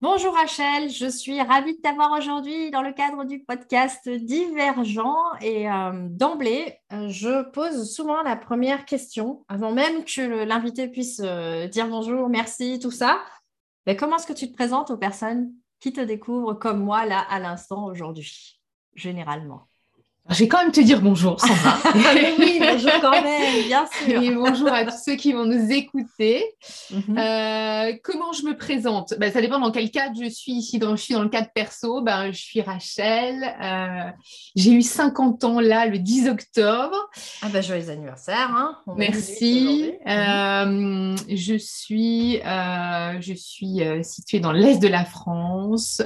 Bonjour Rachel, je suis ravie de t'avoir aujourd'hui dans le cadre du podcast Divergent. Et euh, d'emblée, euh, je pose souvent la première question, avant même que l'invité puisse euh, dire bonjour, merci, tout ça. Mais comment est-ce que tu te présentes aux personnes qui te découvrent comme moi là à l'instant aujourd'hui, généralement? Je vais quand même te dire bonjour, Sandra. oui, bonjour quand même, bien sûr. Et bonjour à tous ceux qui vont nous écouter. Mhm. Euh, comment je me présente? Ben, Ça dépend dans quel cadre je suis ici. Dans, je suis dans le cadre perso. Ben, je suis Rachel. Euh, j'ai eu 50 ans là, le 10 octobre. Ah ben, joyeux anniversaire. Hein. Merci. Euh, je suis, je suis située dans l'est de la France.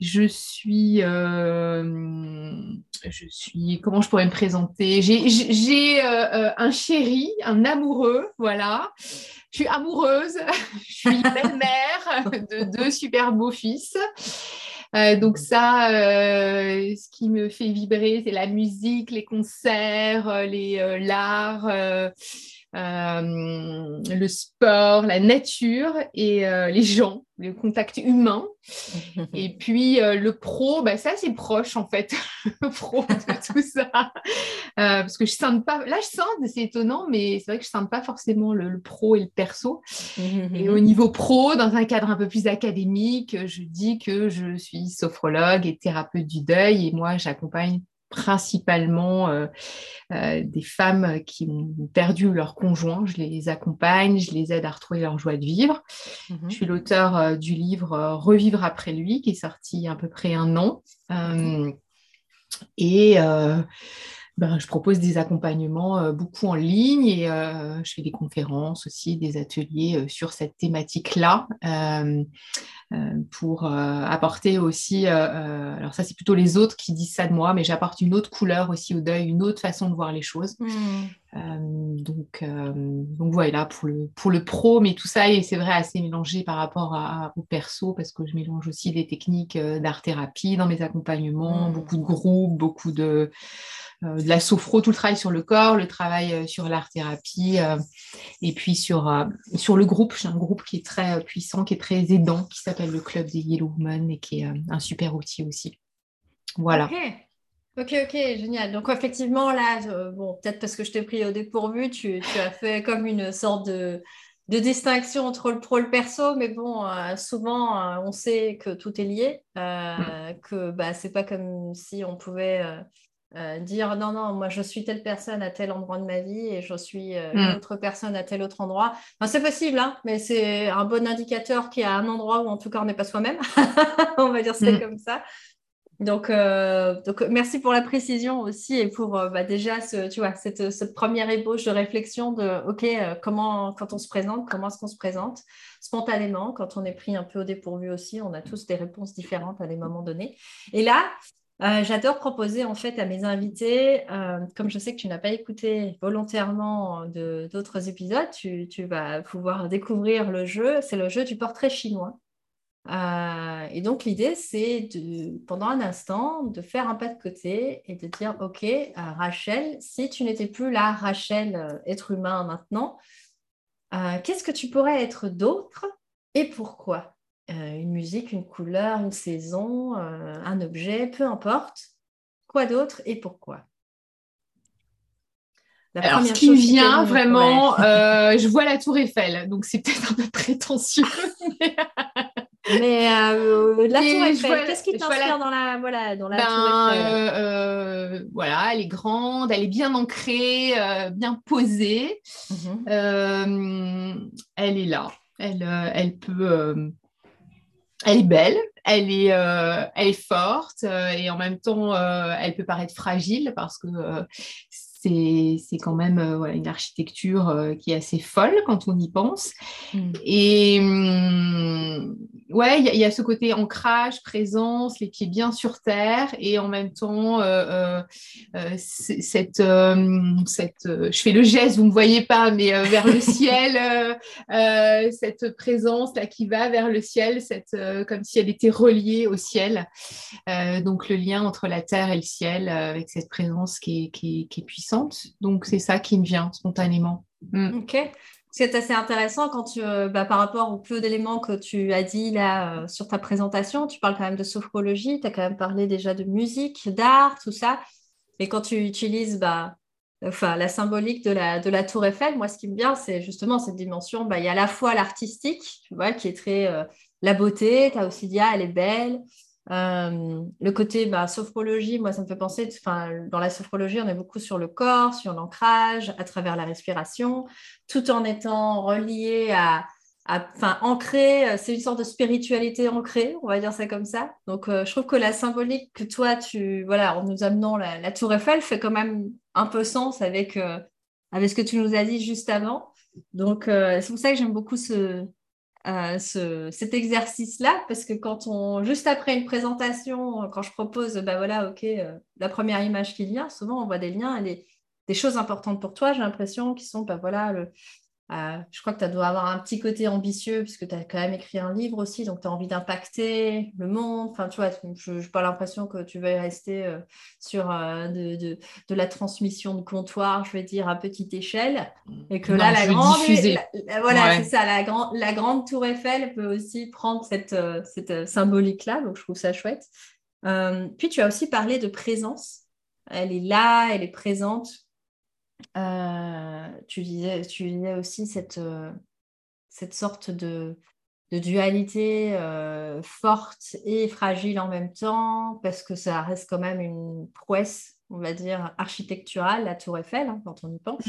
je suis je suis, comment je pourrais me présenter? J'ai euh, euh, un chéri, un amoureux, voilà. Je suis amoureuse, je suis belle-mère de deux super beaux fils. Euh, donc ça, ce qui me fait vibrer, c'est la musique, les concerts, les l'art, le sport, la nature et les gens le contact humain. Et puis euh, le pro, bah, ça c'est proche en fait, le pro de tout ça. Euh, parce que je sens pas, là je sens, c'est étonnant, mais c'est vrai que je sens pas forcément le, pro et le perso. et au niveau pro, dans un cadre un peu plus académique, je dis que je suis sophrologue et thérapeute du deuil et moi j'accompagne principalement euh, euh, des femmes qui ont perdu leur conjoint. Je les accompagne, je les aide à retrouver leur joie de vivre. Mhm. Je suis l'auteur euh, du livre Revivre après lui, qui est sorti à peu près un an. et ben, je propose des accompagnements beaucoup en ligne et je fais des conférences aussi, des ateliers sur cette thématique-là. Euh, pour euh, apporter aussi, euh, alors ça c'est plutôt les autres qui disent ça de moi, mais j'apporte une autre couleur aussi au deuil, une autre façon de voir les choses. Mmh. donc, donc voilà, pour le, pour le pro, mais tout ça, et c'est vrai, assez mélangé par rapport à, au perso, parce que je mélange aussi des techniques d'art-thérapie dans mes accompagnements, mmh. beaucoup de groupes, beaucoup de... Euh, de la sophro, tout le travail sur le corps, le travail euh, sur l'art-thérapie, euh, et puis sur, sur le groupe. J'ai un groupe qui est très puissant, qui est très aidant, qui s'appelle le Club des Yellow Women et qui est un super outil aussi. Voilà. Ok, ok, génial. Donc effectivement, là, bon, peut-être parce que je t'ai pris au dépourvu, tu, tu, as fait comme une sorte de, de distinction entre le pro et le perso, mais bon, souvent, on sait que tout est lié, mm. que bah, c'est pas comme si on pouvait euh, dire non, non, moi je suis telle personne à tel endroit de ma vie et je suis euh, une mm. autre personne à tel autre endroit. c'est possible, hein, mais c'est un bon indicateur qu'il y a un endroit où en tout cas on n'est pas soi-même. on va dire ça mm. comme ça. Donc, euh, donc, merci pour la précision aussi et pour bah, déjà ce, tu vois, cette, cette, première ébauche de réflexion de OK, comment, quand on se présente, comment est-ce qu'on se présente? Spontanément, quand on est pris un peu au dépourvu aussi, on a tous des réponses différentes à des moments donnés. Et là, euh, j'adore proposer en fait à mes invités, euh, comme je sais que tu n'as pas écouté volontairement d'autres épisodes, tu, vas pouvoir découvrir le jeu. C'est le jeu du portrait chinois. Euh, et donc l'idée, c'est pendant un instant, de faire un pas de côté et de dire, OK, Rachel, si tu n'étais plus là, Rachel, être humain maintenant, qu'est-ce que tu pourrais être d'autre et pourquoi? Une musique, une couleur, une saison, euh, un objet, peu importe. Quoi d'autre et pourquoi? Alors, ce qui vient vraiment, euh, je vois la tour Eiffel, donc c'est peut-être un peu prétentieux. Mais la tour Eiffel, qu'est-ce qui t'inspire dans la, voilà, dans la tour ben, Eiffel? Voilà, elle est grande, elle est bien ancrée, bien posée. Mhm. elle est là. Elle, elle peut elle est belle, elle est, euh, elle est forte euh, et en même temps, euh, elle peut paraître fragile parce que c'est quand même une architecture qui est assez folle quand on y pense. Mm. Et hum, ouais, il y, a ce côté ancrage, présence, les pieds bien sur terre et en même temps, cette, cette je fais le geste, vous ne me voyez pas, mais vers le ciel, cette présence là qui va vers le ciel, cette, comme si elle était reliée au ciel. donc le lien entre la terre et le ciel avec cette présence qui est, qui est, qui est puissante donc, c'est ça qui me vient spontanément. Mm. Ok. C'est assez intéressant quand tu, euh, bah, par rapport au peu d'éléments que tu as dit là euh, sur ta présentation, tu parles quand même de sophrologie, tu as quand même parlé déjà de musique, d'art, tout ça. Mais quand tu utilises bah, enfin, la symbolique de la, tour Eiffel, moi, ce qui me vient, c'est justement cette dimension. Bah, il y a à la fois l'artistique, tu vois, qui est très euh, la beauté, tu as aussi dit, ah, elle est belle. Le côté bah, sophrologie, moi, ça me fait penser, dans la sophrologie, on est beaucoup sur le corps, sur l'ancrage, à travers la respiration tout en étant relié à, enfin, ancré, euh, c'est une sorte de spiritualité ancrée, on va dire ça comme ça. Donc, euh, je trouve que la symbolique que toi, tu, voilà, en nous amenant la, Tour Eiffel, fait quand même un peu sens avec, euh, avec ce que tu nous as dit juste avant. Donc, c'est pour ça que j'aime beaucoup ce, ce, cet exercice-là, parce que quand on, juste après une présentation, quand je propose, bah voilà, ok, la première image qui vient, souvent on voit des liens, elle est des choses importantes pour toi, j'ai l'impression, qui sont, ben voilà, le, euh, je crois que tu dois avoir un petit côté ambitieux, puisque tu as quand même écrit un livre aussi, donc tu as envie d'impacter le monde. Enfin, tu vois, je n'ai pas l'impression que tu vas rester euh, sur euh, de, de, de, la transmission de comptoir, je vais dire, à petite échelle. Et que là, la grande, voilà, c'est ça, la, grande la grande tour Eiffel peut aussi prendre cette, cette symbolique-là, donc je trouve ça chouette. puis tu as aussi parlé de présence. Elle est là, elle est présente. Euh, tu, disais, tu disais aussi cette, euh, cette sorte de, dualité euh, forte et fragile en même temps, parce que ça reste quand même une prouesse, on va dire, architecturale, la tour Eiffel, hein, quand on y pense.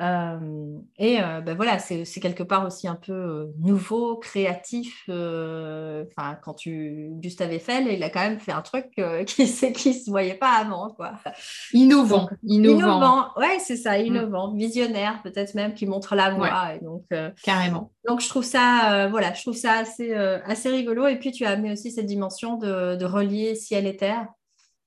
Euh, et euh, ben voilà, c'est quelque part aussi un peu euh, nouveau, créatif. Enfin, quand tu Gustave Eiffel, il a quand même fait un truc qui ne qui se voyait pas avant, quoi. Innovant, innovant. innovant. Ouais, c'est ça, mm. innovant, visionnaire, peut-être même qui montre la voie. Et donc, Carrément. Donc je trouve ça, voilà, je trouve ça assez, assez rigolo. Et puis tu as amené aussi cette dimension de, de relier ciel et terre.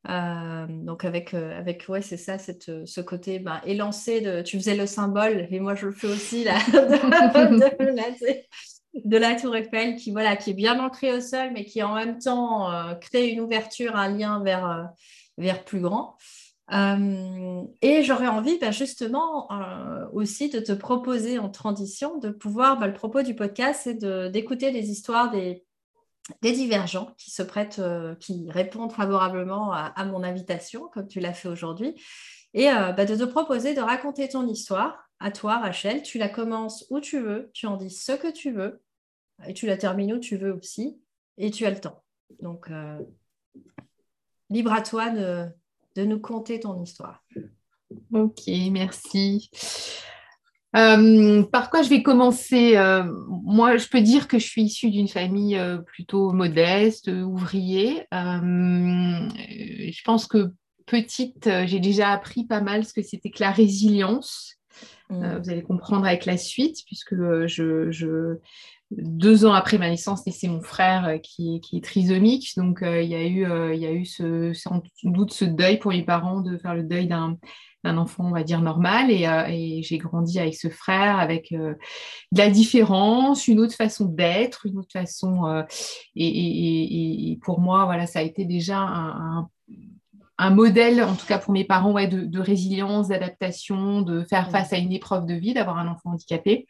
Donc avec, avec ouais, c'est ça, cette, ce côté ben, élancé de tu faisais le symbole et moi je le fais aussi là, de, la, tour Eiffel qui, voilà, qui est bien ancré au sol mais qui en même temps crée une ouverture, un lien vers, vers plus grand. et j'aurais envie ben, justement aussi de te proposer en transition de pouvoir, ben, le propos du podcast, c'est d'écouter les histoires des des divergents qui se prêtent, euh, qui répondent favorablement à, mon invitation, comme tu l'as fait aujourd'hui, et euh, bah, de te proposer de raconter ton histoire à toi, Rachel. Tu la commences où tu veux, tu en dis ce que tu veux, et tu la termines où tu veux aussi, et tu as le temps. Donc, euh, libre à toi de, de nous conter ton histoire. Ok, merci. Euh, par quoi je vais commencer? Euh, Moi, je peux dire que je suis issue d'une famille euh, plutôt modeste, ouvrier. je pense que petite, j'ai déjà appris pas mal ce que c'était que la résilience. Mmh. vous allez comprendre avec la suite, puisque je, deux ans après ma naissance, c'est mon frère qui, qui, est trisomique. Donc, il y a eu, il y a eu ce, sans doute ce deuil pour les parents de faire le deuil d'un enfant, on va dire, normal. Et, euh, j'ai grandi avec ce frère, avec euh, de la différence, une autre façon d'être, une autre façon. Euh, et, pour moi, voilà, ça a été déjà un, modèle, en tout cas pour mes parents, ouais, de, résilience, d'adaptation, de faire mmh. face à une épreuve de vie, d'avoir un enfant handicapé,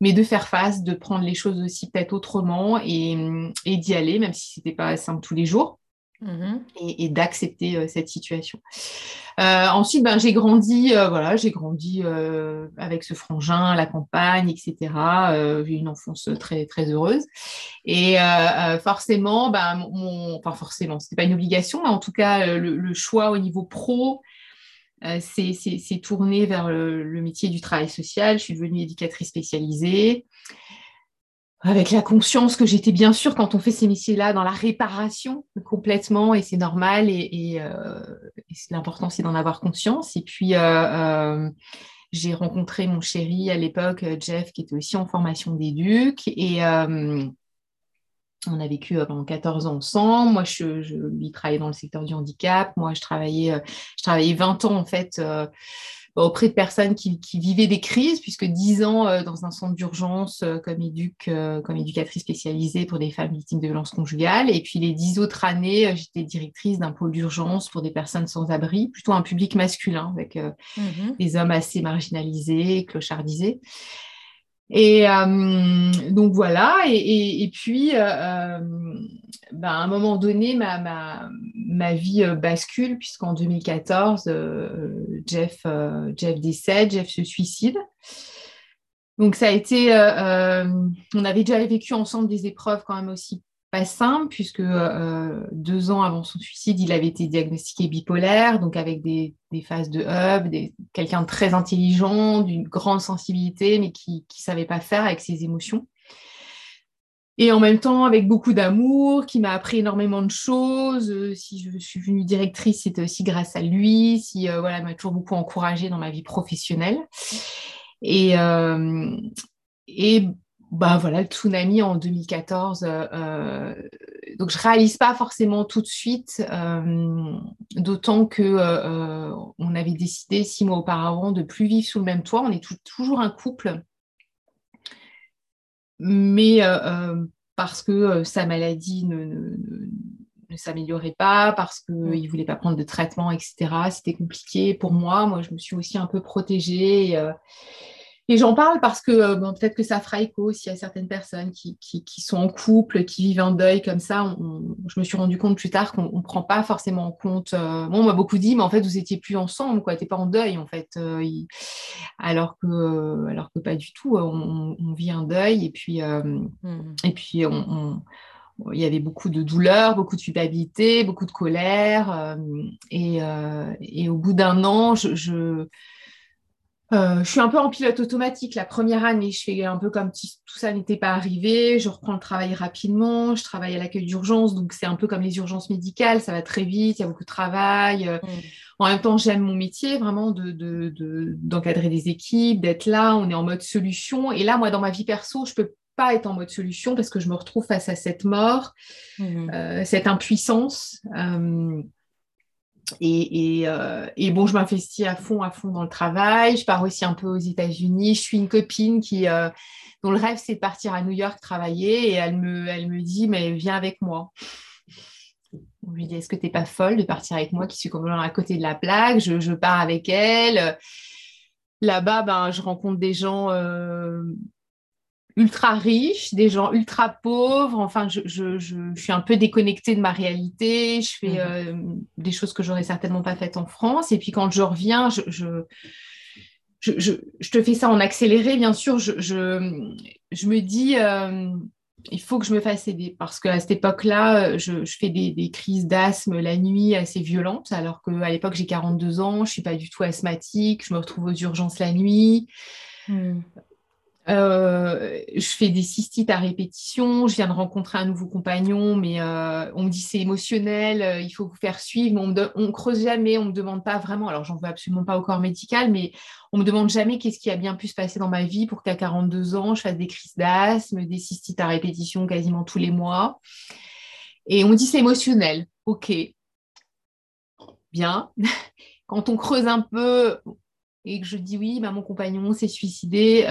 mais de faire face, de prendre les choses aussi peut-être autrement et, d'y aller, même si ce n'était pas simple tous les jours. Mmh et, d'accepter cette situation. Ensuite, ben, j'ai grandi, voilà, j'ai grandi avec ce frangin, la campagne, etc. j'ai eu une enfance très très heureuse. Et forcément, ben, mon, enfin forcément, c'était pas une obligation, mais en tout cas, le, choix au niveau pro, c'est tourné vers le, métier du travail social. Je suis devenue éducatrice spécialisée avec la conscience que j'étais bien sûr quand on fait ces métiers-là dans la réparation complètement et c'est normal et, euh, l'important c'est d'en avoir conscience. Et puis euh, euh, j'ai rencontré mon chéri à l'époque, Jeff, qui était aussi en formation d'éduc et on a vécu pendant 14 ans ensemble. Moi, je, je, lui travaillais dans le secteur du handicap. Moi, je travaillais, je travaillais 20 ans en fait auprès de personnes qui, vivaient des crises, puisque dix ans euh, dans un centre d'urgence euh, comme, éduc, euh, comme éducatrice spécialisée pour des femmes victimes de violences conjugales. Et puis les dix autres années, j'étais directrice d'un pôle d'urgence pour des personnes sans abri, plutôt un public masculin, avec mmh des hommes assez marginalisés, clochardisés. Et euh, donc voilà, et, puis euh, ben, à un moment donné, ma, ma, ma vie bascule, puisqu'en 2014, Jeff, Jeff décède, Jeff se suicide. Donc ça a été, on avait déjà vécu ensemble des épreuves quand même aussi simple, puisque euh, deux ans avant son suicide, il avait été diagnostiqué bipolaire, donc avec des, phases de hub, quelqu'un de très intelligent, d'une grande sensibilité, mais qui ne savait pas faire avec ses émotions. Et en même temps, avec beaucoup d'amour, qui m'a appris énormément de choses. Euh, si je suis venue directrice, c'était aussi grâce à lui. Si euh, voilà, m'a toujours beaucoup encouragée dans ma vie professionnelle. Et, et bah voilà, le tsunami en 2014. Euh, euh, donc je réalise pas forcément tout de suite, euh, d'autant que on avait décidé six mois auparavant de plus vivre sous le même toit. On est toujours un couple, mais parce que sa maladie ne, s'améliorait pas, parce qu'il mm. ne voulait pas prendre de traitement, etc. C'était compliqué pour moi. Moi, je me suis aussi un peu protégée. Et j'en parle parce que euh, peut-être que ça fera écho aussi à certaines personnes qui, sont en couple, qui vivent un deuil comme ça. je me suis rendu compte plus tard qu'on ne prend pas forcément en compte. Euh, moi, on m'a beaucoup dit, mais en fait, vous étiez plus ensemble, quoi. T'es pas en deuil, en fait. Euh, alors, que, alors que pas du tout. On, vit un deuil et puis, mmh. et puis il y avait beaucoup de douleur, beaucoup de culpabilité, beaucoup de colère. et, au bout d'un an, je euh, je suis un peu en pilote automatique la première année. Je fais un peu comme si tout ça n'était pas arrivé. Je reprends le travail rapidement. Je travaille à l'accueil d'urgence, donc c'est un peu comme les urgences médicales. Ça va très vite. Il y a beaucoup de travail. Euh, mm. En même temps, j'aime mon métier vraiment d'encadrer de, des équipes, d'être là. On est en mode solution. Et là, moi, dans ma vie perso, je peux pas être en mode solution parce que je me retrouve face à cette mort, mm. euh, cette impuissance. Euh, et, bon, je m'investis à fond, à fond dans le travail. Je pars aussi un peu aux États-Unis. Je suis une copine euh, dont le rêve, c'est de partir à New York travailler. Et elle me, dit, mais viens avec moi. On lui dit, est-ce que tu n'es pas folle de partir avec moi qui suis complètement à côté de la plaque? Je, je pars avec elle. Là-bas, ben, je rencontre des gens euh, ultra riches, des gens ultra pauvres. Enfin, je, suis un peu déconnectée de ma réalité. Je fais mhm. euh, des choses que j'aurais certainement pas faites en France. Et puis quand je reviens, je, je, te fais ça en accéléré, bien sûr. Je, me dis, euh, il faut que je me fasse aider parce qu'à cette époque-là, je, fais des, crises d'asthme la nuit assez violentes, alors qu'à l'époque, j'ai 42 ans, je suis pas du tout asthmatique, je me retrouve aux urgences la nuit. Hmm. Euh, je fais des cystites à répétition, je viens de rencontrer un nouveau compagnon, mais euh, on me dit c'est émotionnel, euh, il faut vous faire suivre, on, ne creuse jamais, on me demande pas vraiment, alors j'en veux absolument pas au corps médical, mais on me demande jamais qu'est-ce qui a bien pu se passer dans ma vie pour qu'à 42 ans, je fasse des crises d'asthme, des cystites à répétition quasiment tous les mois. Et on me dit c'est émotionnel, ok, bien. Quand on creuse un peu et que je dis oui, bah, mon compagnon s'est suicidé,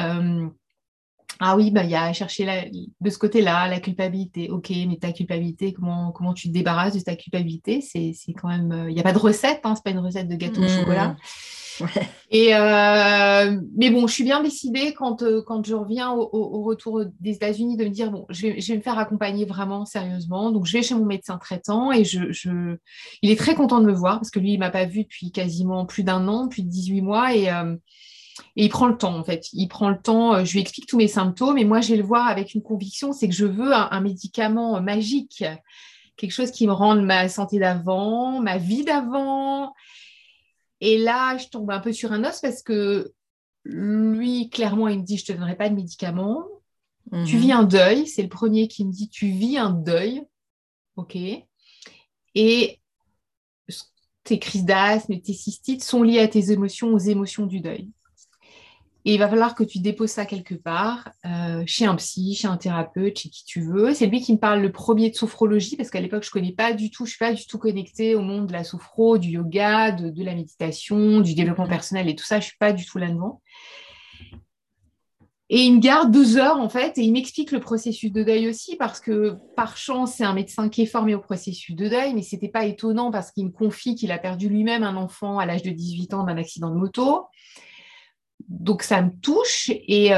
ah oui, bah, il y a à chercher de ce côté-là la culpabilité. Ok, mais ta culpabilité, comment, comment tu te débarrasses de ta culpabilité? C'est quand même. Il euh, n'y a pas de recette, hein, ce n'est pas une recette de gâteau au mmh. chocolat. Et euh, mais bon, je suis bien décidée quand, euh, quand je reviens au, retour des États-Unis de me dire bon, je vais, je vais, me faire accompagner vraiment sérieusement. Donc, je vais chez mon médecin traitant et je, je... il est très content de me voir parce que lui, il m'a pas vu depuis quasiment plus d'un an, plus de 18 mois. Et, et il prend le temps, en fait. Il prend le temps, euh, je lui explique tous mes symptômes, et moi, je vais le voir avec une conviction, c'est que je veux un, médicament magique, quelque chose qui me rende ma santé d'avant, ma vie d'avant. Et là, je tombe un peu sur un os parce que lui, clairement, il me dit, je ne te donnerai pas de médicament. Tu mhm. vis un deuil. C'est le premier qui me dit, tu vis un deuil. OK. Et tes crises d'asthme, tes cystites sont liées à tes émotions, aux émotions du deuil. Et il va falloir que tu déposes ça quelque part, euh, chez un psy, chez un thérapeute, chez qui tu veux. C'est lui qui me parle le premier de sophrologie, parce qu'à l'époque, je ne connais pas du tout, je ne suis pas du tout connectée au monde de la sophro, du yoga, de, la méditation, du développement personnel et tout ça. Je ne suis pas du tout là-dedans. Et il me garde deux heures, en fait, et il m'explique le processus de deuil aussi, parce que par chance, c'est un médecin qui est formé au processus de deuil, mais ce n'était pas étonnant parce qu'il me confie qu'il a perdu lui-même un enfant à l'âge de 18 ans d'un accident de moto donc ça me touche et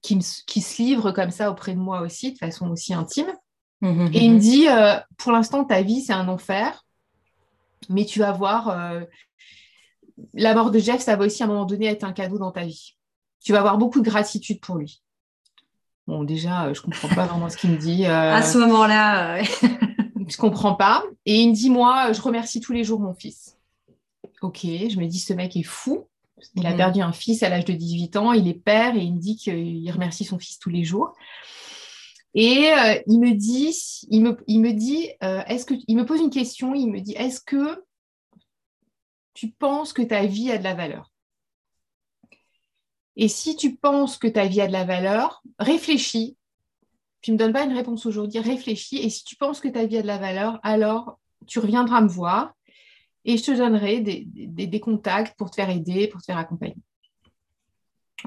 qui, qui, se livre comme ça auprès de moi aussi, de façon aussi intime. Mmh, et il me dit, pour l'instant, ta vie, c'est un enfer, mais tu vas voir, la mort de Jeff, ça va aussi à un moment donné être un cadeau dans ta vie. Tu vas avoir beaucoup de gratitude pour lui. Bon, déjà, je ne comprends pas vraiment ce qu'il me dit. à ce moment-là, je comprends pas. Et il me dit, moi, je remercie tous les jours mon fils. Ok, je me dis, ce mec est fou. Il a mhm. perdu un fils à l'âge de 18 ans, il est père et il me dit qu'il remercie son fils tous les jours. Et euh, il me dit, il me, il me dit, euh, est-ce que, il me pose une question, il me dit, est-ce que tu penses que ta vie a de la valeur? Et si tu penses que ta vie a de la valeur, réfléchis tu ne me donnes pas une réponse aujourd'hui, réfléchis. Et si tu penses que ta vie a de la valeur, alors tu reviendras me voir et je te donnerai des, contacts pour te faire aider, pour te faire accompagner.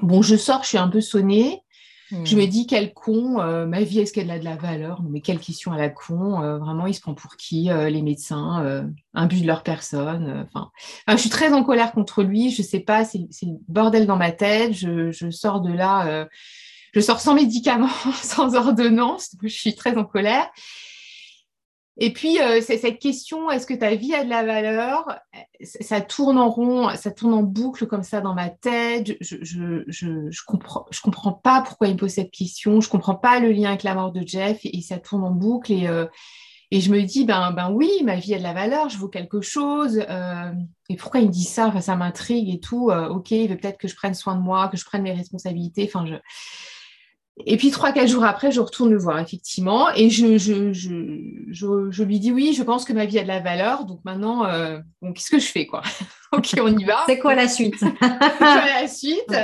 Bon, je sors, je suis un peu sonnée. Je hmm. me dis, quel con, euh, ma vie, est-ce qu'elle a de la valeur? Mais quelle question à la con euh, Vraiment, il se prend pour qui euh, Les médecins, un but de leur personne. Enfin, je suis très en colère contre lui. Je ne sais pas, c'est le bordel dans ma tête. Je, je sors de là je sors sans médicaments, sans ordonnance, je suis très en colère. Et puis, euh, c'est cette question, est-ce que ta vie a de la valeur? Ça, tourne en rond, ça tourne en boucle comme ça dans ma tête. Je ne je, comprends, je comprends pas pourquoi il me pose cette question. Je comprends pas le lien avec la mort de Jeff et, ça tourne en boucle. Et, euh, et je me dis, ben, ben oui, ma vie a de la valeur, je vaux quelque chose. Euh, et pourquoi il me dit ça? Ça m'intrigue et tout. ok, il veut peut-être que je prenne soin de moi, que je prenne mes responsabilités. Enfin, je et puis, trois, quatre jours après, je retourne le voir, effectivement, et je, je, je, je, lui dis oui, je pense que ma vie a de la valeur, donc maintenant, euh, qu'est-ce que je fais, quoi? Ok, on y va. C'est quoi la suite? C'est quoi la suite?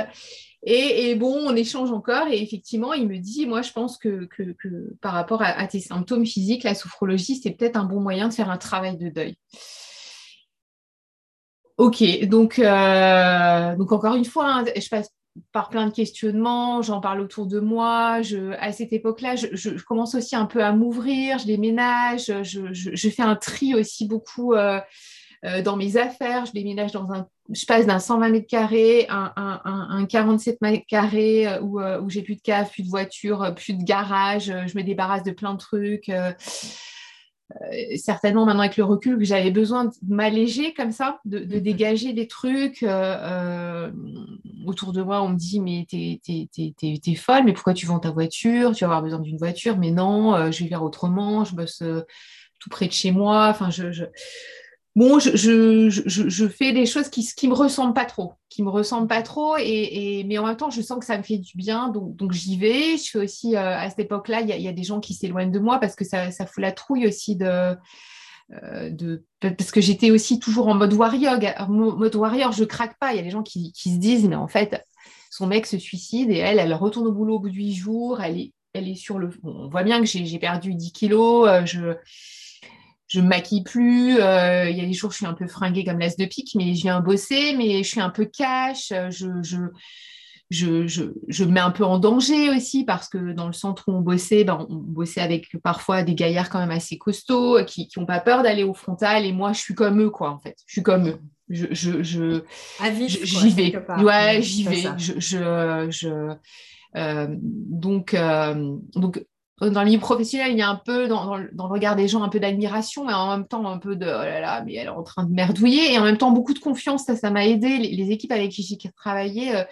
Et, bon, on échange encore, et effectivement, il me dit, moi, je pense que, que, par rapport à, tes symptômes physiques, la sophrologie, c'est peut-être un bon moyen de faire un travail de deuil. Ok, donc, euh, donc encore une fois, hein, je passe par plein de questionnements, j'en parle autour de moi. À cette époque-là, je, commence aussi un peu à m'ouvrir, je déménage, je, fais un tri aussi beaucoup euh, euh, dans mes affaires. Je déménage dans un, je passe d'un 120 mètres carrés à un, un, 47 mètres carrés euh, où, où j'ai plus de cave, plus de voiture, plus de garage. Je me débarrasse de plein de trucs. Certainement maintenant avec le recul que j'avais besoin de m'alléger comme ça, de, mhm. dégager des trucs. Euh, euh, autour de moi, on me dit mais t'es, es, folle, mais pourquoi tu vends ta voiture? Tu vas avoir besoin d'une voiture, mais non, je vais faire autrement, je bosse tout près de chez moi. Enfin, je, bon, je, je, je, fais des choses qui ne me ressemblent pas trop, qui me ressemblent pas trop, et, mais en même temps, je sens que ça me fait du bien, donc, donc j'y vais. Je fais aussi, euh, à cette époque-là, il y, a des gens qui s'éloignent de moi parce que ça, ça fout la trouille aussi de... Euh, de parce que j'étais aussi toujours en mode warrior. Mode warrior, je craque pas. Il y a des gens qui, qui, se disent, mais en fait, son mec se suicide et elle, elle retourne au boulot au bout de huit jours. Elle est, elle est sur le. on voit bien que j'ai perdu 10 kilos. Euh, je je me maquille plus. Euh, il y a des jours, je suis un peu fringuée comme l'as de pique, mais je viens bosser, mais je suis un peu cash. Je, je, je, je, je, me mets un peu en danger aussi parce que dans le centre où on bossait, ben, on bossait avec parfois des gaillards quand même assez costauds qui n'ont pas peur d'aller au frontal. Et moi, je suis comme eux, quoi, en fait. Je suis comme eux. Je, je, je, j'y vais. Ouais, j'y vais. Je, je, euh, donc, euh, donc, dans le milieu professionnel, il y a un peu dans, le regard des gens un peu d'admiration et en même temps un peu de oh là là, mais elle est en train de merdouiller et en même temps beaucoup de confiance. Ça, ça m'a aidé. Les, équipes avec qui j'ai travaillé euh,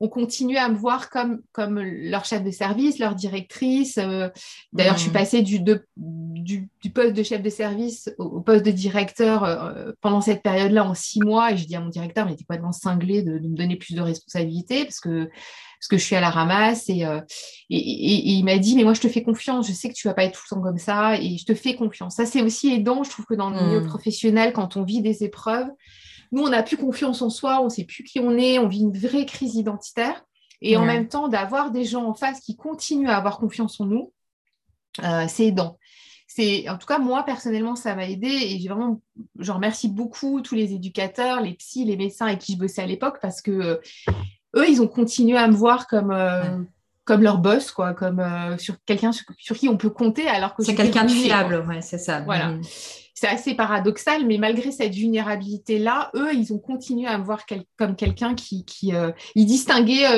ont continué à me voir comme, comme leur chef de service, leur directrice. Euh. D'ailleurs, je suis mmh. passée du, du, poste de chef de service au, poste de directeur euh, pendant cette période-là en six mois. Et je dis à mon directeur, mais t'es complètement cinglé de, de, me donner plus de responsabilités parce que parce que je suis à la ramasse. Euh, et, et, il m'a dit, mais moi, je te fais confiance. Je sais que tu vas pas être tout le temps comme ça et je te fais confiance. Ça, c'est aussi aidant, je trouve que dans le milieu hmm. professionnel, quand on vit des épreuves, nous, on n'a plus confiance en soi, on ne sait plus qui on est, on vit une vraie crise identitaire. Et en même temps, d'avoir des gens en face qui continuent à avoir confiance en nous, euh, c'est aidant. C'est, en tout cas, moi, personnellement, ça m'a aidé et j'ai vraiment, je remercie beaucoup tous les éducateurs, les psys, les médecins avec qui je bossais à l'époque parce que euh, eux, ils ont continué à me voir comme, euh, comme leur boss, quoi, comme euh, sur quelqu'un sur, qui on peut compter alors que c'est quelqu'un de fiable, ouais, c'est ça. Voilà. Mm. c'est assez paradoxal, mais malgré cette vulnérabilité-là, eux, ils ont continué à me voir comme quelqu'un qui, qui euh, ils distinguaient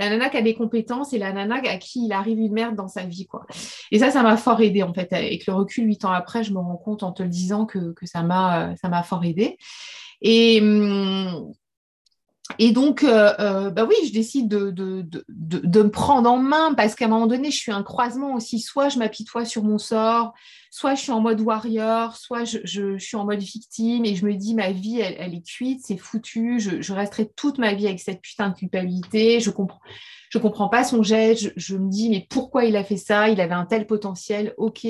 la nana qui a des compétences et la nana à qui il arrive une merde dans sa vie, quoi. Et ça, ça m'a fort aidé en fait. Avec le recul, huit ans après, je me rends compte en te le disant que, que ça m'a, ça m'a fort aidé. Et hum, et donc, euh, euh, bah oui, je décide de, de, de, de, me prendre en main parce qu'à un moment donné, je suis un croisement aussi. Soit je m'apitoie sur mon sort, soit je suis en mode warrior, soit je, je, suis en mode victime et je me dis ma vie, elle, elle est cuite, c'est foutu. Je, je, resterai toute ma vie avec cette putain de culpabilité. Je comprends, je comprends pas son geste. Je, me dis mais pourquoi il a fait ça? Il avait un tel potentiel. Ok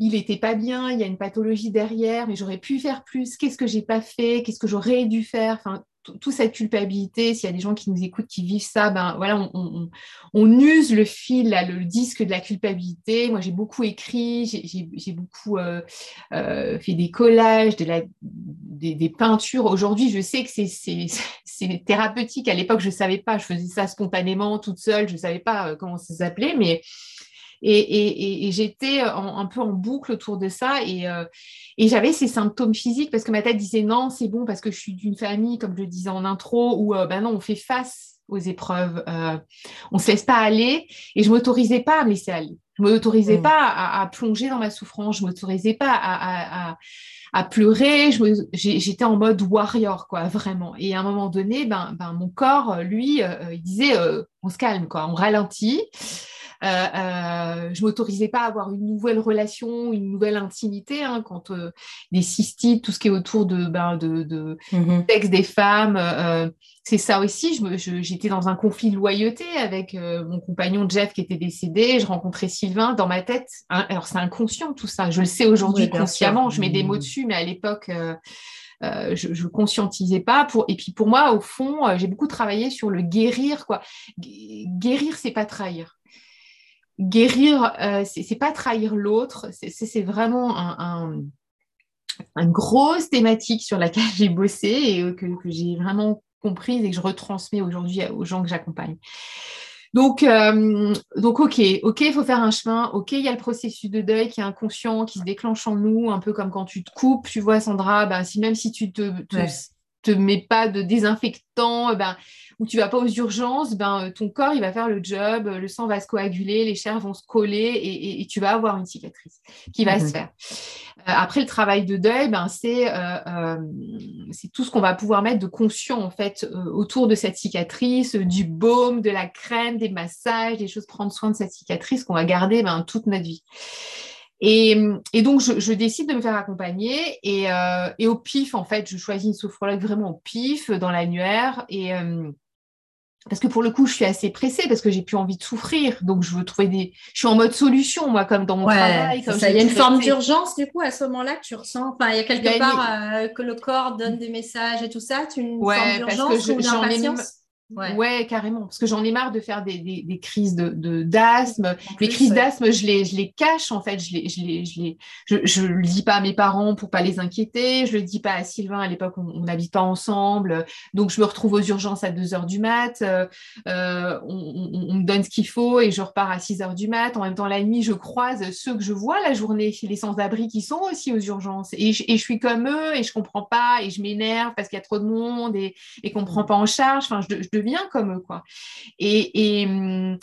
il n'était pas bien, il y a une pathologie derrière, mais j'aurais pu faire plus. Qu'est-ce que j'ai pas fait? Qu'est-ce que j'aurais dû faire? Enfin, toute cette culpabilité, s'il y a des gens qui nous écoutent, qui vivent ça, ben voilà, on, use le fil, le disque de la culpabilité. Moi, j'ai beaucoup écrit, j'ai beaucoup euh, euh, fait des collages, de la, des, peintures. Aujourd'hui, je sais que c'est thérapeutique. À l'époque, je ne savais pas. Je faisais ça spontanément, toute seule. Je ne savais pas euh, comment ça s'appelait, mais et, j'étais un peu en boucle autour de ça euh, et, j'avais ces symptômes physiques parce que ma tête disait non, c'est bon parce que je suis d'une famille, comme je le disais en intro, où euh, ben non, on fait face aux épreuves, euh, on ne se laisse pas aller et je ne m'autorisais pas à me laisser aller. Je ne m'autorisais mmh. pas à, plonger dans ma souffrance, je ne m'autorisais pas à, à pleurer. J'étais en mode warrior, quoi, vraiment. Et à un moment donné, ben, ben mon corps, lui, il disait, on se calme, quoi, on ralentit. Euh, euh, je m'autorisais pas à avoir une nouvelle relation, une nouvelle intimité hein, quand euh, des cystites, tout ce qui est autour de, ben, de, de mm-hmm. sexe des femmes. c'est ça aussi. J'étais dans un conflit de loyauté avec mon compagnon Jeff qui était décédé. Je rencontrais Sylvain dans ma tête. Hein, alors c'est inconscient tout ça. Je le sais aujourd'hui consciemment. Je mets des mots mm. dessus, mais à l'époque. je ne conscientisais pas. Pour... Et puis pour moi, au fond, j'ai beaucoup travaillé sur le guérir. Quoi. Guérir, c'est pas trahir guérir, euh, ce c'est pas trahir l'autre, c'est vraiment un, une grosse thématique sur laquelle j'ai bossé et que, j'ai vraiment comprise et que je retransmets aujourd'hui aux gens que j'accompagne. Donc, euh, donc, ok, ok, il faut faire un chemin. Ok, il y a le processus de deuil qui est inconscient, qui se déclenche en nous, un peu comme quand tu te coupes. Tu vois, Sandra, ben, si même si tu te, te, mets pas de désinfectant, ben, où tu vas pas aux urgences, ben, euh, ton corps, il va faire le job, euh, le sang va se coaguler, les chairs vont se coller et, tu vas avoir une cicatrice qui va se mhm. faire. Euh, après, le travail de deuil, ben, c'est tout ce qu'on va pouvoir mettre de conscient, en fait, autour de cette cicatrice, du baume, de la crème, des massages, des choses, prendre soin de cette cicatrice qu'on va garder ben, toute notre vie. Et, donc, je, décide de me faire accompagner. Et, au pif, en fait, je choisis une sophrologue vraiment au pif, dans l'annuaire. Et, parce que pour le coup, je suis assez pressée parce que j'ai plus envie de souffrir. Donc, je veux trouver des. Je suis en mode solution, moi, comme dans mon travail. Comme ça, il y a une forme d'urgence, du coup, à ce moment-là, que tu ressens. Enfin, il y a quelque part euh, que le corps donne des messages et tout ça. Tu une forme d'urgence ou d'impatience? Ouais. carrément. Parce que j'en ai marre de faire des, des, crises de, d'asthme. les crises d'asthme, je les, je les cache, en fait. Je les, je les, je les, je, le dis pas à mes parents pour pas les inquiéter. Je le dis pas à Sylvain. À l'époque, on n'habite pas ensemble. Donc, je me retrouve aux urgences à 2 heures du mat. Euh, euh, on, me donne ce qu'il faut et je repars à 6 heures du mat. En même temps, la nuit, je croise ceux que je vois la journée, les sans-abri qui sont aussi aux urgences. Et je, et je suis comme eux et je comprends pas et je m'énerve parce qu'il y a trop de monde et, et qu'on prend pas en charge. Enfin, je, je deviens comme eux, quoi. Et, et, hum,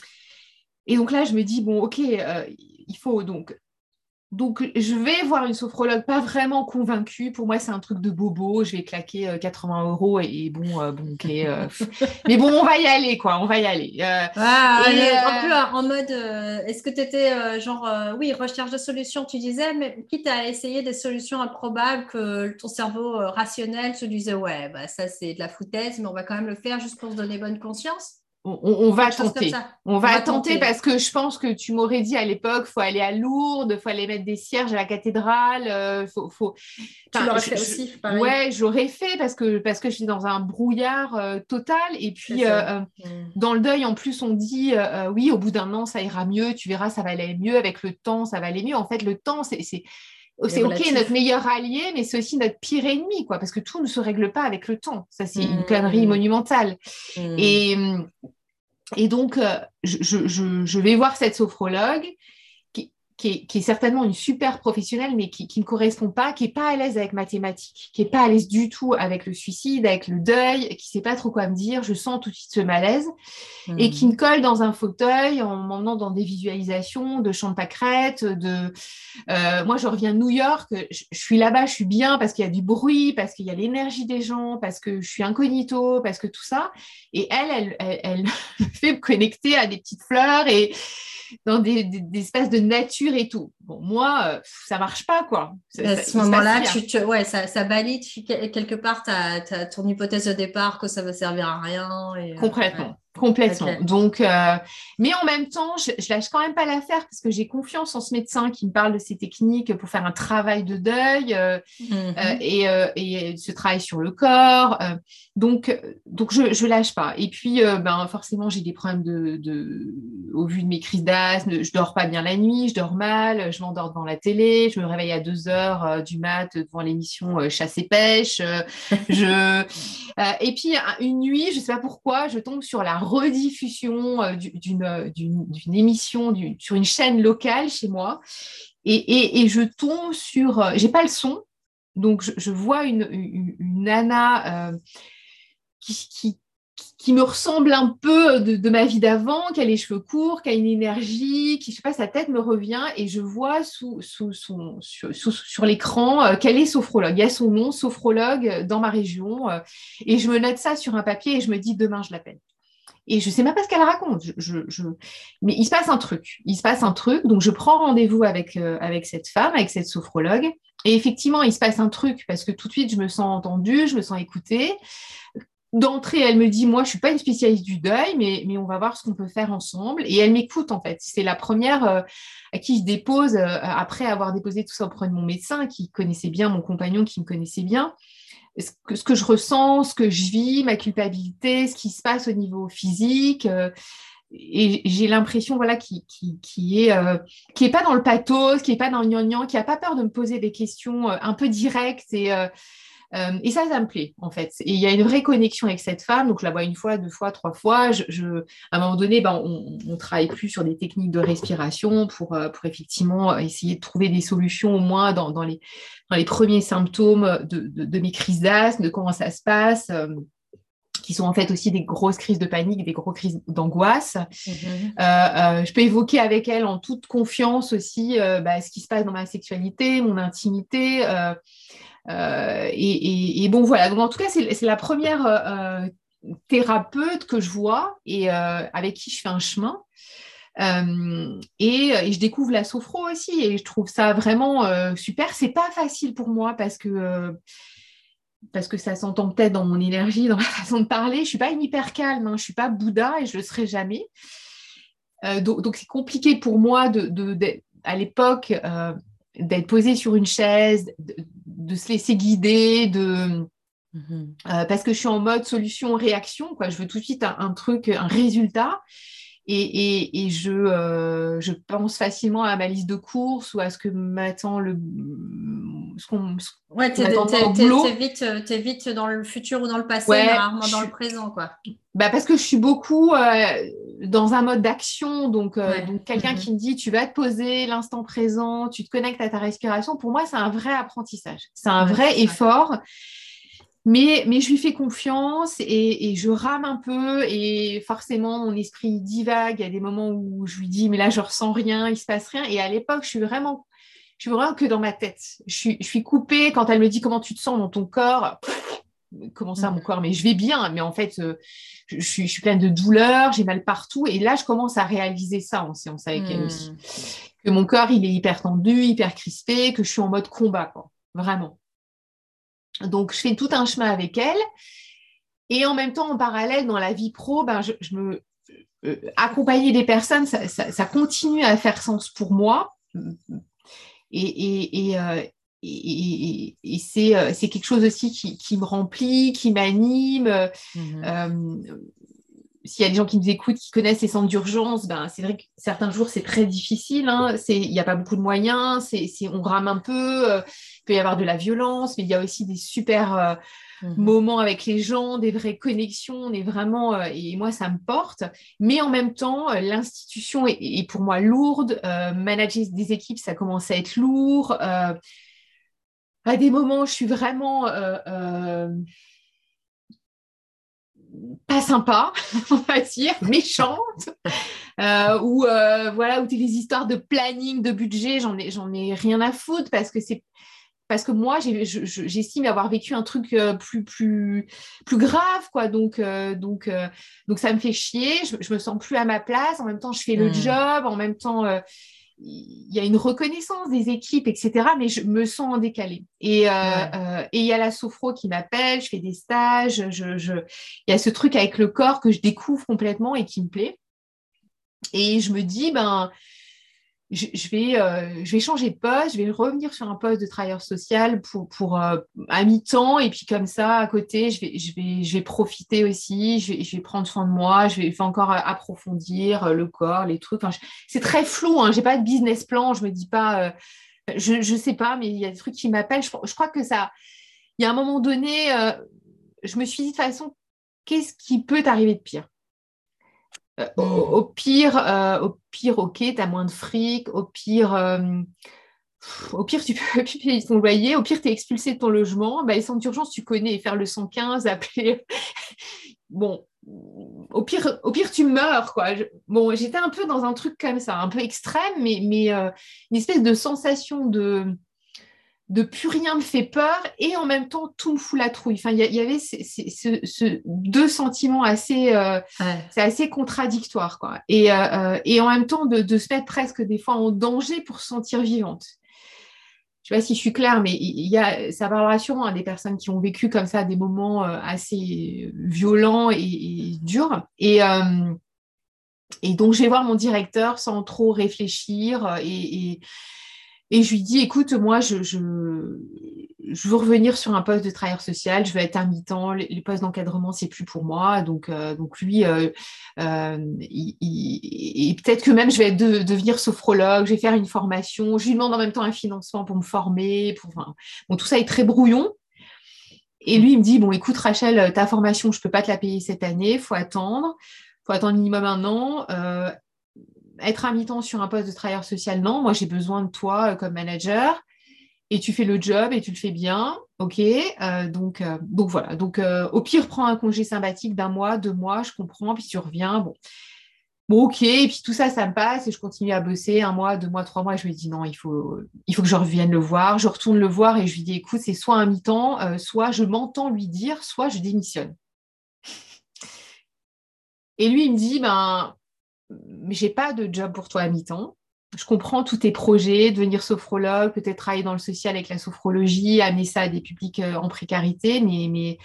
et, donc là, je me dis, bon, ok, euh, il faut donc donc, je vais voir une sophrologue pas vraiment convaincue. Pour moi, c'est un truc de bobo. Je vais claquer 80 euh, euros et, bon, euh, bon ok. mais bon, on va y aller, quoi. On va y aller. Ah, un peu en mode, est-ce que tu étais genre, oui, recherche de solutions, tu disais, mais quitte à essayer des solutions improbables que ton cerveau rationnel se disait, ouais, bah, ça c'est de la foutaise, mais on va quand même le faire juste pour se donner bonne conscience on, va tenter. On, va, tenter, parce que je pense que tu m'aurais dit à l'époque, faut aller à Lourdes, faut aller mettre des cierges à la cathédrale, euh, faut, Tu l'aurais fait aussi, pareil. Ouais, j'aurais fait parce que parce que je suis dans un brouillard euh, total et puis euh, mm. dans le deuil en plus on dit oui au bout d'un an ça ira mieux, tu verras ça va aller mieux avec le temps, ça va aller mieux. En fait le temps c'est c'est ok notre meilleur allié, mais c'est aussi notre pire ennemi, quoi, parce que tout ne se règle pas avec le temps. Ça, c'est une connerie monumentale. Mmh. Et, et donc, euh, je, je, je, vais voir cette sophrologue qui, qui est, certainement une super professionnelle, mais qui, ne correspond pas, qui n'est pas à l'aise avec mathématiques, qui n'est pas à l'aise du tout avec le suicide, avec le deuil, qui ne sait pas trop quoi me dire. Je sens tout de suite ce malaise. Et qui me colle dans un fauteuil en m'emmenant dans des visualisations de champs de pâquerettes. De... Euh, moi, je reviens de New York. Je, suis là-bas, je suis bien parce qu'il y a du bruit, parce qu'il y a l'énergie des gens, parce que je suis incognito, parce que tout ça. Et elle, elle, elle, elle me fait me connecter à des petites fleurs et dans des, espaces de nature et tout. Bon, moi, euh, ça marche pas, quoi. à ce moment-là, tu, ouais, ça, ça valide quelque part ta, ton hypothèse de départ que ça va servir à rien. Et, euh, Complètement. Donc, euh, mais en même temps, je, je, lâche quand même pas l'affaire parce que j'ai confiance en ce médecin qui me parle de ces techniques pour faire un travail de deuil euh, mhm. euh, et, et, ce travail sur le corps. donc, donc je, je lâche pas. Et puis, ben forcément, j'ai des problèmes de, de, au vu de mes crises d'asthme. Je dors pas bien la nuit, je dors mal, je m'endors devant la télé, je me réveille à 2 heures du mat devant l'émission Chasse et pêche. je et puis une nuit, je sais pas pourquoi, je tombe sur la rediffusion euh, d'une émission sur une chaîne locale chez moi. Et, je tombe sur... Euh, j'ai pas le son, donc je, vois une, une, nana euh, qui, me ressemble un peu de, ma vie d'avant, qui a les cheveux courts, qui a une énergie, qui, je sais pas, sa tête me revient et je vois sur l'écran qu'elle est sophrologue. Il y a son nom, sophrologue, dans ma région. et je me note ça sur un papier et je me dis, demain, je l'appelle. Et je sais même pas ce qu'elle raconte. Mais il se passe un truc. Il se passe un truc. Donc, je prends rendez-vous avec, euh, avec cette femme, avec cette sophrologue. Et effectivement, il se passe un truc parce que tout de suite, je me sens entendue, je me sens écoutée. D'entrée, elle me dit, moi, je suis pas une spécialiste du deuil, mais, mais on va voir ce qu'on peut faire ensemble. Et elle m'écoute, en fait. C'est la première euh, à qui je dépose, euh, après avoir déposé tout ça auprès de mon médecin, qui connaissait bien mon compagnon, qui me connaissait bien ce que, je ressens, ce que je vis, ma culpabilité, ce qui se passe au niveau physique. Euh, et j'ai l'impression voilà, qui, qui, qui est, euh, qui est pas dans le pathos, qui est pas dans le gnangnan, qui a pas peur de me poser des questions euh, un peu directes et euh, et ça, ça me plaît, en fait. Et il y a une vraie connexion avec cette femme. Donc, je la vois une fois, deux fois, trois fois. Je, à un moment donné, ben, on ne travaille plus sur des techniques de respiration pour, euh, pour effectivement essayer de trouver des solutions, au moins dans, dans, les, dans les premiers symptômes de, de, mes crises d'asthme, de comment ça se passe. Euh, qui sont en fait aussi des grosses crises de panique, des grosses crises d'angoisse. Mm-hmm. je peux évoquer avec elle en toute confiance aussi bah, ce qui se passe dans ma sexualité, mon intimité. Euh, et, bon, voilà. Donc, en tout cas, c'est la première euh, thérapeute que je vois et euh, avec qui je fais un chemin. et, je découvre la sophro aussi et je trouve ça vraiment super. C'est pas facile pour moi parce que parce que ça s'entend peut-être dans mon énergie, dans ma façon de parler. Je suis pas une hyper calme, hein. je suis pas Bouddha et je le serai jamais. donc c'est compliqué pour moi à l'époque d'être posée sur une chaise, de, se laisser guider, de, mhm. euh, parce que je suis en mode solution-réaction, quoi. Je veux tout de suite un, truc, un résultat. Et, je, euh, je, pense facilement à ma liste de courses ou à ce que m'attend le. Ce qu'on, ouais, t'es, vite, dans le futur ou dans le passé, rarement dans le présent, quoi. Bah parce que je suis beaucoup euh, dans un mode d'action, donc, euh, donc quelqu'un mm-hmm. qui me dit tu vas te poser l'instant présent, tu te connectes à ta respiration, pour moi c'est un vrai apprentissage, c'est un vrai effort. Mais, mais je lui fais confiance et, et, je rame un peu et forcément mon esprit divague. Il y a des moments où je lui dis mais là je ressens rien, il se passe rien. Et à l'époque je suis vraiment, je suis vraiment que dans ma tête. Je suis, je suis coupée quand elle me dit comment tu te sens dans ton corps? comment ça mon mm. corps? Mais je vais bien, mais en fait euh, je, suis, je suis pleine de douleur, j'ai mal partout. Et là je commence à réaliser ça en séance avec elle aussi, mm. que mon corps il est hyper tendu, hyper crispé, que je suis en mode combat quoi, vraiment. Donc, je fais tout un chemin avec elle. Et en même temps, en parallèle, dans la vie pro, ben, je, me euh, accompagner des personnes, ça, continue à faire sens pour moi. Et, euh, c'est quelque chose aussi qui, me remplit, qui m'anime. Euh, s'il y a des gens qui nous écoutent, qui connaissent les centres d'urgence, ben, c'est vrai que certains jours, c'est très difficile. Hein. Il n'y a pas beaucoup de moyens, c'est, on rame un peu, euh, il peut y avoir de la violence, mais il y a aussi des super euh, mmh moments avec les gens, des vraies connexions. On est vraiment, euh, et moi, ça me porte. Mais en même temps, l'institution est, pour moi lourde. manager des équipes, ça commence à être lourd. à des moments, je suis vraiment pas sympa, on va dire, méchante, euh, ou euh, voilà, où tu les histoires de planning, de budget, j'en ai, j'en ai rien à foutre parce que c'est parce que moi, j'estime avoir vécu un truc euh, plus, plus, plus grave, quoi. Donc, donc, donc, ça me fait chier. Je, je me sens plus à ma place. En même temps, je fais le hmm. job. En même temps, il y a une reconnaissance des équipes, etc. Mais je me sens en décalé. Et, euh, euh, et il y a la sophro qui m'appelle, je fais des stages, je, je... il y a ce truc avec le corps que je découvre complètement et qui me plaît. Et je me dis, ben, je, vais, euh, je vais changer de poste, je vais revenir sur un poste de travailleur social pour, pour euh, à mi-temps. Et puis comme ça à côté, je vais, je vais, je vais profiter aussi, je vais, je vais prendre soin de moi, je vais, encore approfondir le corps, les trucs. c'est très flou, hein, j'ai pas de business plan, je me dis pas, euh, je, ne sais pas, mais il y a des trucs qui m'appellent. Je, je, crois que ça, il y a un moment donné, je me suis dit de toute façon, qu'est-ce qui peut t'arriver de pire? Euh, au, pire, euh, au pire, ok, tu as moins de fric. Au pire, euh, au pire, tu peux payer ton loyer. Au pire, tu es expulsé de ton logement. Bah, les centres d'urgence, tu connais. Faire le 115, appeler. bon, au pire, au pire, tu meurs. Quoi. bon, j'étais un peu dans un truc comme ça, un peu extrême, mais une espèce de sensation de de plus rien me fait peur et en même temps tout me fout la trouille. Enfin, il y, avait ce, deux sentiments assez, euh, c'est assez contradictoire quoi. Et, euh, euh, et, en même temps de, se mettre presque des fois en danger pour se sentir vivante. Je ne sais pas si je suis claire, mais il y a, ça parlera sûrement à des personnes qui ont vécu comme ça des moments assez violents et, durs. Et, et donc, je vais voir mon directeur sans trop réfléchir et et je lui dis, écoute, moi, je, veux revenir sur un poste de travailleur social, je veux être à mi-temps, les, postes d'encadrement, c'est plus pour moi. Donc, euh, donc lui, euh, euh, et peut-être que même je vais devenir sophrologue, je vais faire une formation, je lui demande en même temps un financement pour me former. Bon, tout ça est très brouillon. Et lui, il me dit, bon, écoute, Rachel, ta formation, je ne peux pas te la payer cette année, il faut attendre. Il faut attendre minimum un an être à mi-temps sur un poste de travailleur social, non. Moi, j'ai besoin de toi euh, comme manager et tu fais le job et tu le fais bien. OK. Euh, donc, euh, donc voilà. Donc, au pire, prends un congé sympathique d'un mois, deux mois, je comprends, puis tu reviens. Bon. Ok, et puis tout ça, ça me passe et je continue à bosser un mois, deux mois, trois mois. je lui dis non, il faut, il faut que je revienne le voir. Je retourne le voir et je lui dis écoute, c'est soit un mi-temps, soit je m'entends lui dire, soit je démissionne. Et lui, il me dit ben, j'ai pas de job pour toi à mi-temps. Je comprends tous tes projets, devenir sophrologue, peut-être travailler dans le social avec la sophrologie, amener ça à des publics euh, en précarité, mais, mais,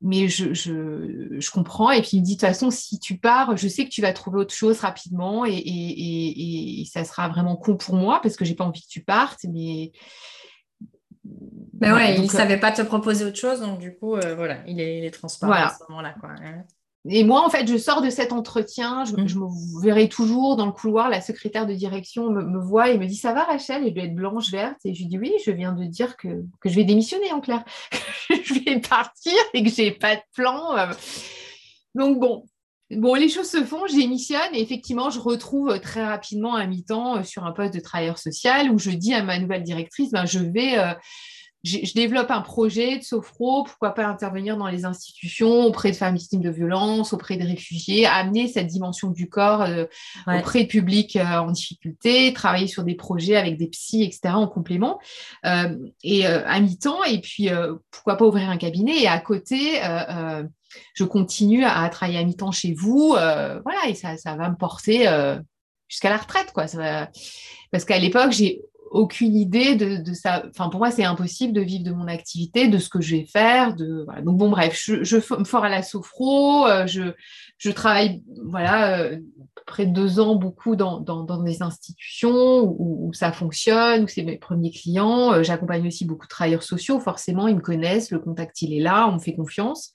mais je, je, je, comprends. Et puis il me dit, de toute façon, si tu pars, je sais que tu vas trouver autre chose rapidement et, et, et, ça sera vraiment con pour moi parce que j'ai pas envie que tu partes, mais... Ben ouais, il ne euh, savait pas te proposer autre chose, donc du coup, euh, voilà, il est, il est transparent à ce moment-là. Quoi. Et moi, en fait, je sors de cet entretien, je, mm. me verrai toujours dans le couloir, la secrétaire de direction me, voit et me dit Ça va, Rachel? Elle doit être blanche, verte. Et je lui dis Oui, je viens de dire que, je vais démissionner, en clair. je vais partir et que je n'ai pas de plan. Donc, bon. Bon, les choses se font, je démissionne et effectivement, je retrouve très rapidement un mi-temps euh, sur un poste de travailleur social où je dis à ma nouvelle directrice ben, Je vais. Euh, je développe un projet de sophro, pourquoi pas intervenir dans les institutions, auprès de femmes victimes de violences, auprès des réfugiés, amener cette dimension du corps euh, auprès de publics euh, en difficulté, travailler sur des projets avec des psys, etc. en complément, euh, et à mi-temps, et puis pourquoi pas ouvrir un cabinet, et à côté, je continue à, travailler à mi-temps chez vous, voilà, et ça, ça va me porter jusqu'à la retraite, quoi. Parce qu'à l'époque, j'ai aucune idée de, ça. Enfin, pour moi, c'est impossible de vivre de mon activité, de ce que je vais faire. De, Donc, bon, bref, je, je me fors à la sophro, euh, je, je travaille, voilà, euh, près de deux ans, beaucoup dans, dans, des institutions où, ça fonctionne, où c'est mes premiers clients. Euh, j'accompagne aussi beaucoup de travailleurs sociaux, forcément, ils me connaissent, le contact, il est là, on me fait confiance.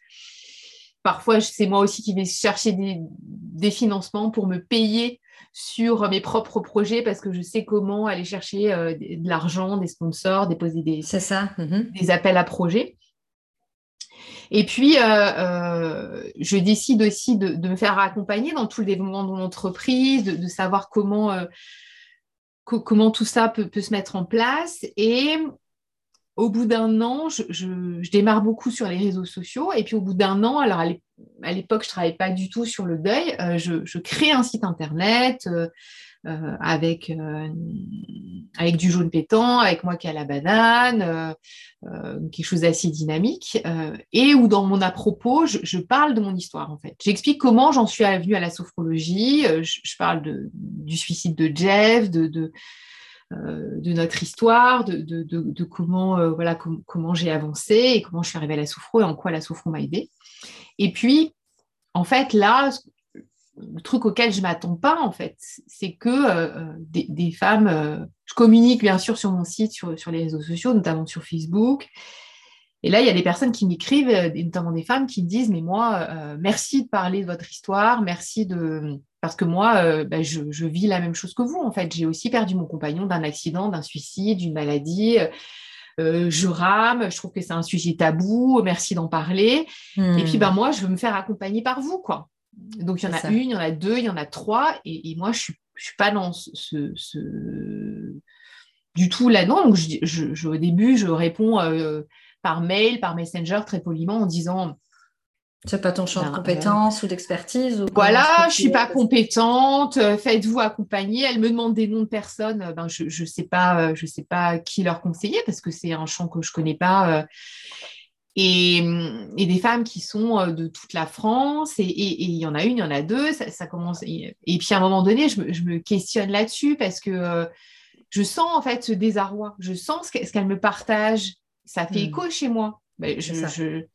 Parfois, c'est moi aussi qui vais chercher des, financements pour me payer sur mes propres projets parce que je sais comment aller chercher de l'argent, des sponsors, déposer des, ça. Mhm. des appels à projets. Et puis, je décide aussi de, me faire accompagner dans tout le développement de mon entreprise, de, savoir comment, comment tout ça peut, peut, se mettre en place. Et au bout d'un an, je, démarre beaucoup sur les réseaux sociaux. Et puis au bout d'un an, alors à l'époque, je ne travaillais pas du tout sur le deuil, euh, je, crée un site internet euh, euh, avec, avec du jaune pétant, avec moi qui a la banane, quelque chose d'assez dynamique. et où dans mon à-propos, je, parle de mon histoire en fait. J'explique comment j'en suis venue à la sophrologie. Je, parle du suicide de Jeff, de de notre histoire, de, comment, euh, voilà, comment j'ai avancé et comment je suis arrivée à la soufro et en quoi la soufro m'a aidée. Et puis, en fait, là, le truc auquel je m'attends pas, en fait, c'est que euh, des, femmes, je communique bien sûr sur mon site, sur, sur, les réseaux sociaux, notamment sur Facebook. Et là, il y a des personnes qui m'écrivent, notamment des femmes qui me disent, mais moi, merci de parler de votre histoire, merci de, parce que moi, euh, bah, je, vis la même chose que vous, en fait. J'ai aussi perdu mon compagnon d'un accident, d'un suicide, d'une maladie. Euh, je rame, je trouve que c'est un sujet tabou, merci d'en parler. Et puis, ben, moi, je veux me faire accompagner par vous, quoi. Donc, il y en a une, il y en a deux, il y en a trois. Et, moi, je ne suis, je suis pas dans ce, du tout là-dedans. Donc, je, au début, je réponds euh, par mail, par messenger, très poliment, en disant c'est pas ton champ de compétence ou d'expertise Voilà, je suis pas compétente. Euh, faites-vous accompagner. Elle me demande des noms de personnes. Euh, ben, je ne sais pas, euh, je sais pas qui leur conseiller parce que c'est un champ que je connais pas. Et, des femmes qui sont de toute la France. Et il y en a une, il y en a deux. Ça, commence. Et, puis à un moment donné, je me, questionne là-dessus parce que je sens en fait ce désarroi. Je sens ce qu'elle me partage. Ça fait hmm. écho chez moi. Ben, je, je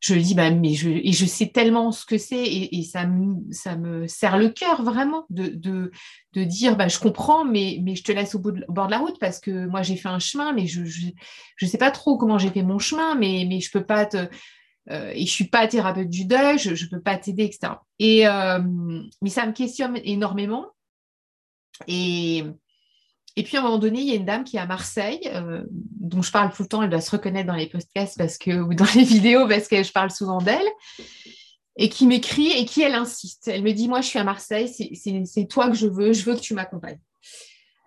dis, bah, mais je, et je sais tellement ce que c'est et, ça, me, ça me serre le cœur vraiment de, de, de, dire, bah, je comprends, mais, mais je te laisse au, bout de, bord de la route parce que moi j'ai fait un chemin, mais je ne je, sais pas trop comment j'ai fait mon chemin, mais, mais je peux pas te... Euh, et je suis pas thérapeute du deuil, je ne peux pas t'aider, etc. Et, euh, mais ça me questionne énormément. Et, et puis à un moment donné, il y a une dame qui est à Marseille, euh, dont je parle tout le temps, elle doit se reconnaître dans les podcasts parce que, ou dans les vidéos parce que je parle souvent d'elle, et qui m'écrit et qui elle insiste. Elle me dit, moi je suis à Marseille, c'est toi que je veux, je veux que tu m'accompagnes.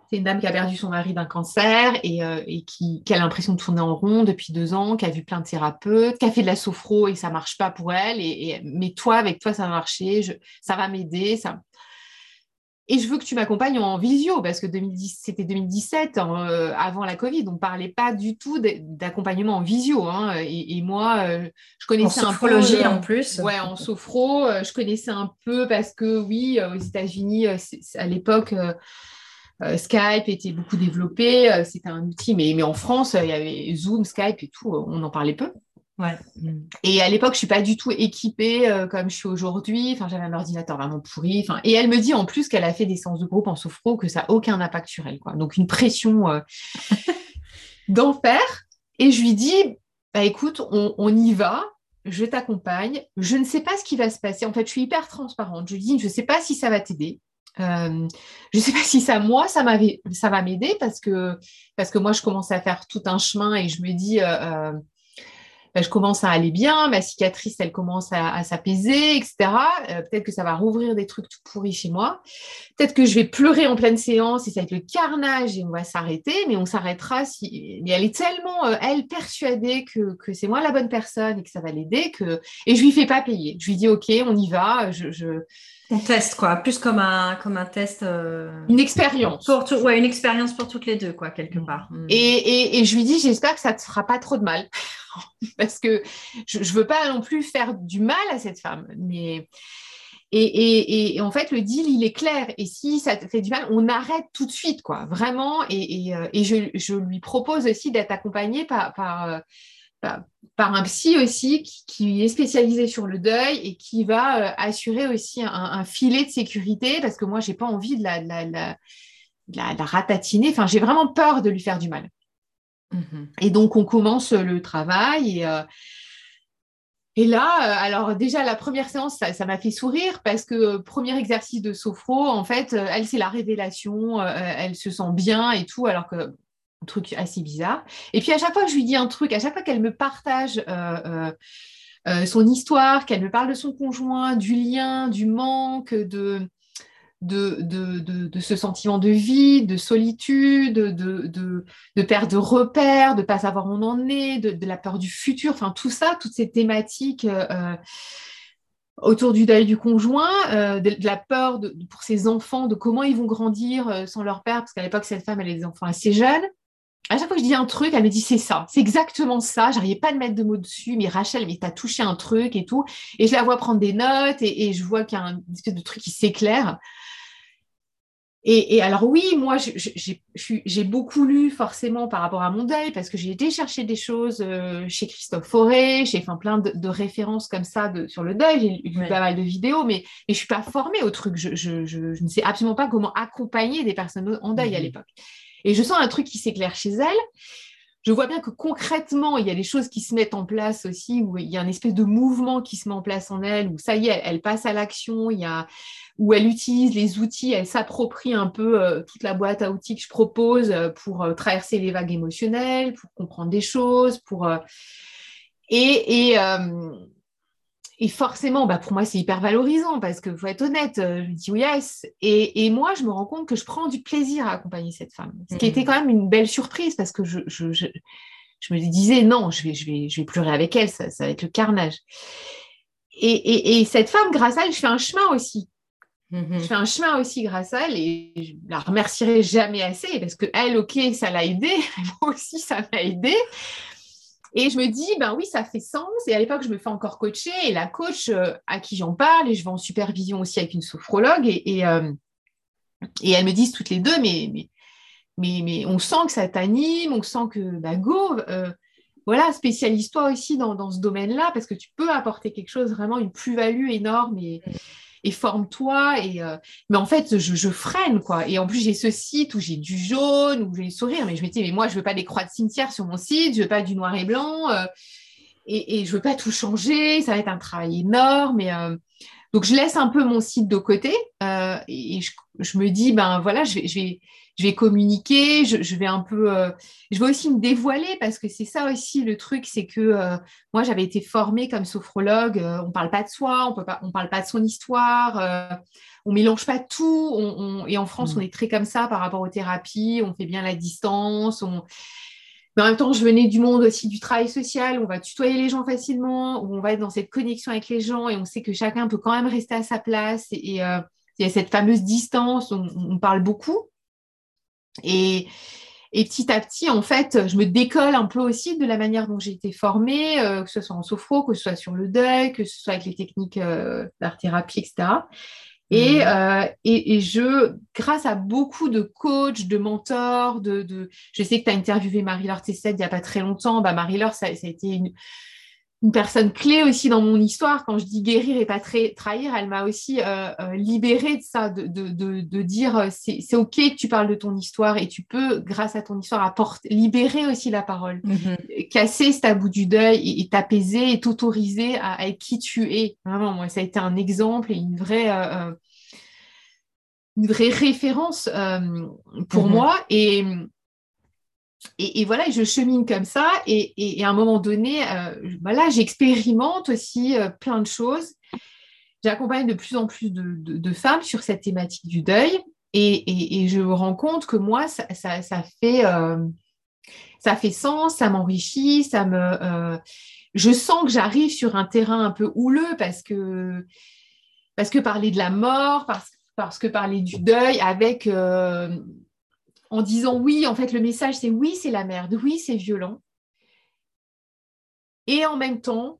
C'est une dame qui a perdu son mari d'un cancer et, euh, qui, a l'impression de tourner en rond depuis deux ans, qui a vu plein de thérapeutes, qui a fait de la sophro et ça marche pas pour elle. Et, mais toi, avec toi, ça va marcher, ça va m'aider. Ça... Et je veux que tu m'accompagnes en visio, parce que c'était 2017, euh, avant la Covid. On ne parlait pas du tout d'accompagnement en visio. Hein. Et, moi, euh, je connaissais un peu. Euh, en plus. Ouais, en sophro. je connaissais un peu parce que, oui, aux États-Unis, à l'époque. Skype était beaucoup développé, c'était un outil, mais, mais en France, il y avait Zoom, Skype et tout, on en parlait peu. Et à l'époque, je ne suis pas du tout équipée euh, comme je suis aujourd'hui. Enfin, j'avais un ordinateur vraiment pourri. Enfin, et elle me dit en plus qu'elle a fait des séances de groupe en sophro, que ça n'a aucun impact sur elle. Quoi. Donc, une pression euh, d'enfer. Et je lui dis, bah, écoute, on, y va, je t'accompagne. Je ne sais pas ce qui va se passer. En fait, je suis hyper transparente. Je lui dis, je ne sais pas si ça va t'aider. Euh, je ne sais pas si ça, moi, ça, ça va m'aider parce que, parce que moi, je commence à faire tout un chemin et je me dis, bah, je commence à aller bien, ma cicatrice, elle commence à, s'apaiser, etc. Euh, peut-être que ça va rouvrir des trucs tout pourris chez moi. Peut-être que je vais pleurer en pleine séance et ça va être le carnage et on va s'arrêter, mais on s'arrêtera si. Mais elle est tellement, euh, elle, persuadée que, c'est moi la bonne personne et que ça va l'aider que. Et je lui fais pas payer. Je lui dis, OK, on y va. je, je on teste quoi, plus comme un, comme un test. Euh, une expérience. Pour ouais, une expérience pour toutes les deux, quoi, quelque mm. part. Mm. Et, et, je lui dis, j'espère que ça ne te fera pas trop de mal. Parce que je ne veux pas non plus faire du mal à cette femme. Mais... Et, et, en fait, le deal, il est clair. Et si ça te fait du mal, on arrête tout de suite, quoi, vraiment. Et, euh, je, je, lui propose aussi d'être accompagnée par, par, euh, par un psy aussi qui, est spécialisé sur le deuil et qui va euh, assurer aussi un, filet de sécurité parce que moi, j'ai pas envie de la, la, ratatiner. Enfin, j'ai vraiment peur de lui faire du mal. Mm-hmm. Et donc, on commence le travail et, euh, Et là, euh, alors déjà, la première séance, ça m'a fait sourire parce que euh, premier exercice de sophro, en fait, euh, elle, c'est la révélation, elle se sent bien et tout, alors que un truc assez bizarre. Et puis à chaque fois que je lui dis un truc, à chaque fois qu'elle me partage son histoire, qu'elle me parle de son conjoint, du lien, du manque, de, de, de, ce sentiment de vide, de solitude, de, de, perte de repères, de ne pas savoir où on en est, de, la peur du futur, enfin tout ça, toutes ces thématiques euh, euh, autour du deuil du conjoint, euh, de, la peur pour ses enfants, de comment ils vont grandir sans leur père, parce qu'à l'époque, cette femme, elle a des enfants assez jeunes. À chaque fois que je dis un truc, elle me dit c'est ça, c'est exactement ça. J'arrivais pas à mettre de mots dessus, mais Rachel, mais t'as touché un truc et tout. Et je la vois prendre des notes et, et je vois qu'il y a un espèce de truc qui s'éclaire. Et, alors oui, moi, j'ai beaucoup lu forcément par rapport à mon deuil parce que j'ai été chercher des choses euh, chez Christophe Forêt, j'ai fait plein de, références comme ça sur le deuil, j'ai lu pas mal de vidéos, mais, je je suis pas formée au truc. Je, ne sais absolument pas comment accompagner des personnes en deuil à mmh l'époque. Et je sens un truc qui s'éclaire chez elle. Je vois bien que concrètement, il y a des choses qui se mettent en place aussi, où il y a une espèce de mouvement qui se met en place en elle, où ça y est, elle, passe à l'action, il y a, où elle utilise les outils, elle s'approprie un peu euh, toute la boîte à outils que je propose euh, pour euh, traverser les vagues émotionnelles, pour comprendre des choses, pour... et et forcément, bah, pour moi, c'est hyper valorisant parce que faut être honnête, euh, je dis oui, yes. Et, moi, je me rends compte que je prends du plaisir à accompagner cette femme. Ce qui était mm. quand même une belle surprise parce que je, me disais non, je vais, je, vais, je vais pleurer avec elle, ça, va être le carnage. Et, cette femme, grâce à elle, je fais un chemin aussi. Mm-hmm. Je fais un chemin aussi grâce à elle et je la remercierai jamais assez parce que elle, ok, ça l'a aidé, moi aussi, ça m'a aidé. Et je me dis, ben oui, ça fait sens. Et à l'époque, je me fais encore coacher. Et la coach euh, à qui j'en parle, et je vais en supervision aussi avec une sophrologue, et, euh, et, elles me disent toutes les deux, mais, mais, mais, on sent que ça t'anime, on sent que, bah, go, euh, voilà, spécialise-toi aussi dans, ce domaine-là, parce que tu peux apporter quelque chose, vraiment une plus-value énorme. Mm et forme-toi. Et, euh, mais en fait, je, freine, quoi. Et en plus, j'ai ce site où j'ai du jaune, où j'ai du sourire. Mais je me dis, mais moi, je veux pas des croix de cimetière sur mon site, je veux pas du noir et blanc. Euh, et, et je veux pas tout changer. Ça va être un travail énorme. Et, euh, donc, je laisse un peu mon site de côté. et je, me dis, ben voilà, je je vais je vais communiquer, je, vais un peu, euh, je vais aussi me dévoiler parce que c'est ça aussi le truc, c'est que euh, moi j'avais été formée comme sophrologue, euh, on parle pas de soi, on peut pas, on parle pas de son histoire, on mélange pas tout, et en France mm. on est très comme ça par rapport aux thérapies, on fait bien la distance, Mais en même temps, je venais du monde aussi du travail social, on va tutoyer les gens facilement, où on va être dans cette connexion avec les gens et on sait que chacun peut quand même rester à sa place. Et, il y a cette fameuse distance, on parle beaucoup. Et, petit à petit, en fait, je me décolle un peu aussi de la manière dont j'ai été formée, euh, que ce soit en sophro, que ce soit sur le deuil, que ce soit avec les techniques euh, d'art-thérapie, etc. Mmh. Euh, et, et, je, grâce à beaucoup de coachs, de mentors, de, je sais que tu as interviewé Marie-Laure Tesset il n'y a pas très longtemps. Bah, Marie-Laure, ça, ça, a été une, une personne clé aussi dans mon histoire. Quand je dis guérir et pas trahir, elle m'a aussi euh, euh, libérée de ça, de, de, de, dire euh, c'est OK que tu parles de ton histoire et tu peux, grâce à ton histoire, apporter, libérer aussi la parole, mm-hmm. casser ce tabou du deuil et, t'apaiser et t'autoriser à, être qui tu es. Vraiment, moi, ça a été un exemple et une vraie, une vraie référence pour mm-hmm. moi. Et et, voilà, je chemine comme ça. Et, à un moment donné, euh, voilà, j'expérimente aussi euh, plein de choses. J'accompagne de plus en plus de, femmes sur cette thématique du deuil. Et, je me rends compte que moi, ça, fait, euh, ça fait sens, ça m'enrichit, ça me. je sens que j'arrive sur un terrain un peu houleux parce que, parce que parler de la mort, parce que parler du deuil avec en disant oui, en fait, le message, c'est oui, c'est la merde, oui, c'est violent. Et en même temps,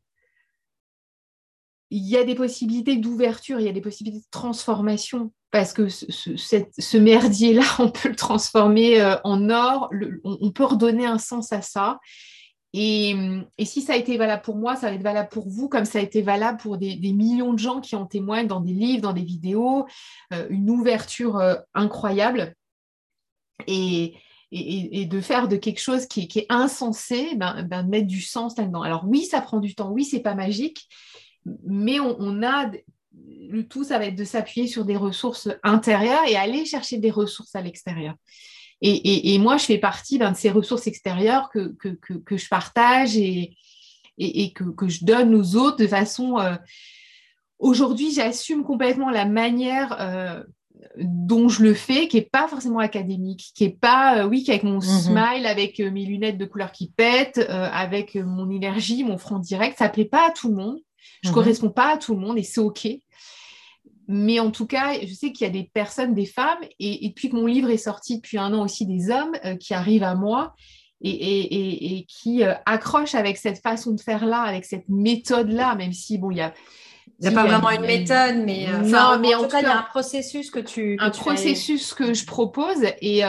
il y a des possibilités d'ouverture, il y a des possibilités de transformation, parce que ce, merdier-là, on peut le transformer euh, en or, on, peut redonner un sens à ça. Et, si ça a été valable pour moi, ça va être valable pour vous, comme ça a été valable pour des, millions de gens qui en témoignent dans des livres, dans des vidéos, euh, une ouverture euh, incroyable. Et, et, de faire de quelque chose qui, est insensé, ben, ben, mettre du sens là-dedans. Alors oui, ça prend du temps, oui, c'est pas magique, mais on, a le tout, ça va être de s'appuyer sur des ressources intérieures et aller chercher des ressources à l'extérieur. Et, moi, je fais partie ben, de ces ressources extérieures que, que, je partage et, que, je donne aux autres de façon... Euh, aujourd'hui, j'assume complètement la manière euh, dont je le fais, qui n'est pas forcément académique, qui n'est pas, euh, oui, avec mon mhm. smile, avec mes lunettes de couleur qui pètent, avec mon énergie, mon front direct, ça ne plaît pas à tout le monde. Je ne mhm. corresponds pas à tout le monde et c'est OK. Mais en tout cas, je sais qu'il y a des personnes, des femmes, et, depuis que mon livre est sorti depuis un an aussi, des hommes euh, qui arrivent à moi et, qui euh, accrochent avec cette façon de faire là, avec cette méthode là, même si bon, il y a il n'y a pas vraiment une méthode, mais, euh, non, mais en, tout cas, il y a un processus que tu. un processus que je propose et,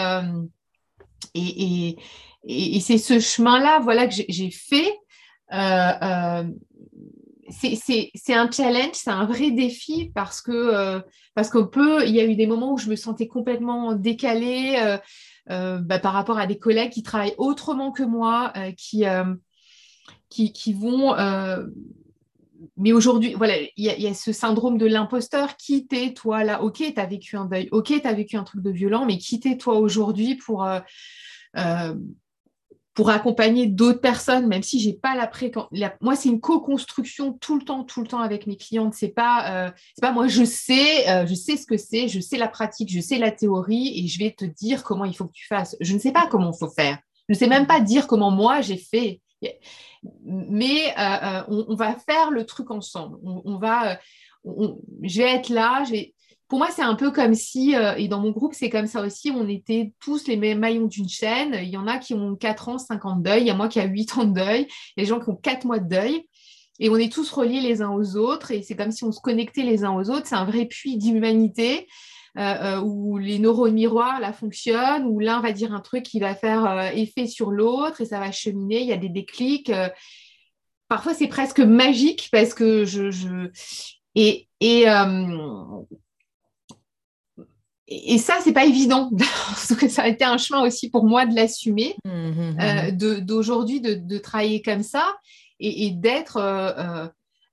et, et, c'est ce chemin-là voilà, que j'ai fait c'est un challenge, c'est un vrai défi parce que euh, parce qu'on peut, il y a eu des moments où je me sentais complètement décalée euh, euh, bah, par rapport à des collègues qui travaillent autrement que moi, qui, qui, qui vont mais aujourd'hui, voilà, il y, a ce syndrome de l'imposteur. Qui t'es, toi, là? Ok, tu as vécu un deuil. Ok, tu as vécu un truc de violent, mais qui t'es, toi, aujourd'hui, pour, pour accompagner d'autres personnes, même si j'ai pas la. Moi, c'est une co-construction tout le temps, tout le temps avec mes clientes. C'est pas, euh, pas moi, je sais, euh, je sais ce que c'est, je sais la pratique, je sais la théorie, et je vais te dire comment il faut que tu fasses. Je ne sais pas comment il faut faire. Je ne sais même pas dire comment moi j'ai fait. Mais euh, on, va faire le truc ensemble. On, va, je vais être là. Pour moi, c'est un peu comme si, euh, et dans mon groupe, c'est comme ça aussi, on était tous les mêmes maillons d'une chaîne. Il y en a qui ont 4 ans, 5 ans de deuil, il y a moi qui a 8 ans de deuil, il y a des gens qui ont 4 mois de deuil. Et on est tous reliés les uns aux autres, et c'est comme si on se connectait les uns aux autres. C'est un vrai puits d'humanité. Euh, euh, où les neurones miroirs là fonctionnent, où l'un va dire un truc qui va faire effet sur l'autre et ça va cheminer, il y a des déclics. parfois c'est presque magique parce que je, je... et, et et ça, c'est pas évident. ça a été un chemin aussi pour moi de l'assumer, mmh, mmh, euh, mmh. d'aujourd'hui de, travailler comme ça et, d'être, euh,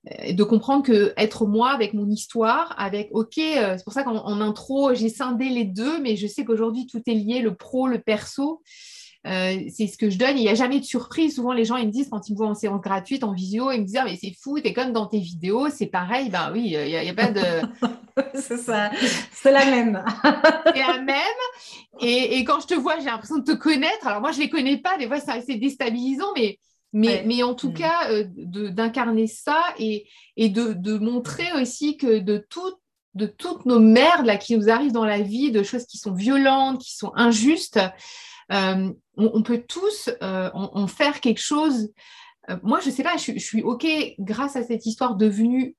euh, de comprendre que être moi avec mon histoire, avec ok, c'est pour ça qu'en intro j'ai scindé les deux, mais je sais qu'aujourd'hui tout est lié, le pro, le perso. Euh, c'est ce que je donne. Il n'y a jamais de surprise. Souvent, les gens ils me disent quand ils me voient en séance gratuite, en visio, ils me disent ah, mais c'est fou, t'es comme dans tes vidéos, c'est pareil. Ben oui, il n'y a, pas de. c'est ça, c'est la même. c'est la même. Et, quand je te vois, j'ai l'impression de te connaître. Alors moi, je ne les connais pas. Des fois, c'est assez déstabilisant, mais. Mais, mais, en tout mm. cas, euh, d'incarner ça et, et de, de, montrer aussi que de, tout, de toutes nos merdes là, qui nous arrivent dans la vie, de choses qui sont violentes, qui sont injustes, euh, on, peut tous euh, en, faire quelque chose. Moi, je ne sais pas, je, suis OK grâce à cette histoire devenue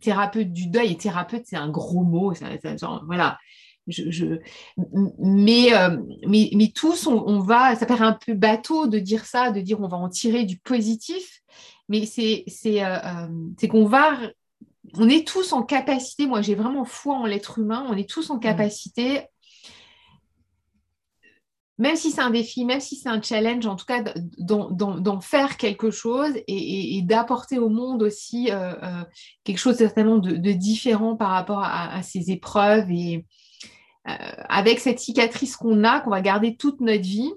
thérapeute du deuil. Et thérapeute, c'est un gros mot. voilà. Je, mais, mais, tous, on, va, ça paraît un peu bateau de dire ça, de dire on va en tirer du positif, mais c'est qu'on va, on est tous en capacité, moi j'ai vraiment foi en l'être humain, on est tous en capacité même si c'est un défi, même si c'est un challenge, en tout cas d'en faire quelque chose et, d'apporter au monde aussi euh, euh, quelque chose certainement de, différent par rapport à, ces épreuves et euh, avec cette cicatrice qu'on a, qu'on va garder toute notre vie.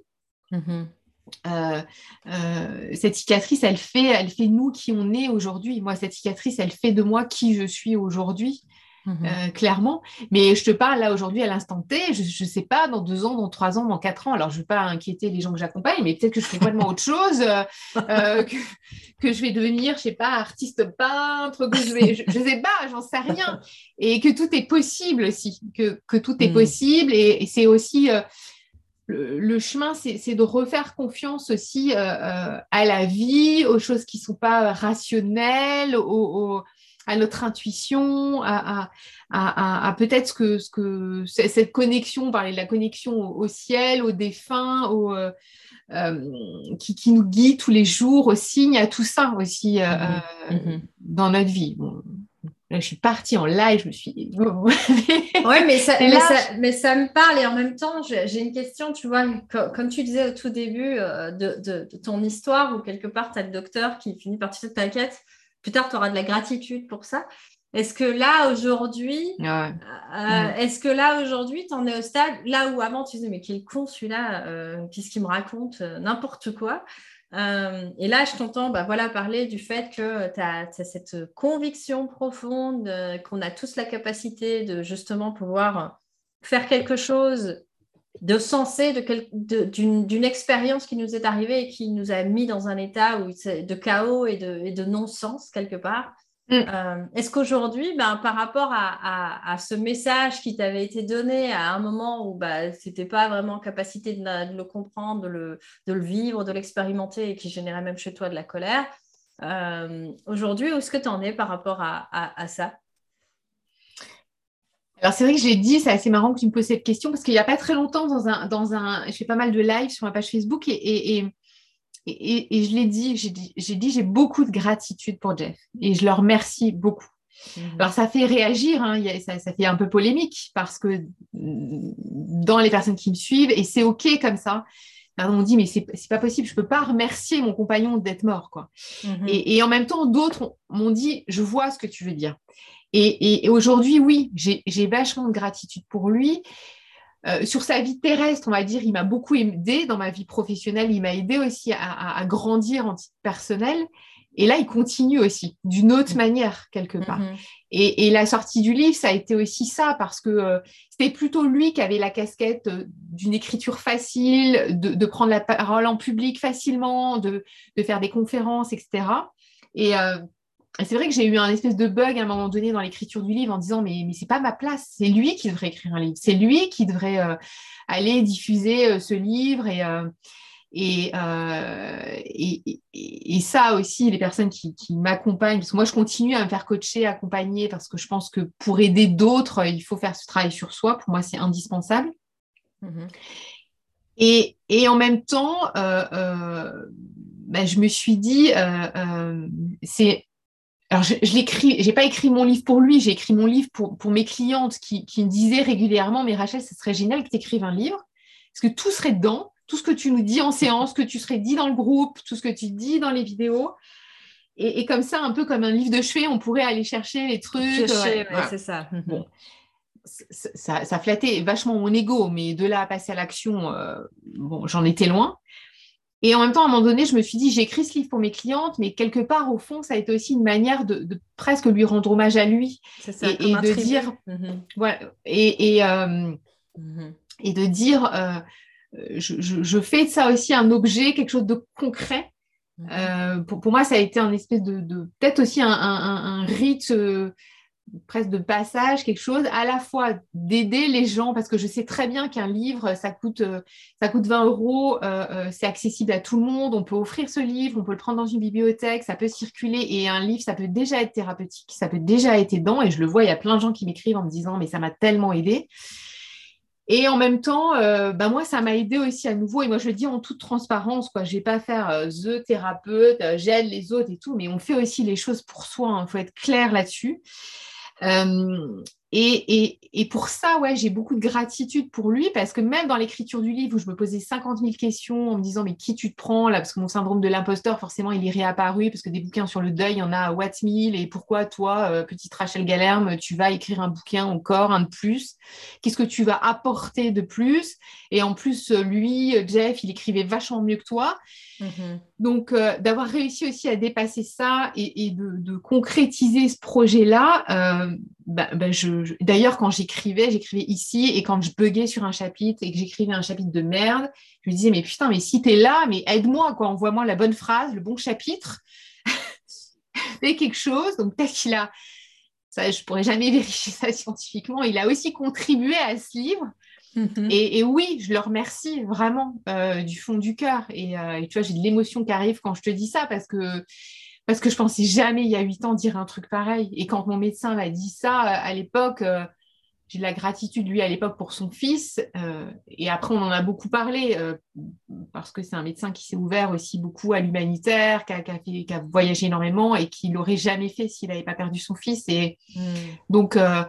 Mm-hmm. cette cicatrice, elle fait, elle fait nous qui on est aujourd'hui. Moi, cette cicatrice, elle fait de moi qui je suis aujourd'hui. Mhm. Euh, clairement. Mais je te parle là aujourd'hui à l'instant T, je ne sais pas, dans deux ans, dans trois ans, dans quatre ans. Alors, je ne veux pas inquiéter les gens que j'accompagne, mais peut-être que je fais complètement autre chose, euh, euh, que, je vais devenir, je ne sais pas, artiste peintre, que je vais, je, sais pas, j'en sais rien. Et que tout est possible aussi, que, tout est mhm. possible. Et, c'est aussi. Le, chemin, c'est de refaire confiance aussi à la vie, aux choses qui ne sont pas rationnelles, aux, à notre intuition, à, peut-être que, ce que cette connexion, parler de la connexion au, ciel, au défunt, au, euh, euh, qui, nous guide tous les jours, au signe, à tout ça aussi euh, mm-hmm. Mm-hmm. dans notre vie. Là, je suis partie en live, je me suis. oui, mais ça, mais, ça, me parle et en même temps, j'ai une question, tu vois, comme tu disais au tout début de, ton histoire, où quelque part, tu as le docteur qui finit par te t'inquiète, plus tard, tu auras de la gratitude pour ça. Est-ce que là, aujourd'hui, euh, mm. est-ce que là, aujourd'hui, tu en es au stade, là où avant, tu disais, mais quel con celui-là, euh, qu'est-ce qu'il me raconte, n'importe quoi euh, et là, je t'entends bah, voilà, parler du fait que tu as, cette conviction profonde euh, qu'on a tous la capacité de justement pouvoir faire quelque chose de sensé, d'une expérience qui nous est arrivée et qui nous a mis dans un état où, de chaos et de, non-sens quelque part. Mm. Euh, est-ce qu'aujourd'hui, ben, par rapport à, ce message qui t'avait été donné à un moment où bah, ce n'était pas vraiment en capacité de, le comprendre, de le, vivre, de l'expérimenter et qui générait même chez toi de la colère, euh, aujourd'hui, où est-ce que tu en es par rapport à, ça? Alors c'est vrai que j'ai dit, c'est assez marrant que tu me poses cette question parce qu'il n'y a pas très longtemps dans un, dans un, je fais pas mal de lives sur ma page Facebook et et, je l'ai dit, j'ai dit, j'ai beaucoup de gratitude pour Jeff et je le remercie beaucoup. Mhm. Alors ça fait réagir, hein, ça, fait un peu polémique parce que dans les personnes qui me suivent, et c'est OK comme ça, on dit mais c'est pas possible, je peux pas remercier mon compagnon d'être mort. quoi. Mhm. Et, en même temps, d'autres m'ont dit, je vois ce que tu veux dire. Et, et aujourd'hui, oui, j'ai vachement de gratitude pour lui. Euh, sur sa vie terrestre, on va dire, il m'a beaucoup aidé dans ma vie professionnelle. Il m'a aidé aussi à, grandir en titre personnel. Et là, il continue aussi d'une autre mm. manière, quelque part. Mm-hmm. et, la sortie du livre, ça a été aussi ça, parce que euh, c'était plutôt lui qui avait la casquette euh, d'une écriture facile, de, prendre la parole en public facilement, de, faire des conférences, etc. Et c'est vrai que j'ai eu un espèce de bug à un moment donné dans l'écriture du livre en disant mais, mais c'est pas ma place, c'est lui qui devrait écrire un livre, c'est lui qui devrait euh, aller diffuser euh, ce livre et, euh, et, et, ça aussi, les personnes qui, m'accompagnent, parce que moi je continue à me faire coacher, accompagner, parce que je pense que pour aider d'autres, il faut faire ce travail sur soi, pour moi c'est indispensable. Mm-hmm. Et, en même temps, ben, je me suis dit, c'est alors, je, je l'écris, j'ai pas écrit mon livre pour lui, j'ai écrit mon livre pour, pour mes clientes qui, qui, me disaient régulièrement, mais Rachel, ce serait génial que tu écrives un livre, parce que tout serait dedans, tout ce que tu nous dis en séance, que tu serais dit dans le groupe, tout ce que tu dis dans les vidéos. Et, comme ça, un peu comme un livre de chevet, on pourrait aller chercher les trucs. c'est ça. Bon. Ça, ça, flattait vachement mon ego, mais de là à passer à l'action, euh, bon, j'en étais loin. Et en même temps, à un moment donné, je me suis dit, j'écris ce livre pour mes clientes, mais quelque part, au fond, ça a été aussi une manière de, presque lui rendre hommage à lui. Ça, et, de dire, mhm. voilà, et, euh, mhm. et, de dire, euh, je, fais de ça aussi un objet, quelque chose de concret. Mhm. Euh, pour, moi, ça a été un espèce de, peut-être aussi un, un rite presque de passage, quelque chose, à la fois d'aider les gens, parce que je sais très bien qu'un livre, ça coûte, euh, ça coûte 20 euros, euh, euh, c'est accessible à tout le monde, on peut offrir ce livre, on peut le prendre dans une bibliothèque, ça peut circuler, et un livre, ça peut déjà être thérapeutique, ça peut déjà être aidant, et je le vois, il y a plein de gens qui m'écrivent en me disant, mais ça m'a tellement aidé. Et en même temps, bah moi, ça m'a aidé aussi à nouveau. Et moi, je le dis en toute transparence, quoi. Je vais pas faire the thérapeute, j'aide les autres et tout, mais on fait aussi les choses pour soi. Il hein. faut être clair là-dessus. Euh, et, et, pour ça, ouais, j'ai beaucoup de gratitude pour lui parce que même dans l'écriture du livre où je me posais 50 000 questions en me disant mais qui tu te prends là? Parce que mon syndrome de l'imposteur forcément il est réapparu parce que des bouquins sur le deuil il y en a à mille et pourquoi toi euh, petite Rachel Galerme tu vas écrire un bouquin encore un de plus? Qu'est-ce que tu vas apporter de plus? Et en plus lui Jeff il écrivait vachement mieux que toi. Mhm. Donc, euh, d'avoir réussi aussi à dépasser ça et, de, concrétiser ce projet-là, euh, bah, bah, d'ailleurs, quand j'écrivais, j'écrivais ici et quand je buguais sur un chapitre et que j'écrivais un chapitre de merde, je me disais, mais putain, mais si tu es là, mais aide-moi, quoi, envoie-moi la bonne phrase, le bon chapitre, fais quelque chose. Donc, peut-être qu'il a, ça, je pourrais jamais vérifier ça scientifiquement, il a aussi contribué à ce livre. Mhm. Et, oui, je le remercie vraiment euh, du fond du cœur. Euh, et, tu vois, j'ai de l'émotion qui arrive quand je te dis ça parce que, parce que je pensais jamais il y a huit ans dire un truc pareil. Et quand mon médecin m'a dit ça euh, à l'époque, j'ai de la gratitude, lui, à l'époque, pour son fils. Euh, et après, on en a beaucoup parlé, euh, parce que c'est un médecin qui s'est ouvert aussi beaucoup à l'humanitaire, qui a, voyagé énormément et qui l'aurait jamais fait s'il n'avait pas perdu son fils. Et hmm. donc, euh,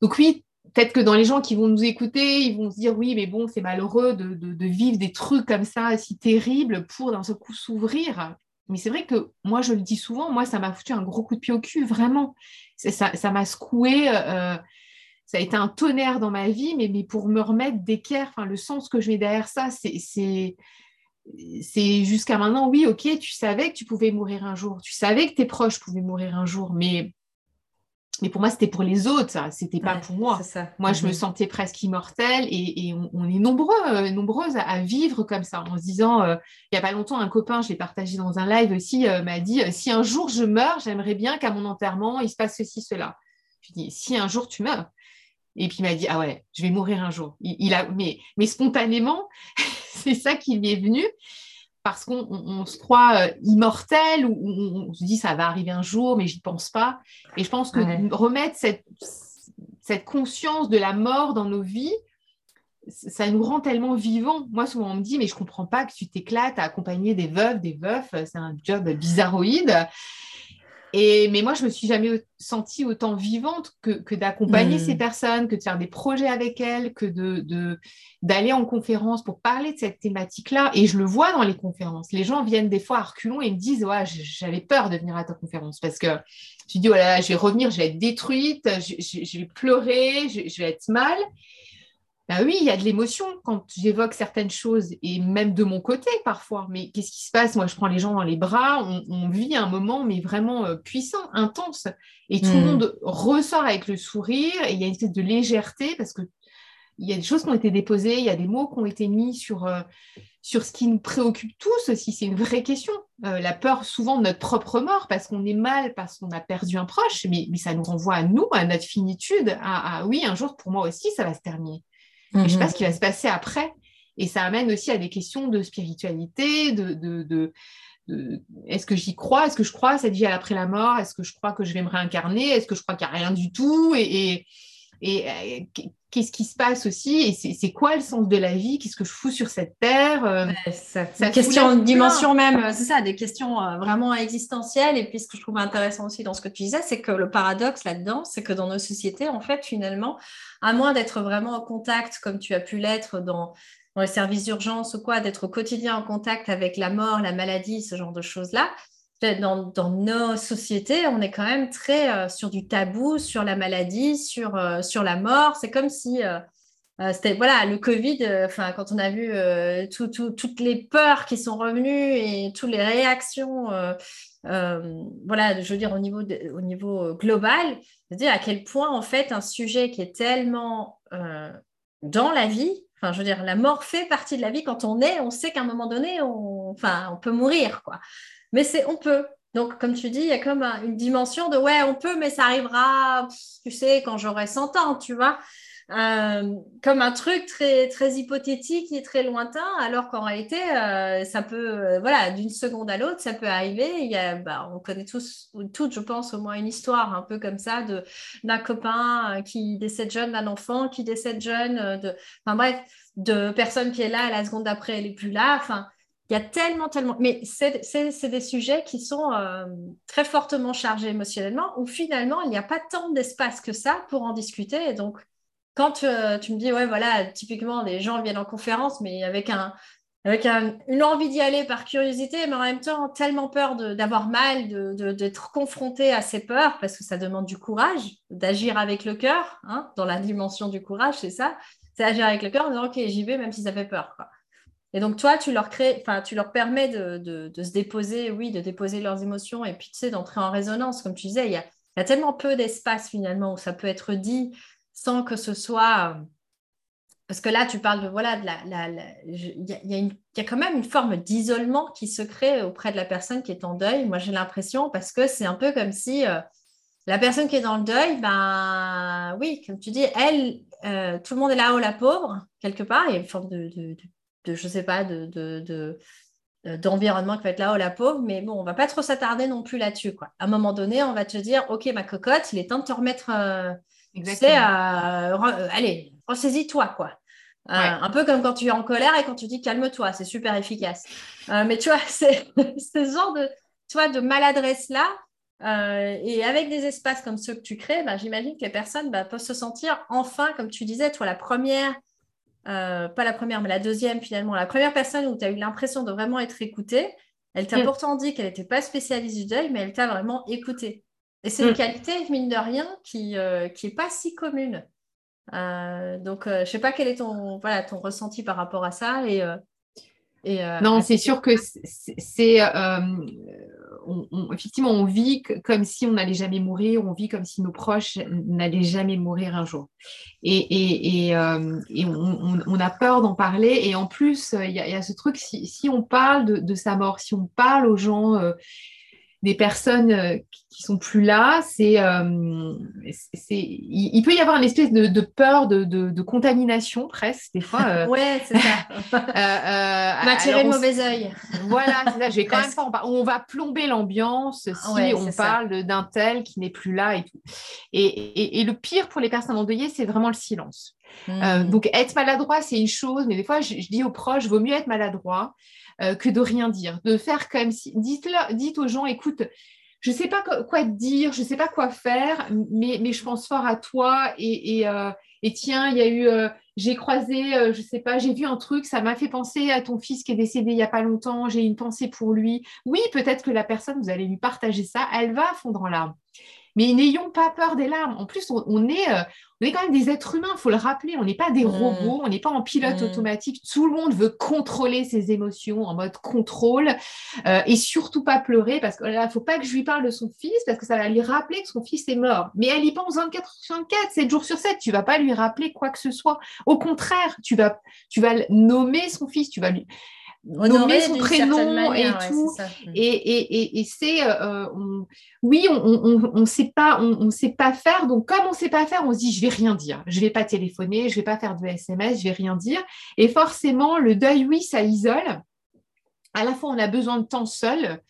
donc, oui, peut-être que dans les gens qui vont nous écouter, ils vont se dire oui, mais bon, c'est malheureux de, de, vivre des trucs comme ça, si terribles, pour d'un seul coup s'ouvrir. Mais c'est vrai que moi, je le dis souvent, moi, ça m'a foutu un gros coup de pied au cul, vraiment. Ça m'a secoué ça a été un tonnerre dans ma vie, mais, pour me remettre d'équerre, le sens que je mets derrière ça, c'est c'est jusqu'à maintenant, oui, ok, tu savais que tu pouvais mourir un jour, tu savais que tes proches pouvaient mourir un jour, mais, mais pour moi, c'était pour les autres, ça, c'était pas pour moi. Moi, je me mhm. sentais presque immortelle et, on, est nombreux, euh, nombreuses à, vivre comme ça, en se disant, euh, il n'y a pas longtemps, un copain, je l'ai partagé dans un live aussi, euh, m'a dit, si un jour je meurs, j'aimerais bien qu'à mon enterrement, il se passe ceci, cela. Je dis, si un jour tu meurs, et puis il m'a dit, ah ouais, je vais mourir un jour. Il, a, mais, mais spontanément, c'est ça qui lui est venu parce qu'on se croit euh, immortel ou on, se dit ça va arriver un jour, mais j'y pense pas. Et je pense que remettre cette, cette conscience de la mort dans nos vies, ça nous rend tellement vivants. Moi, souvent, on me dit, mais je comprends pas que tu t'éclates à accompagner des veuves, des veufs, c'est un job bizarroïde. Et, mais moi, je me suis jamais sentie autant vivante que, d'accompagner hmm. ces personnes, que de faire des projets avec elles, que de, d'aller en conférence pour parler de cette thématique-là. Et je le vois dans les conférences. Les gens viennent des fois à reculons et me disent ouais, j'avais peur de venir à ta conférence parce que je dis oh là, là je vais revenir, je vais être détruite, je, vais pleurer, je, vais être mal. Bah oui, il y a de l'émotion quand j'évoque certaines choses, et même de mon côté parfois. Mais qu'est-ce qui se passe? Moi, je prends les gens dans les bras, on, vit un moment, mais vraiment euh, puissant, intense. Et tout le hmm. monde ressort avec le sourire, et il y a une espèce de légèreté, parce que il y a des choses qui ont été déposées, il y a des mots qui ont été mis sur, euh, sur ce qui nous préoccupe tous aussi. C'est une vraie question. Euh, la peur, souvent, de notre propre mort, parce qu'on est mal, parce qu'on a perdu un proche, mais, ça nous renvoie à nous, à notre finitude, à oui, un jour, pour moi aussi, ça va se terminer. Je ne sais pas ce qui va se passer après. Et ça amène aussi à des questions de spiritualité, de, de, est-ce que j'y crois? Est-ce que je crois à cette vie après la mort? Est-ce que je crois que je vais me réincarner? Est-ce que je crois qu'il n'y a rien du tout? Et, et, euh, qu'est-ce qui se passe aussi? Et c'est quoi le sens de la vie? Qu'est-ce que je fous sur cette terre? Euh, ça, question, dimension même, c'est ça, des questions euh, vraiment existentielles. Et puis ce que je trouve intéressant aussi dans ce que tu disais, c'est que le paradoxe là-dedans, c'est que dans nos sociétés, en fait, finalement, à moins d'être vraiment en contact, comme tu as pu l'être dans, les services d'urgence ou quoi, d'être au quotidien en contact avec la mort, la maladie, ce genre de choses-là, dans, nos sociétés, on est quand même très euh, sur du tabou, sur la maladie, sur, euh, sur la mort. C'est comme si euh, c'était voilà le Covid. Quand on a vu toutes les peurs qui sont revenues et toutes les réactions, voilà, je veux dire au niveau au niveau global, dire à quel point, en fait, un sujet qui est tellement dans la vie, enfin, je veux dire, la mort fait partie de la vie. Quand on est, on sait qu'à un moment donné, on, enfin, on peut mourir, quoi. Mais c'est on peut. Donc, comme tu dis, il y a comme une dimension de ouais, on peut, mais ça arrivera, tu sais, quand j'aurai 100 ans, tu vois. Euh, comme un truc très, très hypothétique et très lointain, alors qu'en réalité, euh, ça peut, euh, voilà, d'une seconde à l'autre, ça peut arriver. Il y a, bah, on connaît tous, ou toutes, je pense, au moins une histoire un peu comme ça de, d'un copain qui décède jeune, d'un enfant qui décède jeune, de, enfin bref, de personne qui est là, la seconde d'après, elle n'est plus là. Enfin, il y a tellement, tellement. Mais c'est, des sujets qui sont très fortement chargés émotionnellement, où finalement, il n'y a pas tant d'espace que ça pour en discuter. Et donc, quand euh, tu me dis, ouais, voilà, typiquement, les gens viennent en conférence, mais avec, un, avec une envie d'y aller par curiosité, mais en même temps, tellement peur d'avoir mal, d'être confronté à ces peurs, parce que ça demande du courage, d'agir avec le cœur, hein, dans la dimension du courage, c'est ça, c'est agir avec le cœur en disant, OK, j'y vais, même si ça fait peur. Et donc, toi, tu leur, crées, tu leur permets de, se déposer, oui, de déposer leurs émotions, et puis, tu sais, d'entrer en résonance, comme tu disais, il y a, tellement peu d'espace finalement où ça peut être dit sans que ce soit... Parce que là, tu parles de, voilà, de la... Il y, a quand même une forme d'isolement qui se crée auprès de la personne qui est en deuil. Moi, j'ai l'impression, parce que c'est un peu comme si euh, la personne qui est dans le deuil, ben oui, comme tu dis, elle, euh, tout le monde est là-haut, la pauvre, quelque part. Il y a une forme de, de, de, je sais pas, de, de euh, d'environnement qui va être là haut la pauvre, mais bon, on va pas trop s'attarder non plus là-dessus. Quoi. À un moment donné, on va te dire, OK, ma cocotte, il est temps de te remettre, C'est, allez, ressaisis-toi, quoi. Un peu comme quand tu es en colère et quand tu dis calme-toi, c'est super efficace. mais tu vois, c'est ce genre de, tu de maladresse-là, euh, et avec des espaces comme ceux que tu crées, bah, j'imagine que les personnes bah, peuvent se sentir enfin, comme tu disais, toi, la première, euh, pas la première, mais la deuxième finalement, la première personne où tu as eu l'impression de vraiment être écoutée, elle t'a mm. pourtant dit qu'elle n'était pas spécialiste du deuil, mais elle t'a vraiment écoutée. Et c'est une mm. qualité, mine de rien, qui n'est euh, pas si commune. donc, je ne sais pas quel est ton, voilà, ton ressenti par rapport à ça. Et, non, c'est sûr que c'est effectivement, on vit comme si on n'allait jamais mourir, on vit comme si nos proches n'allaient jamais mourir un jour. Et, euh, on, a peur d'en parler. Et en plus, il y, a ce truc, si, on parle de, sa mort, si on parle aux gens euh, des personnes euh, qui sont plus là, c'est, euh, il, peut y avoir une espèce de, peur de, contamination presque des fois. Euh. ouais, c'est ça. va tirer le mauvais œil. Voilà, c'est ça. Je vais quand même pas. On va plomber l'ambiance si on parle d'un tel qui n'est plus là et tout. Et, et, le pire pour les personnes endeuillées, c'est vraiment le silence. Mmh. donc être maladroit, c'est une chose, mais des fois, je, je dis aux proches, vaut mieux être maladroit euh, que de rien dire, de faire comme si, dites, dites aux gens, écoute, je ne sais pas quoi dire, je ne sais pas quoi faire, mais, je pense fort à toi et, et, euh, tiens, il y a eu, euh, j'ai croisé, je ne sais pas, j'ai vu un truc, ça m'a fait penser à ton fils qui est décédé il n'y a pas longtemps, j'ai une pensée pour lui. Oui, peut-être que la personne, vous allez lui partager ça, elle va fondre en larmes. Mais n'ayons pas peur des larmes. En plus, on, est, euh, on est quand même des êtres humains, il faut le rappeler. On n'est pas des mm. robots, on n'est pas en pilote mm. automatique. Tout le monde veut contrôler ses émotions en mode contrôle euh, et surtout pas pleurer parce qu'il ne faut pas que je lui parle de son fils parce que ça va lui rappeler que son fils est mort. Mais elle y pense 24 sur 24, 7 jours sur 7. Tu vas pas lui rappeler quoi que ce soit. Au contraire, tu vas, tu vas nommer son fils, tu vas lui nommer son prénom et tout. Mm. Et, et, et, c'est, euh, oui, on ne sait pas, on, sait pas faire. Donc, comme on ne sait pas faire, on se dit, je vais rien dire. Je vais pas téléphoner, je vais pas faire de SMS, je vais rien dire. Et forcément, le deuil, oui, ça isole. À la fois, on a besoin de temps seul.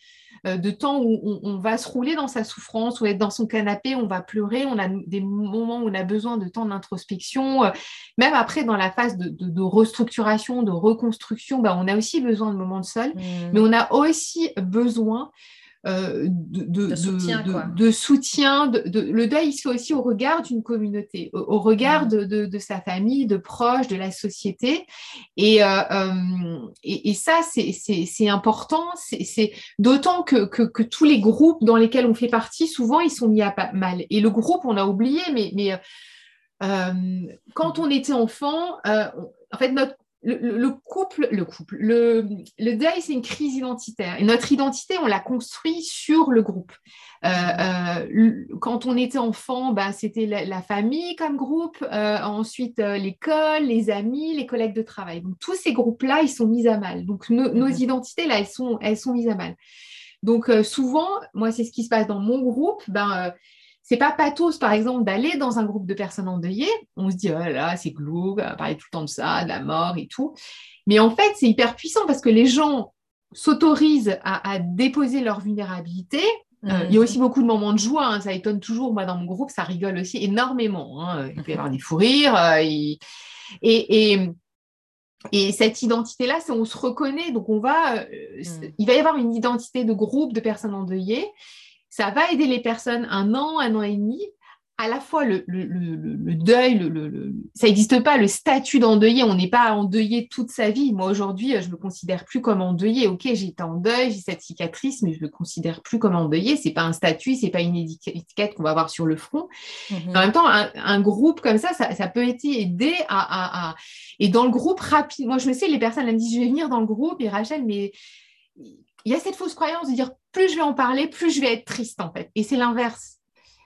Euh, de temps où on, va se rouler dans sa souffrance, ou être dans son canapé, on va pleurer, on a des moments où on a besoin de temps d'introspection. Euh, même après, dans la phase de, restructuration, de reconstruction, bah, on a aussi besoin de moments de sol, mmh. mais on a aussi besoin euh, de, soutien. le deuil, il se fait aussi au regard d'une communauté, au, regard mmh. de, sa famille, de proches, de la société. Et, euh, euh, et, ça, c'est important. C'est d'autant que, que, tous les groupes dans lesquels on fait partie, souvent, ils sont mis à mal. Et le groupe, on a oublié, mais, mais quand on était enfant, en fait, notre le, couple, le couple, le, le deuil, c'est une crise identitaire. Et notre identité, on l'a construit sur le groupe. Euh, euh, quand on était enfant, ben, c'était la, famille comme groupe, euh, ensuite l'école, les amis, les collègues de travail. Donc tous ces groupes-là, ils sont mis à mal. Donc nos mhm. identités, là, elles sont, elles sont mises à mal. Donc souvent, moi, c'est ce qui se passe dans mon groupe. Ben, c'est pas pathos, par exemple, d'aller dans un groupe de personnes endeuillées. On se dit, oh là, c'est glauque, on parler tout le temps de ça, de la mort et tout. Mais en fait, c'est hyper puissant parce que les gens s'autorisent à, déposer leur vulnérabilité. Euh, il y a aussi beaucoup de moments de joie, hein. ça étonne toujours. Moi, dans mon groupe, ça rigole aussi énormément. Hein. Il peut y avoir des fous rires. Euh, et, et, et, cette identité-là, on se reconnaît. Donc, on va, euh, mmh. il va y avoir une identité de groupe de personnes endeuillées ça va aider les personnes un an, un an et demi. À la fois le, deuil, le, ça n'existe pas, le statut d'endeuillé, on n'est pas endeuillé toute sa vie. Moi aujourd'hui, je ne me considère plus comme endeuillé. Ok, j'ai été en deuil, j'ai cette cicatrice, mais je ne me considère plus comme endeuillé. Ce n'est pas un statut, ce n'est pas une étiquette qu'on va avoir sur le front. Mhm. En même temps, un, groupe comme ça, ça, peut aider à, Et dans le groupe, rapide, moi je me sais, les personnes elles me disent, je vais venir dans le groupe, et Rachel, mais il y a cette fausse croyance de dire plus je vais en parler, plus je vais être triste en fait. Et c'est l'inverse.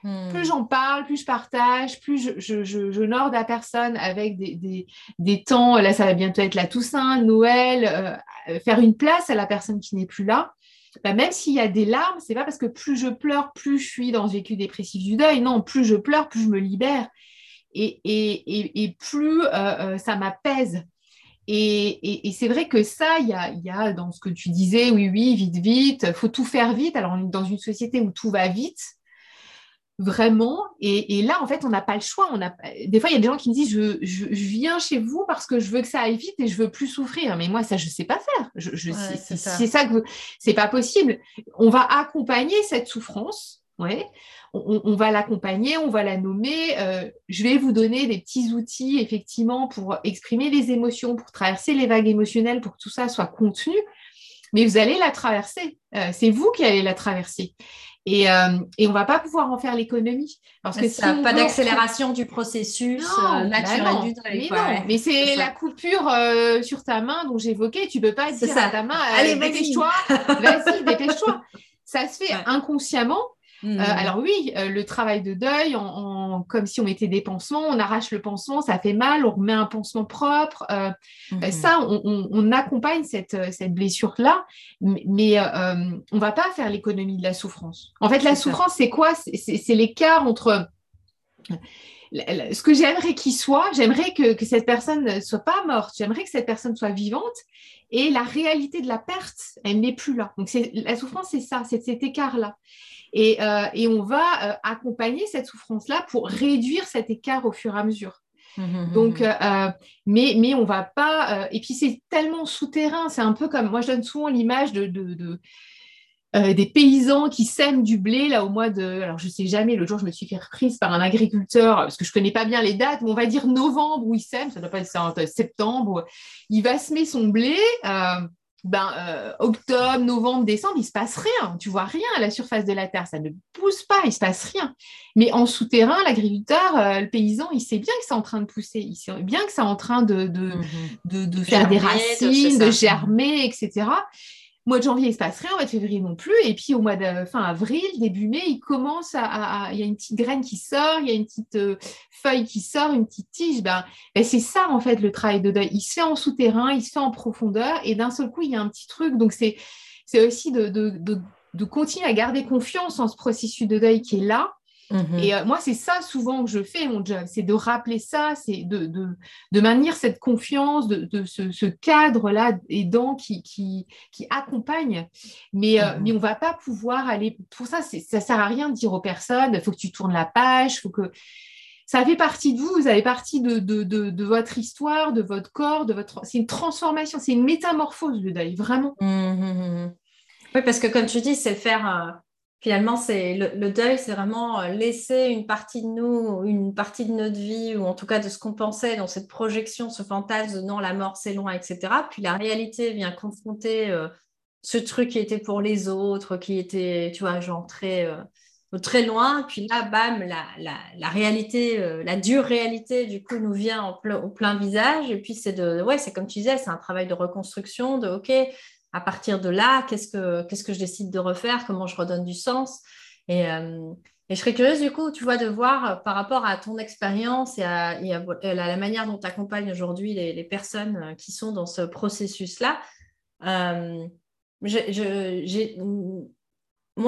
Hmm. Plus j'en parle, plus je partage, plus je, je, je, norde à personne avec des, des, temps, là ça va bientôt être la Toussaint, Noël, euh, faire une place à la personne qui n'est plus là. Bah, même s'il y a des larmes, c'est pas parce que plus je pleure, plus je suis dans ce vécu dépressif du deuil. Non, plus je pleure, plus je me libère. Et, et, et, plus euh, euh, ça m'apaise. Et, c'est vrai que ça, il y a, dans ce que tu disais, oui, oui, vite, vite, faut tout faire vite. Alors, on est dans une société où tout va vite. vraiment. Et, là, en fait, on n'a pas le choix. On a... Des fois, il y a des gens qui me disent je, je, viens chez vous parce que je veux que ça aille vite et je veux plus souffrir. Mais moi, ça, je ne sais pas faire. Je, c'est ça. que c'est pas possible. On va accompagner cette souffrance. Ouais. On, va l'accompagner, on va la nommer. Euh, je vais vous donner des petits outils, effectivement, pour exprimer les émotions, pour traverser les vagues émotionnelles, pour que tout ça soit contenu. Mais vous allez la traverser. Euh, c'est vous qui allez la traverser. Et, euh, et on ne va pas pouvoir en faire l'économie. Parce que ça, pas d'accélération du processus bah naturel du deuil. Mais, mais c'est la coupure euh, sur ta main dont j'évoquais. Tu ne peux pas dire à ta main, allez, dépêche-toi, vas-y, dépêche-toi. Ça se fait inconsciemment. Mmh. alors oui, le travail de deuil, comme si on mettait des pansements, on arrache le pansement, ça fait mal, on remet un pansement propre. Mmh. Ça, on, accompagne cette, cette blessure-là, mais, on ne va pas faire l'économie de la souffrance. En fait, la souffrance, c'est quoi? C'est l'écart entre ce que j'aimerais qu'il soit, j'aimerais que, que, cette personne ne soit pas morte, j'aimerais que cette personne soit vivante, et la réalité de la perte, elle n'est plus là. Donc la souffrance, c'est ça, c'est cet écart-là. Euh, et, on va euh, accompagner cette souffrance-là pour réduire cet écart au fur et à mesure. Mmh, mmh, mmh, Donc, euh, mais, mais on va pas. et puis, c'est tellement souterrain. C'est un peu comme. Moi, je donne souvent l'image de, de, des paysans qui sèment du blé là au mois de. Alors, je sais jamais, le jour, je me suis fait reprise par un agriculteur parce que je connais pas bien les dates, mais on va dire novembre où il sème, ça doit pas être septembre. Il va semer son blé ben, euh, octobre, novembre, décembre, il se passe rien. Tu vois rien à la surface de la terre, ça ne pousse pas, il se passe rien. Mais en souterrain, l'agriculteur, euh, le paysan, il sait bien que c'est en train de pousser, il sait bien que c'est en train de, de, mhm. de, faire des racines, de germer, etc mois de janvier, il se passe rien, au mois de février non plus. Et puis au mois de fin avril, début mai, il commence à, il y a une petite graine qui sort, il y a une petite euh, feuille qui sort, une petite tige. Ben, ben, c'est ça en fait le travail de deuil. Il se fait en souterrain, il se fait en profondeur, et d'un seul coup, il y a un petit truc. Donc c'est aussi de, de continuer à garder confiance en ce processus de deuil qui est là Mmh et euh, moi, c'est ça souvent que je fais, mon job, c'est de rappeler ça, c'est de, de, de, maintenir cette confiance, de, de ce, ce cadre-là aidant qui, qui, qui accompagne. Mais, euh, mmh mais on ne va pas pouvoir aller. Pour ça, ça ne sert à rien de dire aux personnes il faut que tu tournes la page, faut que. Ça fait partie de vous, vous avez partie de, de votre histoire, de votre corps, de votre. C'est une transformation, c'est une métamorphose le deuil, vraiment. Mmh oui, parce que comme tu dis, c'est faire. Euh, finalement, c'est le, deuil, c'est vraiment euh, laisser une partie de nous, une partie de notre vie, ou en tout cas de ce qu'on pensait dans cette projection, ce fantasme de non, la mort, c'est loin, etc. Puis la réalité vient confronter euh, ce truc qui était pour les autres, qui était, tu vois, genre très, euh, loin. Puis là, bam, la, réalité, la dure réalité, du coup, nous vient au plein visage. Et puis, c'est de, ouais, c'est comme tu disais, c'est un travail de reconstruction, de, OK, à partir de là, qu'est-ce que, que je décide de refaire, comment je redonne du sens. Et, euh, et, je serais curieuse, du coup, tu vois, de voir euh, par rapport à ton expérience et à, la manière dont tu accompagnes aujourd'hui les, personnes euh, qui sont dans ce processus-là. mon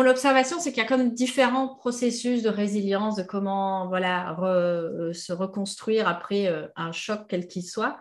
observation, c'est qu'il y a comme différents processus de résilience, de comment voilà, se reconstruire après un choc quel qu'il soit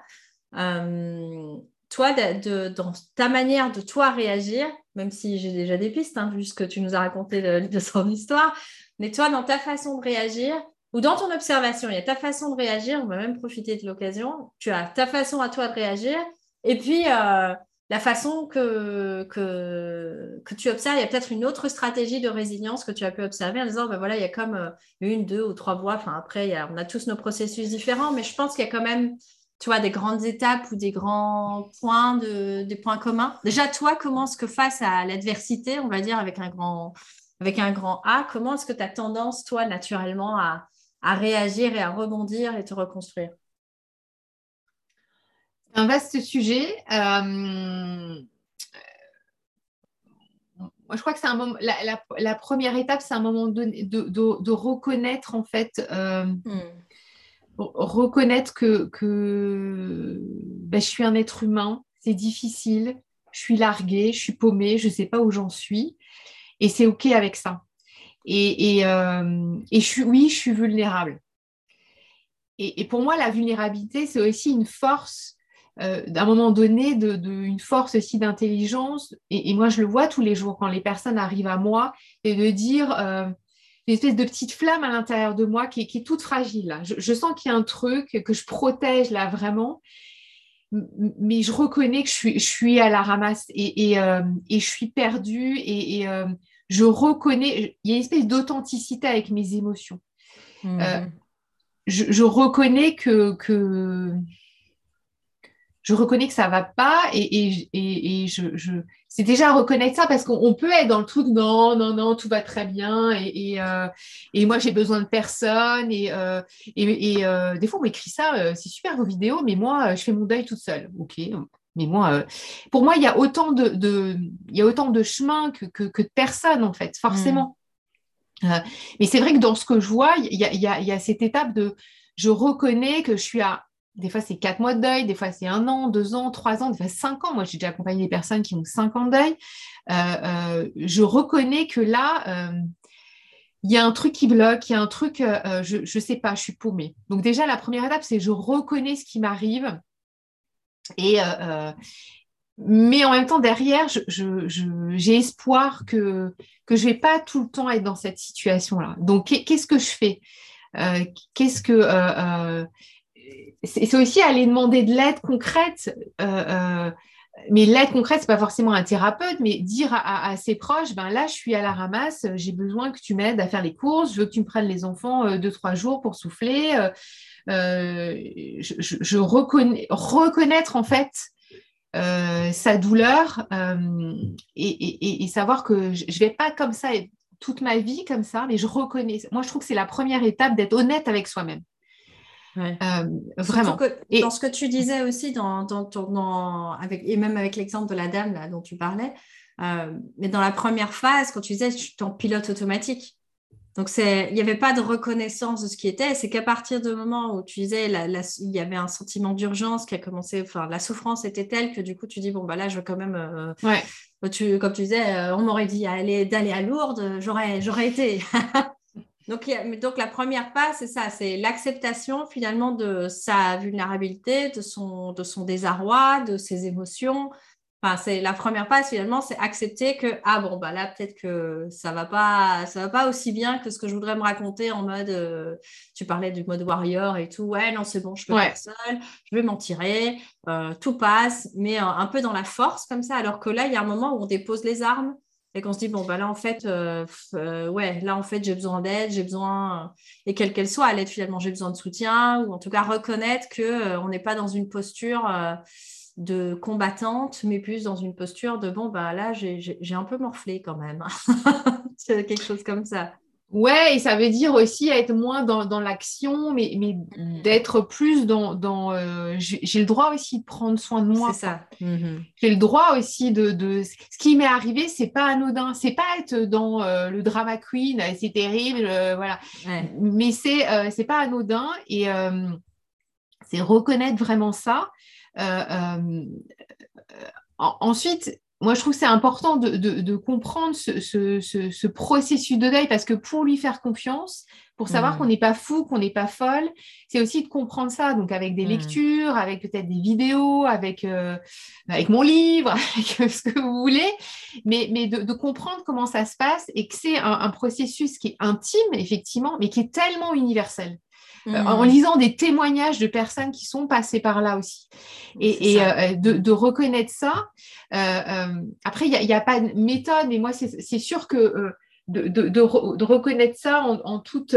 toi, de, dans ta manière de toi réagir, même si j'ai déjà des pistes, hein, vu ce que tu nous as raconté de, son histoire, mais toi, dans ta façon de réagir, ou dans ton observation, il y a ta façon de réagir, on va même profiter de l'occasion, tu as ta façon à toi de réagir, et puis euh, la façon que, que, que, tu observes, il y a peut-être une autre stratégie de résilience que tu as pu observer en disant, ben voilà, il y a comme euh, une, deux ou trois voies, enfin après, on a tous nos processus différents, mais je pense qu'il y a quand même tu vois, des grandes étapes ou des grands points, de, des points communs Déjà, toi, comment est-ce que face à l'adversité, on va dire avec un grand, avec un grand A, comment est-ce que tu as tendance, toi, naturellement, à, réagir et à rebondir et te reconstruire? Un vaste sujet. Euh, moi, je crois que c'est un moment. La, première étape, c'est un moment de, de, reconnaître en fait euh, hmm reconnaître que, ben, je suis un être humain, c'est difficile, je suis larguée, je suis paumée, je ne sais pas où j'en suis, et c'est OK avec ça. Et, euh, je suis, oui, je suis vulnérable. Et, pour moi, la vulnérabilité, c'est aussi une force, euh, d'un moment donné, une force aussi d'intelligence. Et, moi, je le vois tous les jours quand les personnes arrivent à moi et de dire, euh, une espèce de petite flamme à l'intérieur de moi qui, est toute fragile. Je, sens qu'il y a un truc que je protège là vraiment, mais je reconnais que je suis, je suis à la ramasse et, et, euh, je suis perdue et, euh, je reconnais, il y a une espèce d'authenticité avec mes émotions. Mmh. Euh, je, reconnais que, que je reconnais que ça va pas et, et, et je, je c'est déjà reconnaître ça parce qu'on peut être dans le truc non non non tout va très bien et, euh, et moi j'ai besoin de personne et, euh, et, euh, des fois on m'écrit ça c'est super vos vidéos mais moi je fais mon deuil toute seule ok mais moi pour moi il y a autant de, de il y a autant de chemins que, que, que de personnes en fait forcément mmh. mais c'est vrai que dans ce que je vois il y a, y, a, y a cette étape de je reconnais que je suis à des fois, c'est quatre mois de deuil, des fois, c'est un an, deux ans, trois ans, des fois, cinq ans. Moi, j'ai déjà accompagné des personnes qui ont cinq ans de deuil. Euh, euh, je reconnais que là, euh, il y a un truc qui bloque, il y a un truc, je ne sais pas, je suis paumée. Donc, déjà, la première étape, c'est je reconnais ce qui m'arrive. Et, mais en même temps, derrière, j'ai espoir que, que je ne vais pas tout le temps être dans cette situation-là. Donc, qu'est-ce que je fais? Qu'est-ce que c'est aussi aller demander de l'aide concrète. Euh, euh, mais l'aide concrète, c'est pas forcément un thérapeute, mais dire à, ses proches, ben là, je suis à la ramasse, j'ai besoin que tu m'aides à faire les courses, je veux que tu me prennes les enfants euh, deux, trois jours pour souffler. je, reconnais, reconnaître en fait sa douleur et, et, savoir que je ne vais pas comme ça toute ma vie comme ça, mais je reconnais. Moi, je trouve que c'est la première étape d'être honnête avec soi-même. Euh, vraiment. et... Dans ce que tu disais aussi, dans, dans, avec, et même avec l'exemple de la dame là, dont tu parlais, euh, mais dans la première phase, quand tu disais, tu es en pilote automatique. Donc, il n'y avait pas de reconnaissance de ce qui était. C'est qu'à partir du moment où tu disais, il y avait un sentiment d'urgence qui a commencé, enfin, la souffrance était telle que du coup, tu dis, bon, bah là, je veux quand même. Euh, ouais. tu, comme tu disais, on m'aurait dit d'aller à Lourdes, j'aurais été. Donc, donc la première phase, c'est ça, c'est l'acceptation finalement de sa vulnérabilité, de son, de son désarroi, de ses émotions. Enfin, c'est la première phase finalement, c'est accepter que ah bon bah là peut-être que ça va pas, ça va pas aussi bien que ce que je voudrais me raconter en mode. Euh, tu parlais du mode warrior et tout. Ouais non c'est bon, je peux faire seule, je vais m'en tirer, euh, tout passe, mais un peu dans la force comme ça. Alors que là il y a un moment où on dépose les armes et qu'on se dit, bon, bah là, en fait, euh, euh, ouais, là, en fait, j'ai besoin d'aide, j'ai besoin, et quelle qu'elle soit, l'aide, finalement, j'ai besoin de soutien, ou en tout cas reconnaître qu'on euh, on n'est pas dans une posture de combattante, mais plus dans une posture de, bon, bah là, j'ai un peu morflé quand même. Quelque chose comme ça. Ouais, et ça veut dire aussi être moins dans, l'action, mais, mais mm. d'être plus dans. dans euh, j'ai le droit aussi de prendre soin de moi. C'est ça. Mm-hmm. J'ai le droit aussi de. de... Ce qui m'est arrivé, c'est pas anodin. C'est pas être dans euh, le drama queen, euh, c'est terrible, voilà. Mais c'est c'est pas anodin et c'est reconnaître vraiment ça. ensuite, moi, je trouve que c'est important de, comprendre ce, processus de deuil parce que pour lui faire confiance, pour savoir mmh. qu'on n'est pas fou, qu'on n'est pas folle, c'est aussi de comprendre ça. Donc, avec des mmh. lectures, avec peut-être des vidéos, avec, euh, avec mon livre, avec euh, ce que vous voulez, mais, mais de, comprendre comment ça se passe et que c'est un, processus qui est intime, effectivement, mais qui est tellement universel. Euh, en mmh. lisant des témoignages de personnes qui sont passées par là aussi. Et, euh, de, reconnaître ça. Euh, après, il n'y a, pas de méthode, mais moi, c'est sûr que de, reconnaître ça en toute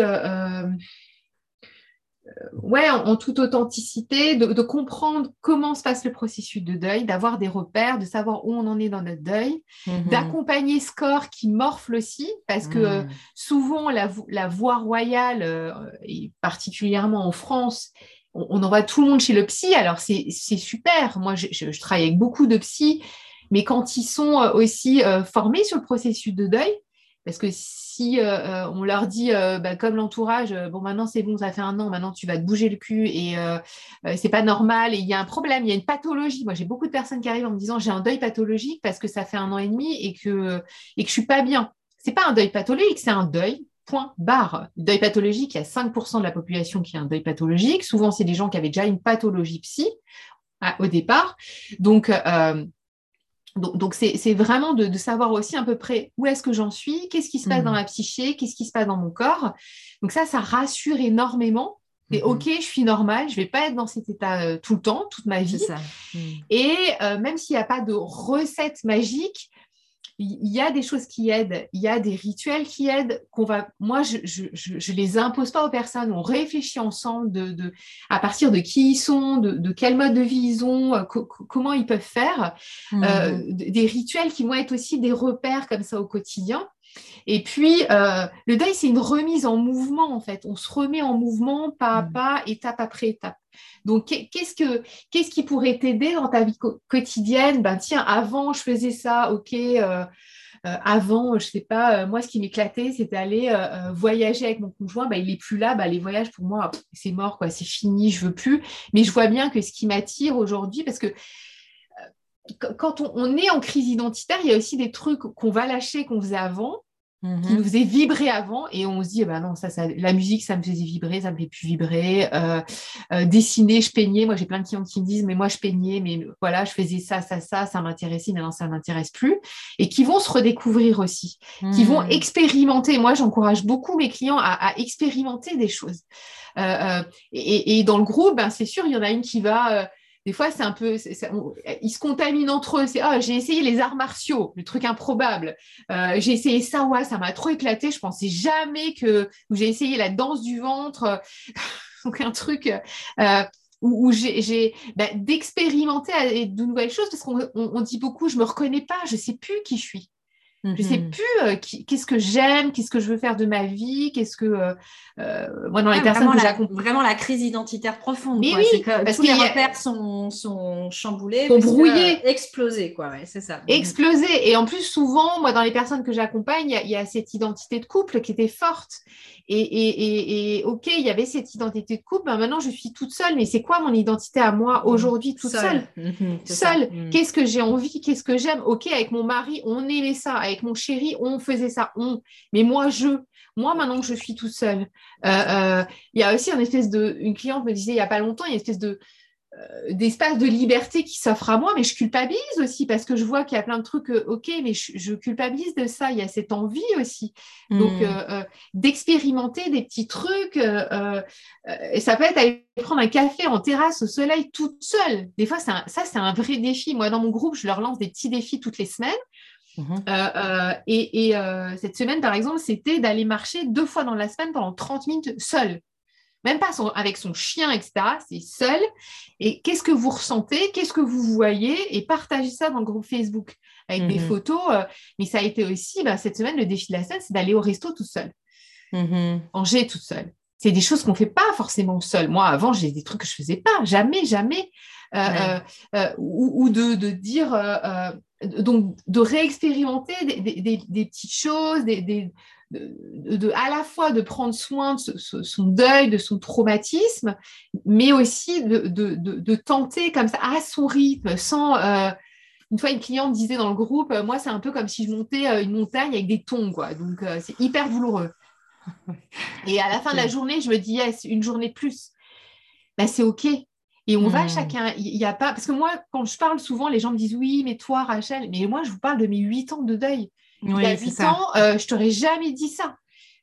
ouais, en, toute authenticité, de, comprendre comment se passe le processus de deuil, d'avoir des repères, de savoir où on en est dans notre deuil, mhm. d'accompagner ce corps qui morfle aussi, parce que euh, mhm. souvent la, la, voie royale, euh, et particulièrement en France, on, envoie tout le monde chez le psy, alors c'est super. Moi, je, je, travaille avec beaucoup de psys, mais quand ils sont euh, aussi formés sur le processus de deuil, parce que euh, euh, on leur dit, euh, bah, comme l'entourage, bon, maintenant c'est bon, ça fait un an, maintenant tu vas te bouger le cul et c'est pas normal et il y a un problème, il y a une pathologie. Moi, j'ai beaucoup de personnes qui arrivent en me disant, j'ai un deuil pathologique parce que ça fait un an et demi et que, et que je suis pas bien. C'est pas un deuil pathologique, c'est un deuil. Point barre. Deuil pathologique, il y a 5% de la population qui a un deuil pathologique. Souvent, c'est des gens qui avaient déjà une pathologie psy au départ. Donc, donc, c'est vraiment de, savoir aussi à peu près où est-ce que j'en suis, qu'est-ce qui se passe dans mmh. ma psyché, qu'est-ce qui se passe dans mon corps. Donc ça, ça rassure énormément. Et mmh ok, je suis normale, je ne vais pas être dans cet état euh, tout le temps, toute ma vie. Mmh. Et euh, même s'il n'y a pas de recette magique, il y a des choses qui aident, il y a des rituels qui aident. Qu'on va, moi, je, je, les impose pas aux personnes. On réfléchit ensemble de, à partir de qui ils sont, de, quel mode de vie ils ont, euh, comment ils peuvent faire. Mmh. Euh, des rituels qui vont être aussi des repères comme ça au quotidien. Et puis, euh, le deuil, c'est une remise en mouvement, en fait. On se remet en mouvement pas à mmh. pas, étape après étape. Donc, qu'est-ce, que, qu'est-ce qui pourrait t'aider dans ta vie quotidienne? Ben, tiens, avant, je faisais ça, ok. Euh, euh, avant, je sais pas, moi, ce qui m'éclatait, c'était aller voyager avec mon conjoint. Ben, il n'est plus là. Ben, les voyages, pour moi, c'est mort, quoi. C'est fini, je veux plus. Mais je vois bien que ce qui m'attire aujourd'hui, parce que quand on, est en crise identitaire, il y a aussi des trucs qu'on va lâcher qu'on faisait avant, qui mhm. nous faisaient vibrer avant, et on se dit, bah non, ça, ça, la musique, ça me faisait vibrer, ça me fait plus vibrer. Euh, euh, dessiner, je peignais. Moi, j'ai plein de clients qui me disent, mais moi, je peignais, mais voilà, je faisais ça, ça, ça, ça m'intéressait, maintenant, ça m'intéresse plus. Et qui vont se redécouvrir aussi, qui vont mhm. expérimenter. Moi, j'encourage beaucoup mes clients à, expérimenter des choses. Euh, et, dans le groupe, ben, c'est sûr, il y en a une qui va des fois, c'est un peu. ils se contaminent entre eux. C'est ah, j'ai essayé les arts martiaux, le truc improbable. Euh, j'ai essayé ça, ouais, ça m'a trop éclaté. Je pensais jamais que. J'ai essayé la danse du ventre. Donc, un truc. Euh, où, j'ai bah, d'expérimenter de nouvelles choses parce qu'on dit beaucoup je me reconnais pas je sais plus qui je suis je ne sais plus euh, qu'est-ce que j'aime, qu'est-ce que je veux faire de ma vie, qu'est-ce que euh, euh, moi dans les personnes que j'accompagne. Vraiment la crise identitaire profonde. Mais oui, que parce tous les repères sont, sont chamboulés, sont brouillés, explosés quoi. c'est ça. Mhm. Explosés. Et en plus souvent, moi dans les personnes que j'accompagne, il y, a cette identité de couple qui était forte. Et, et, et, ok, il y avait cette identité de couple. Ben maintenant, je suis toute seule. Mais c'est quoi mon identité à moi mhm. aujourd'hui, toute seule Seule? Qu'est-ce que j'ai envie? Qu'est-ce que j'aime? Ok, avec mon mari, on aimait ça avec mon chéri, on faisait ça, on. Mais moi, je. Moi, maintenant que je suis toute seule, euh, euh, il y a aussi une espèce de. Une cliente me disait il n'y a pas longtemps, il y a une espèce de euh, d'espace de liberté qui s'offre à moi, mais je culpabilise aussi parce que je vois qu'il y a plein de trucs, ok, mais je, culpabilise de ça, il y a cette envie aussi. Donc, hmm. d'expérimenter des petits trucs, et ça peut être aller prendre un café en terrasse au soleil toute seule. Des fois, ça, c'est un vrai défi. Moi, dans mon groupe, je leur lance des petits défis toutes les semaines. Mhm. Euh, euh, et, euh, cette semaine, par exemple, c'était d'aller marcher deux fois dans la semaine pendant 30 minutes seul. Même pas avec son chien, etc. C'est seul. Et qu'est-ce que vous ressentez? Qu'est-ce que vous voyez? Et partagez ça dans le groupe Facebook avec des mhm. photos. mais ça a été aussi, bah, cette semaine, le défi de la semaine, c'est d'aller au resto tout seul. Mhm. Manger toute seule. C'est des choses qu'on ne fait pas forcément seul. Moi, avant, j'ai des trucs que je ne faisais pas. Jamais, jamais. ou, de, de, dire donc de réexpérimenter des, petites choses, de, à la fois de prendre soin de son deuil, de son traumatisme, mais aussi de, tenter comme ça à son rythme, sans... Euh, une fois, une cliente disait dans le groupe, moi, c'est un peu comme si je montais euh, une montagne avec des tons, quoi. Donc, euh, c'est hyper douloureux. Et à la fin de la journée, je me dis, yes, une journée de plus. Ben, c'est OK. Et on va hmm. chacun, il n'y a pas, parce que moi, quand je parle souvent, les gens me disent oui, mais toi, Rachel, mais moi, je vous parle de mes huit ans de deuil. il y a huit ans, euh, je t'aurais jamais dit ça.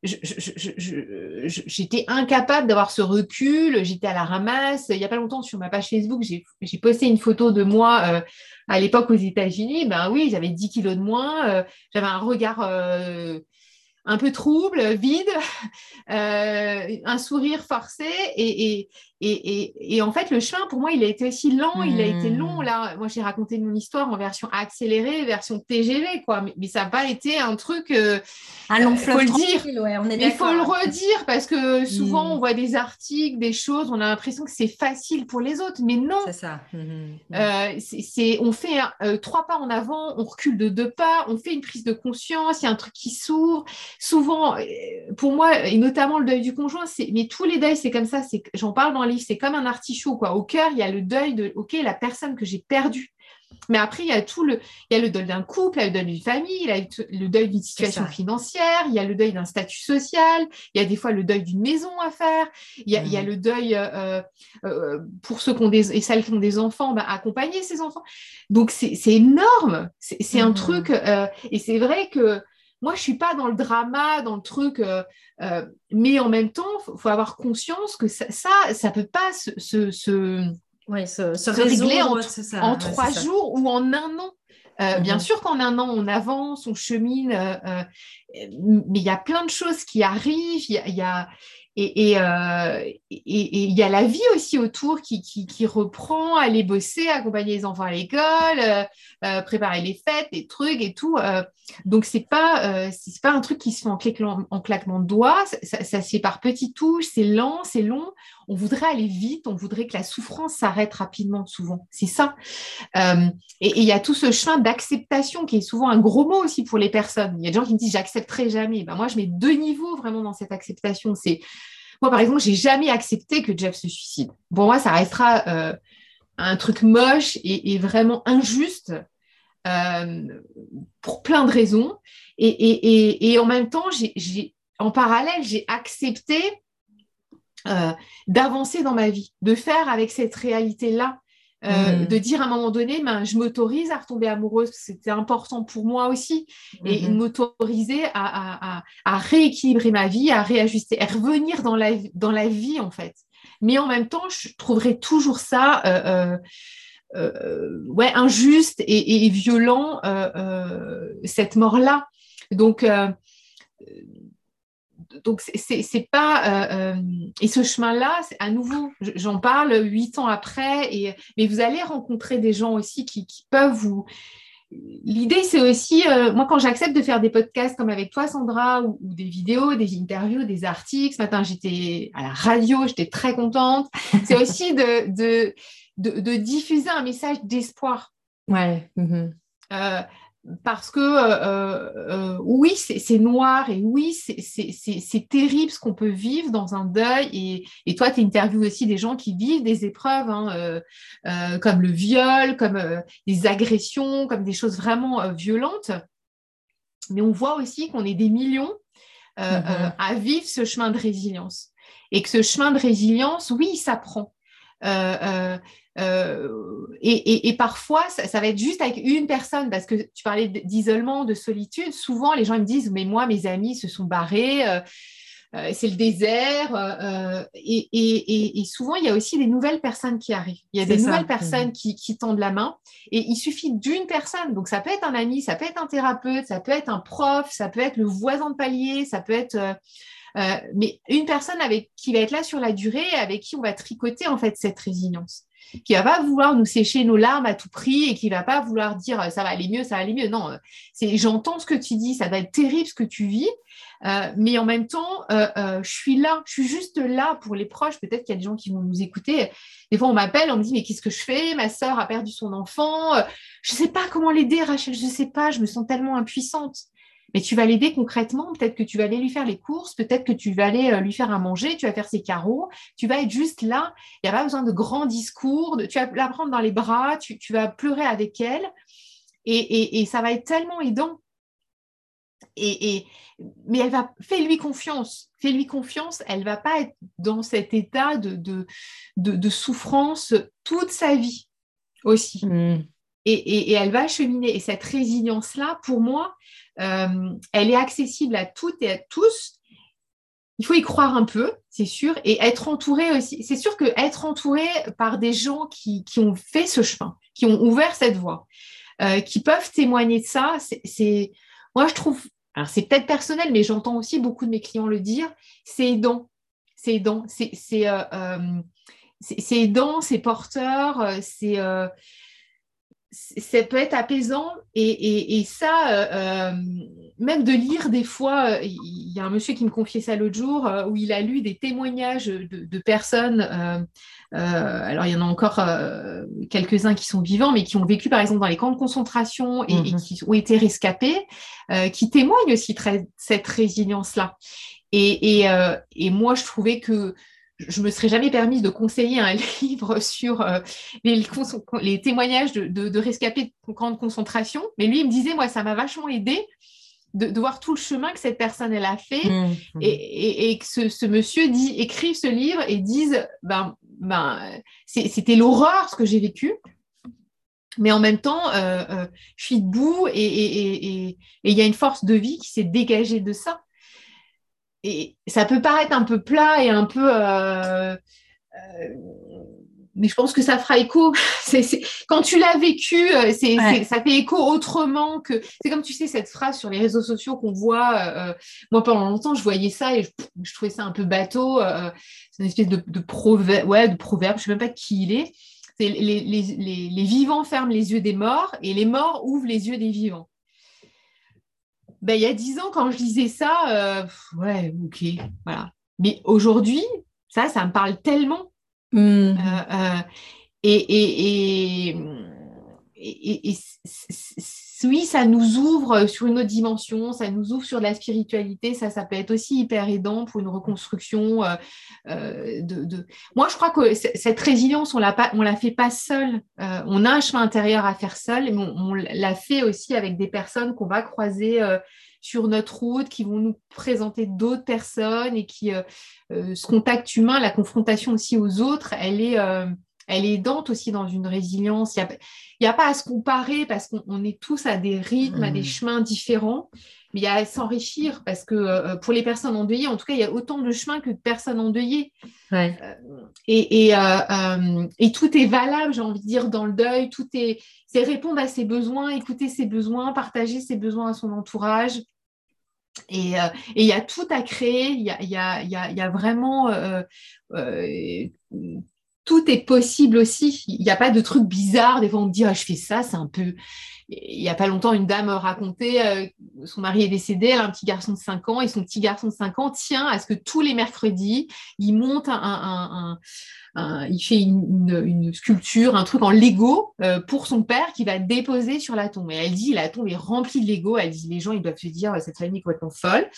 J'étais incapable d'avoir ce recul, j'étais à la ramasse. Il n'y a pas longtemps, sur ma page Facebook, j'ai posté une photo de moi euh, à l'époque aux États-Unis. Ben oui, j'avais 10 kilos de moins, euh, j'avais un regard un peu trouble, vide, un sourire forcé et, et, en fait, le chemin, pour moi, il a été aussi lent, il a été long. Hmm. Là, moi, j'ai raconté mon histoire en version accélérée, version TGV, quoi. Mais, ça n'a pas été un truc. Euh, un long fleuve. Faut le dire. Ouais, on est il faut le redire parce que souvent, hmm. on voit des articles, des choses, on a l'impression que c'est facile pour les autres, mais non. C'est ça. Hmm, euh, c'est, on fait euh, trois pas en avant, on recule de deux pas, on fait une prise de conscience, il y a un truc qui s'ouvre. Souvent, pour moi, et notamment le deuil du conjoint, c'est, mais tous les deuils, c'est comme ça. C'est, j'en parle dans c'est comme un artichaut. Quoi. Au cœur, il y a le deuil de OK, la personne que j'ai perdue. Mais après, il y a tout le, il y a le deuil d'un couple, il y a le deuil d'une famille, il y a le deuil d'une situation financière, il y a le deuil d'un statut social, il y a des fois le deuil d'une maison à faire, il y a, il y a mmh. le deuil euh, euh, pour ceux qui ont des et celles qui ont des enfants, bah, accompagner ces enfants. Donc c'est énorme, c'est un mmh. truc euh, et c'est vrai que moi, je suis pas dans le drama, dans le truc, mais en même temps, il faut, avoir conscience que ça, ça, ne peut pas se, se se, régler en, trois jours ou en un an. Euh, bien mhm. sûr qu'en un an, on avance, on chemine, euh, euh, mais il y a plein de choses qui arrivent. Il y a, et il y a la vie aussi autour qui, qui, reprend, aller bosser, accompagner les enfants à l'école, préparer les fêtes, les trucs et tout. donc, ce n'est pas, c'est pas un truc qui se fait en, claquement, en claquement de doigts. Ça, ça, se fait par petites touches, c'est lent, c'est long on voudrait aller vite, on voudrait que la souffrance s'arrête rapidement, souvent. C'est ça. Euh, et il y a tout ce chemin d'acceptation qui est souvent un gros mot aussi pour les personnes. Il y a des gens qui me disent j'accepterai jamais. Ben, moi, je mets deux niveaux vraiment dans cette acceptation. C'est moi, par exemple, j'ai jamais accepté que Jeff se suicide. Pour moi, ça restera euh, un truc moche et, vraiment injuste. Euh, pour plein de raisons. Et, en même temps, en parallèle, j'ai accepté euh, d'avancer dans ma vie, de faire avec cette réalité-là, euh, mm. de dire à un moment donné, ben, je m'autorise à retomber amoureuse, c'était important pour moi aussi, et mm-hmm. m'autoriser à, rééquilibrer ma vie, à réajuster, à revenir dans la, dans la vie en fait. Mais en même temps, je trouverais toujours ça euh, ouais, injuste et, et violent, cette mort-là. Donc, donc c'est pas euh, euh, et ce chemin-là, à nouveau, j'en parle huit ans après, et mais vous allez rencontrer des gens aussi qui, peuvent vous. L'idée, c'est aussi, euh, moi, quand j'accepte de faire des podcasts comme avec toi, Sandra, ou, des vidéos, des interviews, des articles, ce matin, j'étais à la radio, j'étais très contente. C'est aussi de, de, de, diffuser un message d'espoir. Ouais. Mm-hmm parce que euh, euh, euh, oui, c'est noir et oui, c'est terrible ce qu'on peut vivre dans un deuil. Et, toi, tu interviews aussi des gens qui vivent des épreuves hein, comme le viol, comme des agressions, comme des choses vraiment violentes. Mais on voit aussi qu'on est des millions mm-hmm. à vivre ce chemin de résilience. Et que ce chemin de résilience, oui, il s'apprend. Euh, et, parfois, ça, va être juste avec une personne, parce que tu parlais d'isolement, de solitude. Souvent, les gens me disent, mais moi, mes amis se sont barrés, euh, euh, c'est le désert. Et, souvent, il y a aussi des nouvelles personnes qui arrivent. Il y a des nouvelles personnes qui, qui, tendent la main. Et il suffit d'une personne. Donc, ça peut être un ami, ça peut être un thérapeute, ça peut être un prof, ça peut être le voisin de palier, ça peut être... mais une personne avec qui va être là sur la durée, avec qui on va tricoter en fait cette résilience qui va pas vouloir nous sécher nos larmes à tout prix et qui va pas vouloir dire ça va aller mieux, ça va aller mieux. Non, c'est j'entends ce que tu dis, ça va être terrible ce que tu vis, euh, mais en même temps, euh, euh, je suis là, je suis juste là pour les proches. Peut-être qu'il y a des gens qui vont nous écouter. Des fois, on m'appelle, on me dit mais qu'est-ce que je fais? Ma sœur a perdu son enfant. Je sais pas comment l'aider, Rachel. Je sais pas. Je me sens tellement impuissante mais tu vas l'aider concrètement. Peut-être que tu vas aller lui faire les courses, peut-être que tu vas aller euh, lui faire à manger, tu vas faire ses carreaux, tu vas être juste là. Il n'y a pas besoin de grands discours, tu vas la prendre dans les bras, tu, vas pleurer avec elle et, ça va être tellement aidant. Et, mais elle va, fais-lui confiance, fais-lui confiance, elle va pas être dans cet état de, de, souffrance toute sa vie aussi. Mmh. Et, elle va cheminer. Et cette résilience-là, pour moi, euh, elle est accessible à toutes et à tous. Il faut y croire un peu, c'est sûr, et être entouré aussi. C'est sûr que être entouré par des gens qui, ont fait ce chemin, qui ont ouvert cette voie, euh, qui peuvent témoigner de ça, c'est, moi je trouve, alors c'est peut-être personnel, mais j'entends aussi beaucoup de mes clients le dire, c'est aidant, c'est aidant, c'est, c'est, euh, c'est porteur, c'est ça peut être apaisant et, ça, euh, euh, même de lire des fois, euh, il y a un monsieur qui me confiait ça l'autre jour, où il a lu des témoignages de, personnes, alors il y en a encore quelques-uns qui sont vivants, mais qui ont vécu par exemple dans les camps de concentration et, mhm. qui ont été rescapés, qui témoignent aussi très, cette résilience-là. Et, et, moi, je trouvais que je me serais jamais permis de conseiller un livre sur les, les, témoignages de, de, rescapés de camps de concentration, mais lui, il me disait, moi, ça m'a vachement aidé de, voir tout le chemin que cette personne elle a fait mmh, mmh. et, et, que ce, ce, monsieur dit écrive ce livre et dise ben, ben c'était l'horreur ce que j'ai vécu. Mais en même temps euh, euh, je suis debout et il y a une force de vie qui s'est dégagée de ça et ça peut paraître un peu plat et un peu euh, mais je pense que ça fera écho. Quand tu l'as vécu, euh, ça fait écho autrement que. C'est comme tu sais, cette phrase sur les réseaux sociaux qu'on voit. Euh, euh, moi, pendant longtemps, je voyais ça et je, trouvais ça un peu bateau. c'est une espèce de, proverbe, ouais, de proverbe, je ne sais même pas qui il est. les, les, vivants ferment les yeux des morts et les morts ouvrent les yeux des vivants. Ben, il y a dix ans, quand je disais ça, ouais, ok, voilà. Mais aujourd'hui, ça, ça me parle tellement Mmh. Euh, euh, et, oui, ça nous ouvre sur une autre dimension, ça nous ouvre sur la spiritualité, ça, ça peut être aussi hyper aidant pour une reconstruction. Euh, de, Moi, je crois que cette résilience, on ne la fait pas seule. on a un chemin intérieur à faire seul, mais on, l'a fait aussi avec des personnes qu'on va croiser sur notre route, qui vont nous présenter d'autres personnes et qui, euh, euh, ce contact humain, la confrontation aussi aux autres, elle est, euh, elle est aidante aussi dans une résilience. Il n'y a, pas à se comparer parce qu'on est tous à des rythmes, à des mmh. chemins différents, mais il y a à s'enrichir parce que pour les personnes endeuillées, en tout cas, il y a autant de chemins que de personnes endeuillées. et, et, et, tout est valable, j'ai envie de dire, dans le deuil. Tout est, c'est répondre à ses besoins, écouter ses besoins, partager ses besoins à son entourage. Et euh, il y a tout à créer, il y a, y, a, y a, vraiment... Euh, euh, tout est possible aussi. Il n'y a pas de trucs bizarres. Des fois, on me dit, ah, je fais ça, c'est un peu... Il n'y a pas longtemps, une dame racontait, son mari est décédé, elle a un petit garçon de 5 ans, et son petit garçon de 5 ans tient à ce que tous les mercredis, il monte un, il fait une, sculpture, un truc en Lego euh, pour son père qui va déposer sur la tombe. Et elle dit, la tombe est remplie de Lego. Elle dit, les gens, ils doivent se dire, cette famille est complètement folle.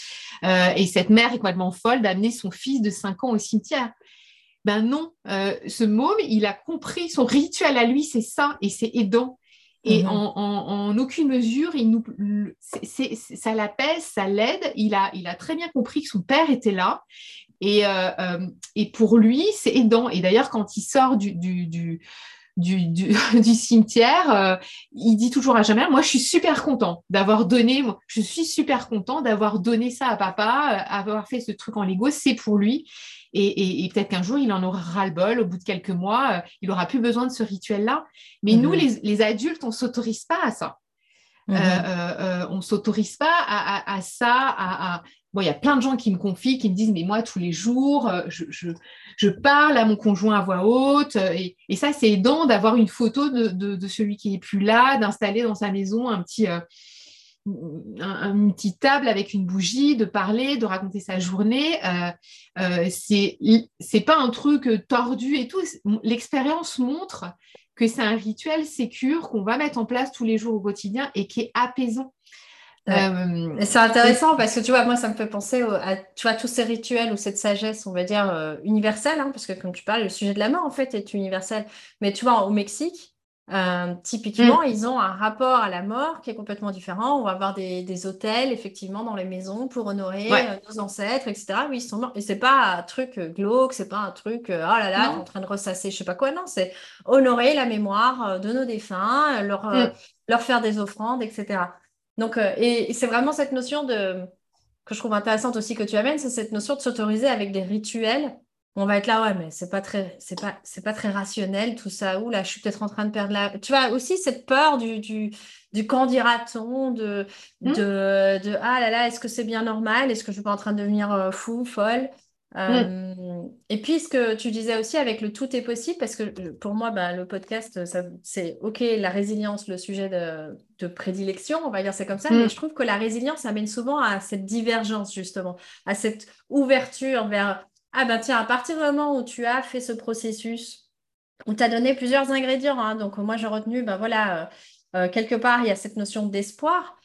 Euh, et cette mère est complètement folle d'amener son fils de 5 ans au cimetière. Ben non, euh, ce môme, il a compris, son rituel à lui, c'est ça, et c'est aidant. Et mhm. en, aucune mesure, il nous, ça l'apaise, ça l'aide. Il a, il a très bien compris que son père était là et, euh, euh, et pour lui, c'est aidant. Et d'ailleurs, quand il sort du, du, du du, du, cimetière, euh, il dit toujours à jamais, moi je suis super content d'avoir donné, je suis super content d'avoir donné ça à papa, avoir fait ce truc en Lego, c'est pour lui. Et, et, peut-être qu'un jour, il en aura ras-le-bol, au bout de quelques mois, il aura plus besoin de ce rituel-là. Mais nous, mhm. les, les, adultes, on s'autorise pas à ça. Mhm. on s'autorise pas à, à, ça, à, Bon, il y a plein de gens qui me confient, qui me disent, mais moi, tous les jours, euh, je, parle à mon conjoint à voix haute. Euh, et, ça, c'est aidant d'avoir une photo de, celui qui n'est plus là, d'installer dans sa maison un petit, euh, une petite table avec une bougie, de parler, de raconter sa journée. Euh, c'est pas un truc tordu et tout. L'expérience montre que c'est un rituel sécure qu'on va mettre en place tous les jours au quotidien et qui est apaisant. Euh, c'est intéressant parce que tu vois, moi, ça me fait penser à tu vois, tous ces rituels ou cette sagesse, on va dire, euh, universelle, hein, parce que comme tu parles, le sujet de la mort, en fait, est universel. Mais tu vois, au Mexique, euh, typiquement, mm. ils ont un rapport à la mort qui est complètement différent. On va avoir des, des hôtels, effectivement, dans les maisons pour honorer nos ancêtres, etc. Oui, ils sont morts. Et c'est pas un truc glauque, c'est pas un truc, oh là là, en train de ressasser, je sais pas quoi. Non, c'est honorer la mémoire de nos défunts, leur, mm. leur faire des offrandes, etc. Donc, euh, et, c'est vraiment cette notion de que je trouve intéressante aussi que tu amènes, c'est cette notion de s'autoriser avec des rituels. On va être là, ouais, mais c'est pas très, c'est pas, c'est pas très rationnel tout ça. Ou là, je suis peut-être en train de perdre la. Tu vois aussi cette peur du, du, du quand dira-t-on, de, mmh. de, de, ah là là, est-ce que c'est bien normal? Est-ce que je suis pas en train de devenir euh, fou, folle? Mm. Euh, et puis, ce que tu disais aussi avec le tout est possible, parce que euh, pour moi, bah, le podcast, c'est OK, la résilience, le sujet de, prédilection, on va dire c'est comme ça, mais mm. je trouve que la résilience amène souvent à cette divergence, justement, à cette ouverture vers Ah ben tiens, à partir du moment où tu as fait ce processus, où tu as donné plusieurs ingrédients, hein, donc moi j'ai retenu, ben voilà, euh, quelque part, il y a cette notion d'espoir.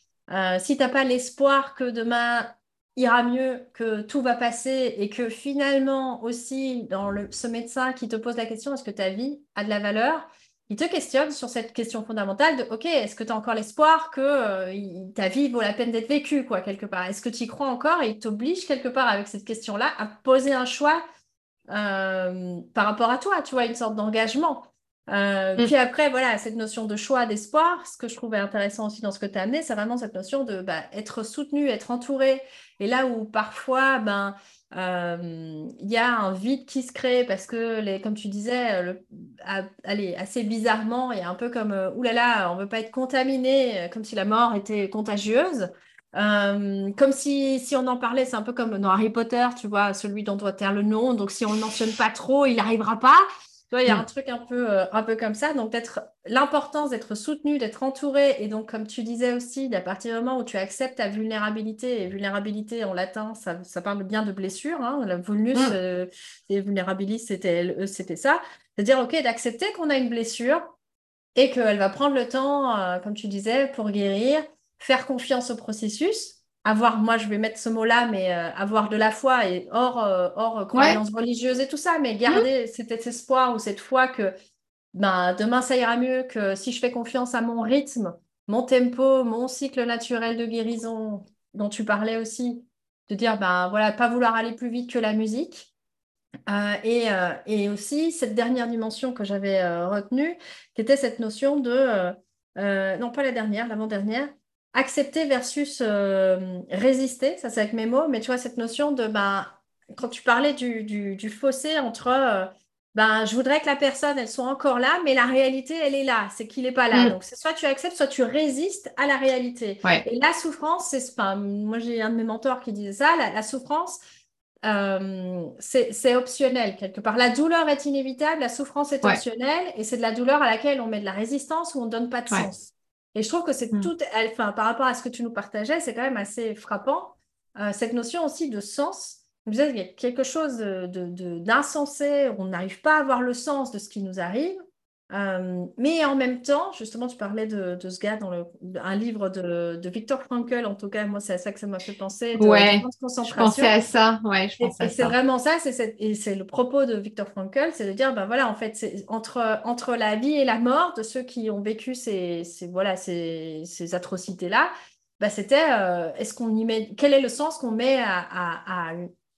si tu n'as pas l'espoir que demain, ira mieux, que tout va passer et que finalement aussi, dans ce médecin qui te pose la question, est-ce que ta vie a de la valeur? Il te questionne sur cette question fondamentale de OK, est-ce que tu as encore l'espoir que euh, ta vie vaut la peine d'être vécue, quoi, quelque part? Est-ce que tu y crois encore? Et il t'oblige, quelque part, avec cette question-là, à poser un choix euh, par rapport à toi, tu vois, une sorte d'engagement. Euh, mm. Puis après, voilà, cette notion de choix, d'espoir, ce que je trouvais intéressant aussi dans ce que tu as amené, c'est vraiment cette notion de bah, être soutenu, être entouré. Et là où parfois, ben, euh, il y a un vide qui se crée parce que, les, comme tu disais, le, allez, assez bizarrement, il y a un peu comme euh, oulala, on ne veut pas être contaminé, euh, comme si la mort était contagieuse. comme si, si on en parlait, c'est un peu comme dans Harry Potter, tu vois, celui dont doit taire le nom. Donc, si on ne mentionne pas trop, il n'arrivera pas. Tu vois, il y a mm. un truc un peu, euh, un peu comme ça. Donc, d'être l'importance d'être soutenu, d'être entouré. Et donc, comme tu disais aussi, à partir du moment où tu acceptes ta vulnérabilité, et vulnérabilité en latin, ça, ça parle bien de blessure. Hein, la vulnus mm. euh, et vulnérabilis, c'était, c'était ça. C'est-à-dire, OK, d'accepter qu'on a une blessure et qu'elle va prendre le temps, euh, comme tu disais, pour guérir, faire confiance au processus avoir, moi je vais mettre ce mot-là, mais euh, avoir de la foi et hors, euh, hors croyance religieuse et tout ça, mais garder mmh. cet espoir ou cette foi que ben, demain ça ira mieux, que si je fais confiance à mon rythme, mon tempo, mon cycle naturel de guérison dont tu parlais aussi, de dire ben voilà, pas vouloir aller plus vite que la musique. Euh, et, et, aussi cette dernière dimension que j'avais retenue, qui était cette notion de, non pas la dernière, l'avant-dernière, accepter versus euh, résister, ça c'est avec mes mots, mais tu vois, cette notion de, ben, quand tu parlais du, du, fossé entre, euh, ben, je voudrais que la personne, elle soit encore là, mais la réalité, elle est là, c'est qu'il n'est pas là. Mm. Donc, c'est soit tu acceptes, soit tu résistes à la réalité. Et la souffrance, c'est, enfin, moi j'ai un de mes mentors qui disait ça, la, souffrance, euh, c'est optionnel quelque part. La douleur est inévitable, la souffrance est optionnelle, et c'est de la douleur à laquelle on met de la résistance ou on ne donne pas de sens. Et je trouve que c'est mm. tout, enfin, par rapport à ce que tu nous partageais, c'est quand même assez frappant. Euh, cette notion aussi de sens. Vous disais qu'il y a quelque chose d'insensé, de, on n'arrive pas à avoir le sens de ce qui nous arrive. Euh, mais en même temps, justement, tu parlais de, ce gars dans le, un livre de, de Viktor Frankl, en tout cas, moi, c'est à ça que ça m'a fait penser. De, ouais, je pensais à ça. Ouais, je et, c'est vraiment ça, c'est et c'est le propos de Viktor Frankl, c'est de dire, ben voilà, en fait, c'est entre, entre la vie et la mort de ceux qui ont vécu ces, ces voilà, ces, ces atrocités-là, ben c'était, euh, est-ce qu'on y met, quel est le sens qu'on met à, à, à,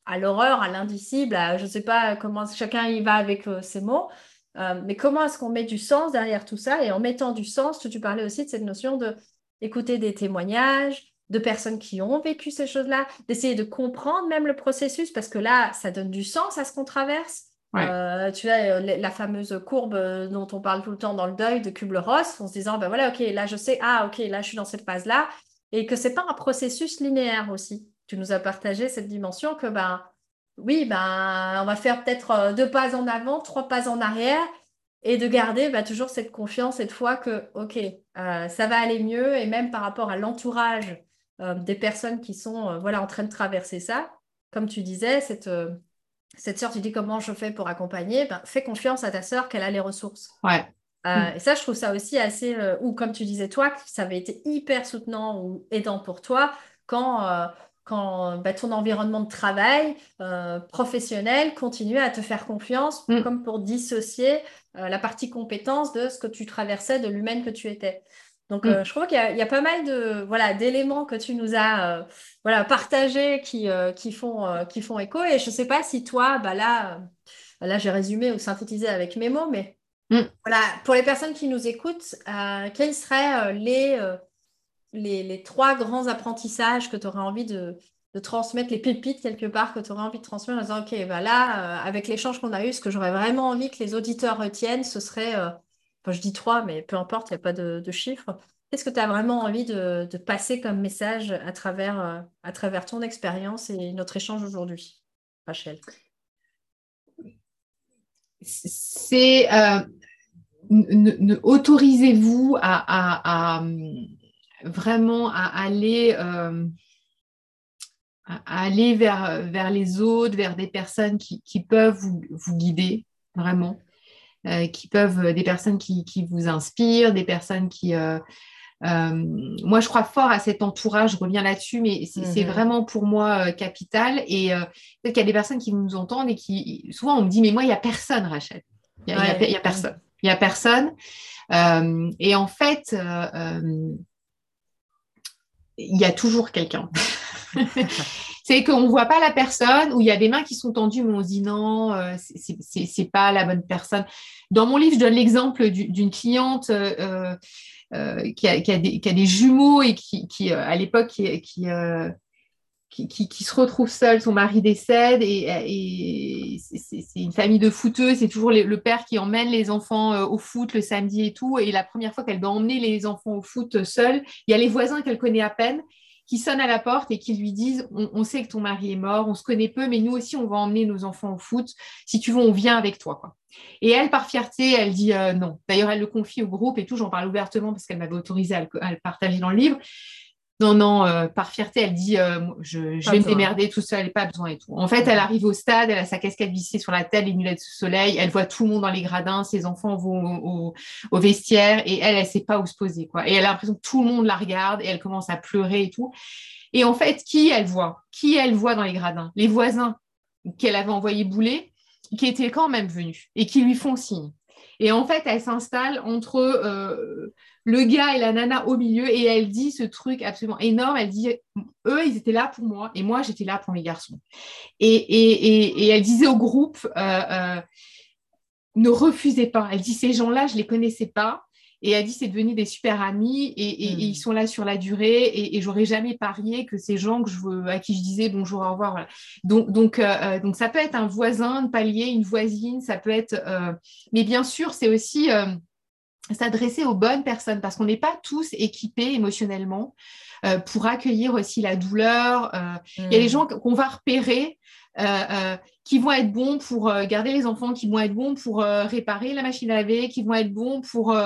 à l'horreur, à l'indicible, je ne sais pas comment chacun y va avec euh, ces mots? Euh, mais comment est-ce qu'on met du sens derrière tout ça? Et en mettant du sens, tu, parlais aussi de cette notion de écouter des témoignages de personnes qui ont vécu ces choses-là, d'essayer de comprendre même le processus, parce que là, ça donne du sens à ce qu'on traverse. Euh, tu vois, euh, la fameuse courbe dont on parle tout le temps dans le deuil de Kubler-Ross, en se disant, ben voilà, ok, là je sais, ah ok, là je suis dans cette phase-là, et que c'est pas un processus linéaire aussi. Tu nous as partagé cette dimension que ben oui, ben, on va faire peut-être euh, deux pas en avant, trois pas en arrière, et de garder ben, toujours cette confiance, cette foi que, OK, euh, ça va aller mieux, et même par rapport à l'entourage euh, des personnes qui sont voilà, en train de traverser ça, comme tu disais, cette, cette sœur, tu dis comment je fais pour accompagner, ben, fais confiance à ta sœur qu'elle a les ressources. Ouais. Mm. Et ça, je trouve ça aussi assez, ou comme tu disais toi, ça avait été hyper soutenant ou aidant pour toi quand quand bah, ton environnement de travail euh, professionnel continue à te faire confiance, mm. comme pour dissocier euh, la partie compétence de ce que tu traversais, de l'humaine que tu étais. Donc, mm. euh, je crois qu'il y, a pas mal de voilà d'éléments que tu nous as voilà partagés qui, qui font qui font écho. Et je ne sais pas si toi, bah là, là j'ai résumé ou synthétisé avec mes mots, mais mm. voilà pour les personnes qui nous écoutent, quels seraient les les, trois grands apprentissages que tu aurais envie de, transmettre, les pépites quelque part que tu aurais envie de transmettre en disant, OK, bah là, euh, avec l'échange qu'on a eu, ce que j'aurais vraiment envie que les auditeurs retiennent, ce serait, euh, enfin, je dis trois, mais peu importe, il n'y a pas de, chiffres. Qu'est-ce que tu as vraiment envie de, passer comme message à travers, euh, à travers ton expérience et notre échange aujourd'hui, Rachel? C'est autorisez-vous à vraiment à aller, euh, à aller vers, vers les autres, vers des personnes qui, qui peuvent vous, vous, guider, vraiment, euh, qui peuvent, des personnes qui, qui, vous inspirent, des personnes qui, euh, moi, je crois fort à cet entourage, je reviens là-dessus, mais c'est mhm. vraiment pour moi capital. Et peut-être qu'il y a des personnes qui nous entendent et qui, souvent, on me dit, mais moi, il n'y a personne, Rachel. Il n'y a, a, personne. Il n'y a personne. et en fait, il y a toujours quelqu'un. c'est qu'on ne voit pas la personne, ou il y a des mains qui sont tendues, mais on se dit non, euh, c'est pas la bonne personne. Dans mon livre, je donne l'exemple d'une cliente euh, euh, qui, a, des, jumeaux et qui, à l'époque, qui, se retrouve seule, son mari décède et, c'est une famille de footeux, c'est toujours le père qui emmène les enfants au foot le samedi et tout. Et la première fois qu'elle doit emmener les enfants au foot seule, il y a les voisins qu'elle connaît à peine qui sonnent à la porte et qui lui disent on, sait que ton mari est mort, on se connaît peu, mais nous aussi, on va emmener nos enfants au foot. Si tu veux, on vient avec toi. Et elle, par fierté, elle dit euh, non. D'ailleurs, elle le confie au groupe et tout. J'en parle ouvertement parce qu'elle m'avait autorisé à le, partager dans le livre. Non, non, euh, par fierté, elle dit euh, je, vais me démerder tout seul, pas besoin et tout. En fait, elle arrive au stade, elle a sa casquette vissée sur la tête, les lunettes de soleil, elle voit tout le monde dans les gradins, ses enfants vont au, vestiaire et elle, elle sait pas où se poser. quoi. Et elle a l'impression que tout le monde la regarde et elle commence à pleurer et tout. Et en fait, qui elle voit? Qui elle voit dans les gradins? Les voisins qu'elle avait envoyés bouler, qui étaient quand même venus et qui lui font signe. Et en fait, elle s'installe entre euh, le gars et la nana au milieu et elle dit ce truc absolument énorme. Elle dit eux, ils étaient là pour moi et moi, j'étais là pour mes garçons. Et, elle disait au groupe euh, euh, ne refusez pas. Elle dit ces gens-là, je ne les connaissais pas. Et elle dit c'est devenu des super amis et, hmm. ils sont là sur la durée et, et j'aurais jamais parié que ces gens que je à qui je disais bonjour, au revoir. Donc, donc, euh, donc ça peut être un voisin de palier, une voisine, ça peut être. Euh, mais bien sûr, c'est aussi euh, s'adresser aux bonnes personnes parce qu'on n'est pas tous équipés émotionnellement pour accueillir aussi la douleur. Il y a des hmm. gens qu'on va repérer euh, euh, qui vont être bons pour euh, garder les enfants, qui vont être bons pour réparer la machine à laver, qui vont être bons pour,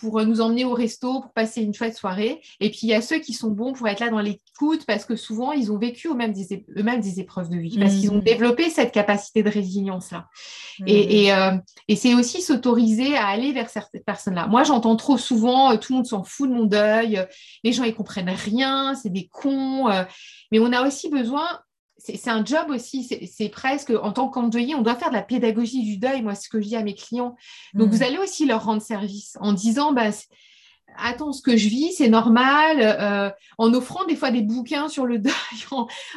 pour nous emmener au resto, pour passer une chouette soirée. Et puis, il y a ceux qui sont bons pour être là dans l'écoute parce que souvent, ils ont vécu eux-mêmes des, eux des épreuves de vie, parce qu'ils ont mmh. développé cette capacité de résilience-là. Mmh. Et, et, c'est aussi s'autoriser à aller vers certaines personnes-là. Moi, j'entends trop souvent, tout le monde s'en fout de mon deuil, les gens, ils comprennent rien, c'est des cons. mais on a aussi besoin c'est un job aussi, c'est presque, en tant qu'endeuillé, on doit faire de la pédagogie du deuil, moi, ce que je dis à mes clients. Donc, vous mmh. allez aussi leur rendre service en disant, bah, attends, ce que je vis, c'est normal, euh, en offrant des fois des bouquins sur le deuil.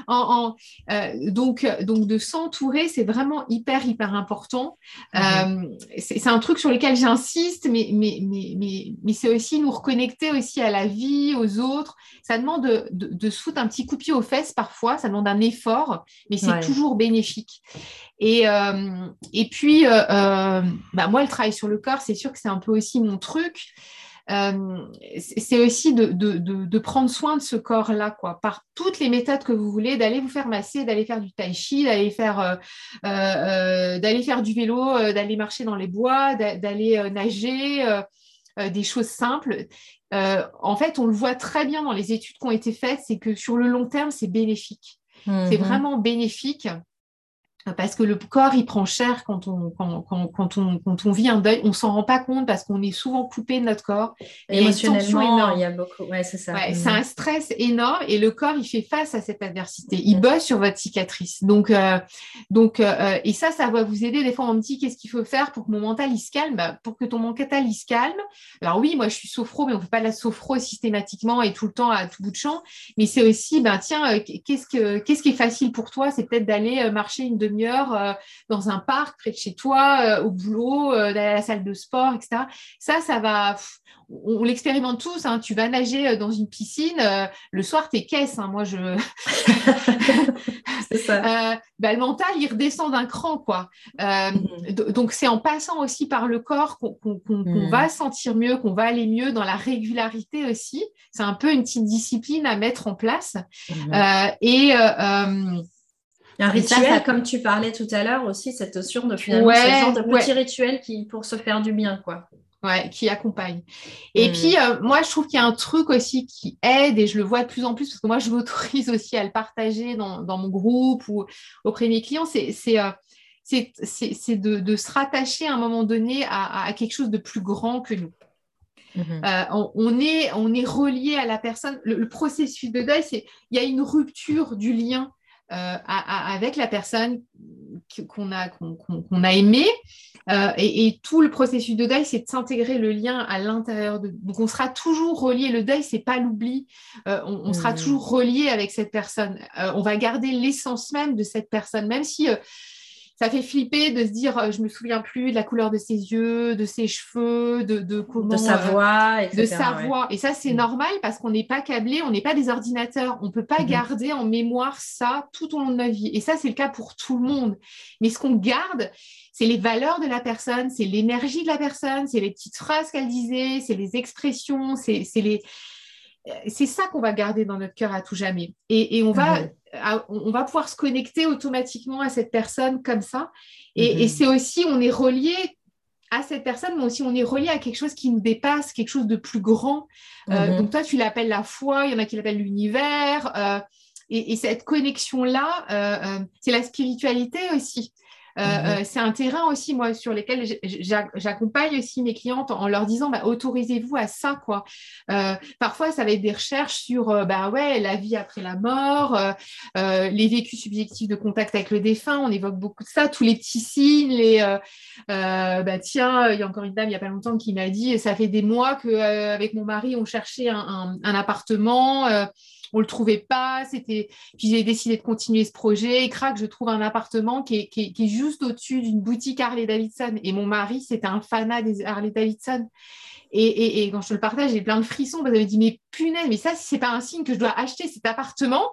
En, euh, donc, donc, de s'entourer, c'est vraiment hyper, hyper important. Mhm. Euh, c'est un truc sur lequel j'insiste, mais, mais, mais, mais, mais c'est aussi nous reconnecter aussi à la vie, aux autres. Ça demande de, de, se foutre un petit coup de pied aux fesses parfois, ça demande un effort, mais c'est toujours bénéfique. Et, et puis, bah, moi, le travail sur le corps, c'est sûr que c'est un peu aussi mon truc. Euh, c'est aussi de, prendre soin de ce corps-là, quoi, par toutes les méthodes que vous voulez, d'aller vous faire masser, d'aller faire du tai chi, d'aller faire, euh, euh, d'aller faire du vélo, d'aller marcher dans les bois, d'aller nager, des choses simples. en fait, on le voit très bien dans les études qui ont été faites, c'est que sur le long terme, c'est bénéfique. C'est mm-hmm. vraiment bénéfique parce que le corps, il prend cher quand on, quand, quand, quand on, quand on vit un deuil. On s'en rend pas compte parce qu'on est souvent coupé de notre corps. Émotionnellement, il y a beaucoup. Ouais, c'est ça. c'est un stress énorme et le corps, il fait face à cette adversité. Il bosse sur votre cicatrice. Donc, euh, donc euh, et ça, ça va vous aider. Des fois, on me dit qu'est-ce qu'il faut faire pour que mon mental, il se calme? Bah, Pour que ton mental, il se calme. Alors oui, moi, je suis sophro, mais on ne fait pas de la sophro systématiquement et tout le temps à tout bout de champ. Mais c'est aussi, ben, tiens, euh, qu'est-ce, que, qu'est-ce qui est facile pour toi? C'est peut-être d'aller marcher une demi euh, dans un parc près de chez toi, euh, au boulot, euh, dans la salle de sport, etc. Ça, ça va. on, l'expérimente tous. Hein. tu vas nager dans une piscine, le soir, t'es caisse. Hein. moi, je. c'est ça. Bah, le mental, il redescend d'un cran, quoi. Mm-hmm. Donc, c'est en passant aussi par le corps qu'on mm. va sentir mieux, qu'on va aller mieux dans la régularité aussi. C'est un peu une petite discipline à mettre en place. Mm-hmm. et un rituel, comme tu parlais tout à l'heure aussi, cette notion de finalement ce genre de petit rituel qui, pour se faire du bien, quoi. Ouais, qui accompagne. Et hmm. puis, euh, moi, je trouve qu'il y a un truc aussi qui aide, et je le vois de plus en plus, parce que moi, je m'autorise aussi à le partager dans, mon groupe ou auprès de mes clients, c'est euh, de, de, se rattacher à un moment donné à, quelque chose de plus grand que nous. Mhm. on, est, on est relié à la personne. Le, processus de deuil, c'est il y a une rupture du lien avec la personne qu'on a, qu'on, a aimée. et, tout le processus de deuil, c'est de s'intégrer le lien à l'intérieur de. Donc, on sera toujours relié. Le deuil, c'est pas l'oubli. on, sera mhm. toujours relié avec cette personne. on va garder l'essence même de cette personne, même si ça fait flipper de se dire euh, je me souviens plus de la couleur de ses yeux, de ses cheveux, de, de comment de sa euh, voix, de sa voix. Et ça c'est mm. normal parce qu'on n'est pas câblé, on n'est pas des ordinateurs, on peut pas mm-hmm. garder en mémoire ça tout au long de notre vie. Et ça c'est le cas pour tout le monde. Mais ce qu'on garde, c'est les valeurs de la personne, c'est l'énergie de la personne, c'est les petites phrases qu'elle disait, c'est les expressions, c'est les c'est ça qu'on va garder dans notre cœur à tout jamais. Et, on, va, mm-hmm. on va pouvoir se connecter automatiquement à cette personne comme ça. Et, mm-hmm. c'est aussi, on est relié à cette personne, mais aussi on est relié à quelque chose qui nous dépasse, quelque chose de plus grand. Euh, mm-hmm. donc toi, tu l'appelles la foi, il y en a qui l'appellent l'univers. Euh, et, cette connexion-là, euh, c'est la spiritualité aussi. Euh, mhm. euh, c'est un terrain aussi, moi, sur lequel j'accompagne aussi mes clientes en leur disant, bah, autorisez-vous à ça, quoi. Euh, parfois, ça va être des recherches sur, bah ouais, la vie après la mort, les vécus subjectifs de contact avec le défunt, on évoque beaucoup de ça, tous les petits signes, les, bah tiens, il y a encore une dame il y a pas longtemps qui m'a dit, ça fait des mois qu'avec mon mari, on cherchait un, un appartement on le trouvait pas. C'était, puis j'ai décidé de continuer ce projet. Et crac, je trouve un appartement qui est, juste au-dessus d'une boutique Harley Davidson. Et mon mari, c'était un fanat des Harley Davidson. Et, quand je le partage, j'ai plein de frissons que me dit mais punaise, mais ça, c'est pas un signe que je dois acheter cet appartement,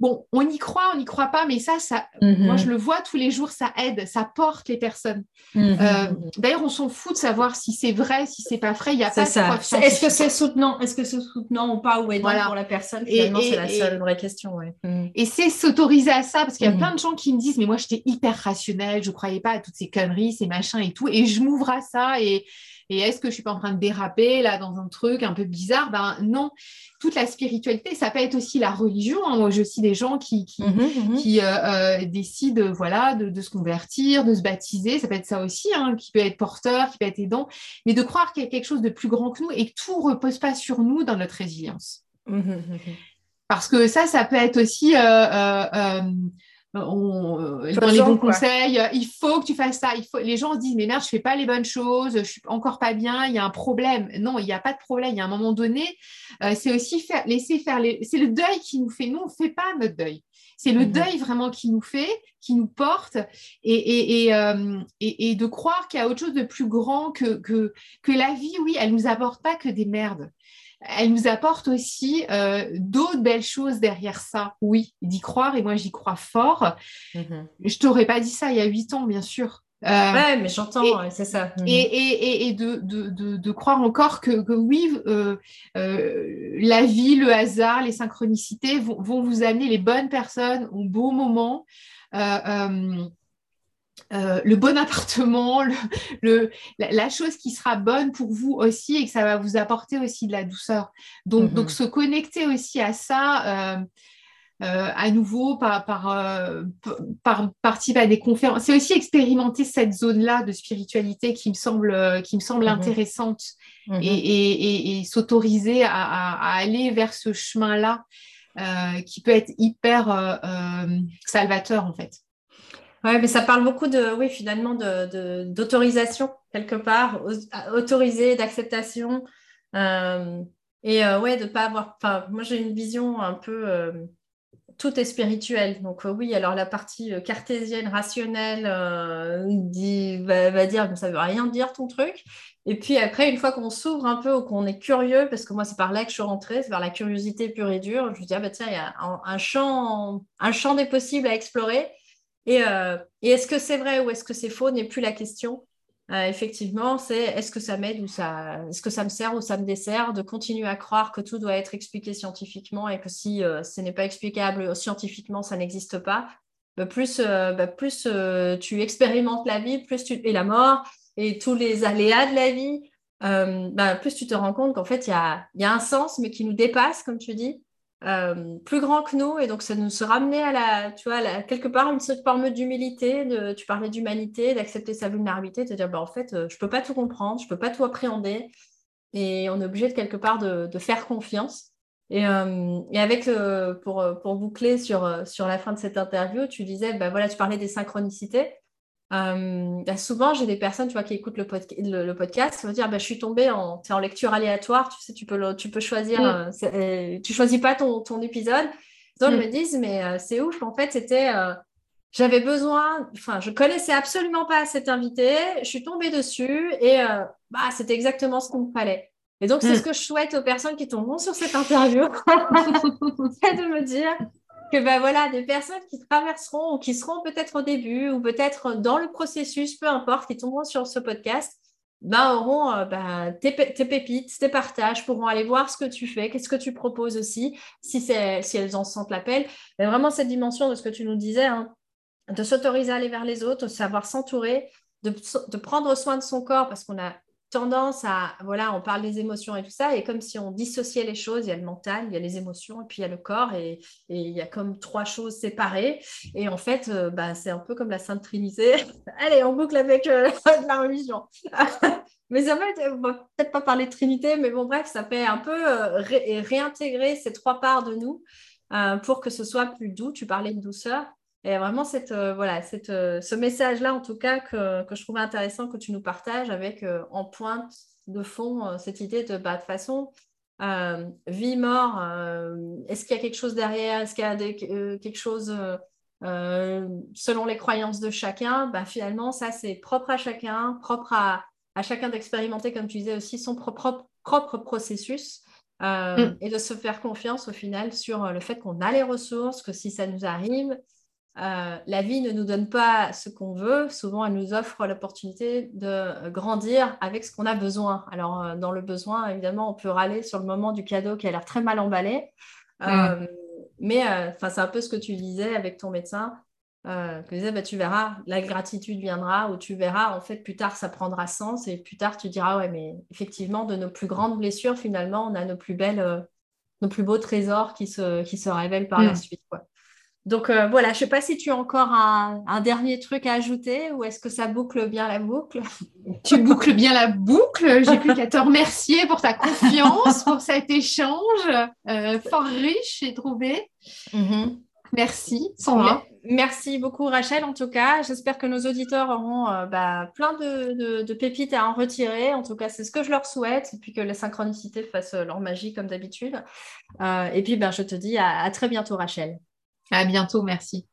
bon, on y croit, on n'y croit pas, mais ça, ça moi, mhm. je le vois tous les jours, ça aide, ça porte les personnes. Mhm. Euh, d'ailleurs, on s'en fout de savoir si c'est vrai, si c'est pas vrai. Il y a pas ça. Est-ce que c'est soutenant Est-ce que c'est soutenant ou pas ou aidant pour la personne Finalement, c'est la seule vraie question. Mhm. Et c'est s'autoriser à ça, parce qu'il y a plein de gens qui me disent, mais moi, j'étais hyper rationnelle, je croyais pas à toutes ces conneries, ces machins et tout, et je m'ouvre à ça et et est-ce que je suis pas en train de déraper là dans un truc un peu bizarre? Ben non. Toute la spiritualité, ça peut être aussi la religion. Hein. Moi, je aussi des gens qui, qui, mhm, mhm. qui euh, euh, décident voilà, de, se convertir, de se baptiser. Ça peut être ça aussi, hein, qui peut être porteur, qui peut être aidant. Mais de croire qu'il y a quelque chose de plus grand que nous et que tout repose pas sur nous dans notre résilience. Mhm, Parce que ça, ça peut être aussi euh, on, euh, dans les bons conseils, euh, il faut que tu fasses ça. Il faut... Les gens se disent, mais merde, je fais pas les bonnes choses, je suis encore pas bien, il y a un problème. Non, il n'y a pas de problème. Il y a un moment donné, euh, c'est aussi faire, laisser faire les... C'est le deuil qui nous fait. Nous, on ne fait pas notre deuil. C'est le mhm. deuil vraiment qui nous fait, qui nous porte, et, et, et, et de croire qu'il y a autre chose de plus grand que, que, que la vie, oui, elle ne nous apporte pas que des merdes elle nous apporte aussi euh, d'autres belles choses derrière ça. Oui, d'y croire, et moi j'y crois fort. Mhm. Je t'aurais pas dit ça il y a huit ans, bien sûr. Euh, ouais, mais j'entends, c'est ça. Mhm. Et, et, de, de, de, croire encore que, que oui, euh, la vie, le hasard, les synchronicités vont, vont, vous amener les bonnes personnes au beau moment. Euh, le bon appartement, le, la, chose qui sera bonne pour vous aussi et que ça va vous apporter aussi de la douceur. Donc, donc mhm. se connecter aussi à ça, euh, euh, à nouveau par, par, par, participer à des conférences. C'est aussi expérimenter cette zone-là de spiritualité qui me semble, qui me semble mhm. intéressante mhm. et, et, s'autoriser à, à, aller vers ce chemin-là qui peut être hyper salvateur en fait. Oui, mais ça parle beaucoup de, oui, finalement, d'autorisation, de, quelque part, autoriser, d'acceptation. Euh, et euh, ouais, de pas avoir. Moi, j'ai une vision un peu. Euh, tout est spirituel. Donc, oui, alors la partie cartésienne, rationnelle, va, dire ça veut rien dire ton truc. Et puis après, une fois qu'on s'ouvre un peu ou qu'on est curieux, parce que moi, c'est par là que je suis rentrée, c'est vers la curiosité pure et dure, je me dis, ah bah tiens, il y a un, champ, un champ des possibles à explorer. Euh, et, est-ce que c'est vrai ou est-ce que c'est faux n'est plus la question. Euh, effectivement, c'est est-ce que ça m'aide ou ça, est-ce que ça me sert ou ça me dessert de continuer à croire que tout doit être expliqué scientifiquement et que si euh, ce n'est pas explicable scientifiquement, ça n'existe pas. Bah, plus, bah, tu expérimentes la vie, plus tu et la mort et tous les aléas de la vie, bah, plus tu te rends compte qu'en fait il y a, un sens mais qui nous dépasse, comme tu dis, euh, plus grand que nous et donc ça nous ramenait à la tu vois quelque part une forme d'humilité tu parlais d'humanité d'accepter sa vulnérabilité de dire bah, en fait euh, je peux pas tout comprendre je peux pas tout appréhender et on est obligé de quelque part de, faire confiance. Et, avec, pour, pour boucler sur, sur la fin de cette interview, tu disais, bah, voilà, tu parlais des synchronicités. Bah, souvent, j'ai des personnes tu vois, qui écoutent le, le, podcast, qui vont dire bah, Je suis tombée en, en lecture aléatoire, tu sais, tu peux, tu peux choisir, mm. euh, tu choisis pas ton, ton épisode. Donc, ils mm. me disent Mais euh, c'est ouf, en fait, c'était. Euh, j'avais besoin, enfin, je connaissais absolument pas cet invité, je suis tombée dessus et bah, c'était exactement ce qu'il me fallait. Et donc, c'est mm. ce que je souhaite aux personnes qui tomberont sur cette interview, c'est de me dire que ben voilà, des personnes qui traverseront ou qui seront peut-être au début ou peut-être dans le processus, peu importe, qui tomberont sur ce podcast, ben, auront euh, ben, tes, pépites, tes partages, pourront aller voir ce que tu fais, qu'est-ce que tu proposes aussi, si, si elles en sentent l'appel. Mais vraiment cette dimension de ce que tu nous disais, hein, de s'autoriser à aller vers les autres, de savoir s'entourer, de, prendre soin de son corps, parce qu'on a tendance à, voilà, on parle des émotions et tout ça, et comme si on dissociait les choses, il y a le mental, il y a les émotions, et puis il y a le corps, et, il y a comme trois choses séparées. Et en fait, euh, bah, c'est un peu comme la Sainte Trinité. Allez, on boucle avec euh, la religion. mais ça fait, euh, peut-être pas parler de Trinité, mais bon, bref, ça fait un peu réintégrer ces trois parts de nous pour que ce soit plus doux. Tu parlais de douceur. Et vraiment, cette, euh, voilà, cette, euh, ce message-là, en tout cas, que, que, je trouvais intéressant que tu nous partages avec euh, en pointe de fond cette idée de, bah, de façon, vie, mort, est-ce qu'il y a quelque chose derrière? Est-ce qu'il y a quelque chose selon les croyances de chacun? Bah, Finalement, ça, c'est propre à chacun, propre à, à chacun d'expérimenter, comme tu disais aussi, son propre, propre processus. Mm. Et de se faire confiance au final sur le fait qu'on a les ressources, que si ça nous arrive, euh, la vie ne nous donne pas ce qu'on veut. Souvent, elle nous offre l'opportunité de grandir avec ce qu'on a besoin. Alors, euh, dans le besoin, évidemment, on peut râler sur le moment du cadeau qui a l'air très mal emballé. Euh, mais c'est un peu ce que tu disais avec ton médecin. tu disais, bah, tu verras, la gratitude viendra, ou tu verras, en fait, plus tard, ça prendra sens. Et plus tard, tu diras, ouais, mais effectivement, de nos plus grandes blessures, finalement, on a nos plus belles, nos plus beaux trésors qui se, qui se révèlent par la mm. suite. Quoi. Donc euh, voilà, je ne sais pas si tu as encore un, dernier truc à ajouter ou est-ce que ça boucle bien la boucle? Tu boucles bien la boucle. J'ai plus qu'à te remercier pour ta confiance, pour cet échange euh, fort riche, j'ai trouvé. Mm-hmm. Merci, Sandra. Merci beaucoup, Rachel, en tout cas. J'espère que nos auditeurs auront euh, bah, plein de, pépites à en retirer. En tout cas, c'est ce que je leur souhaite. Et puis que la synchronicité fasse leur magie, comme d'habitude. et puis, ben, je te dis à très bientôt, Rachel. À bientôt, merci.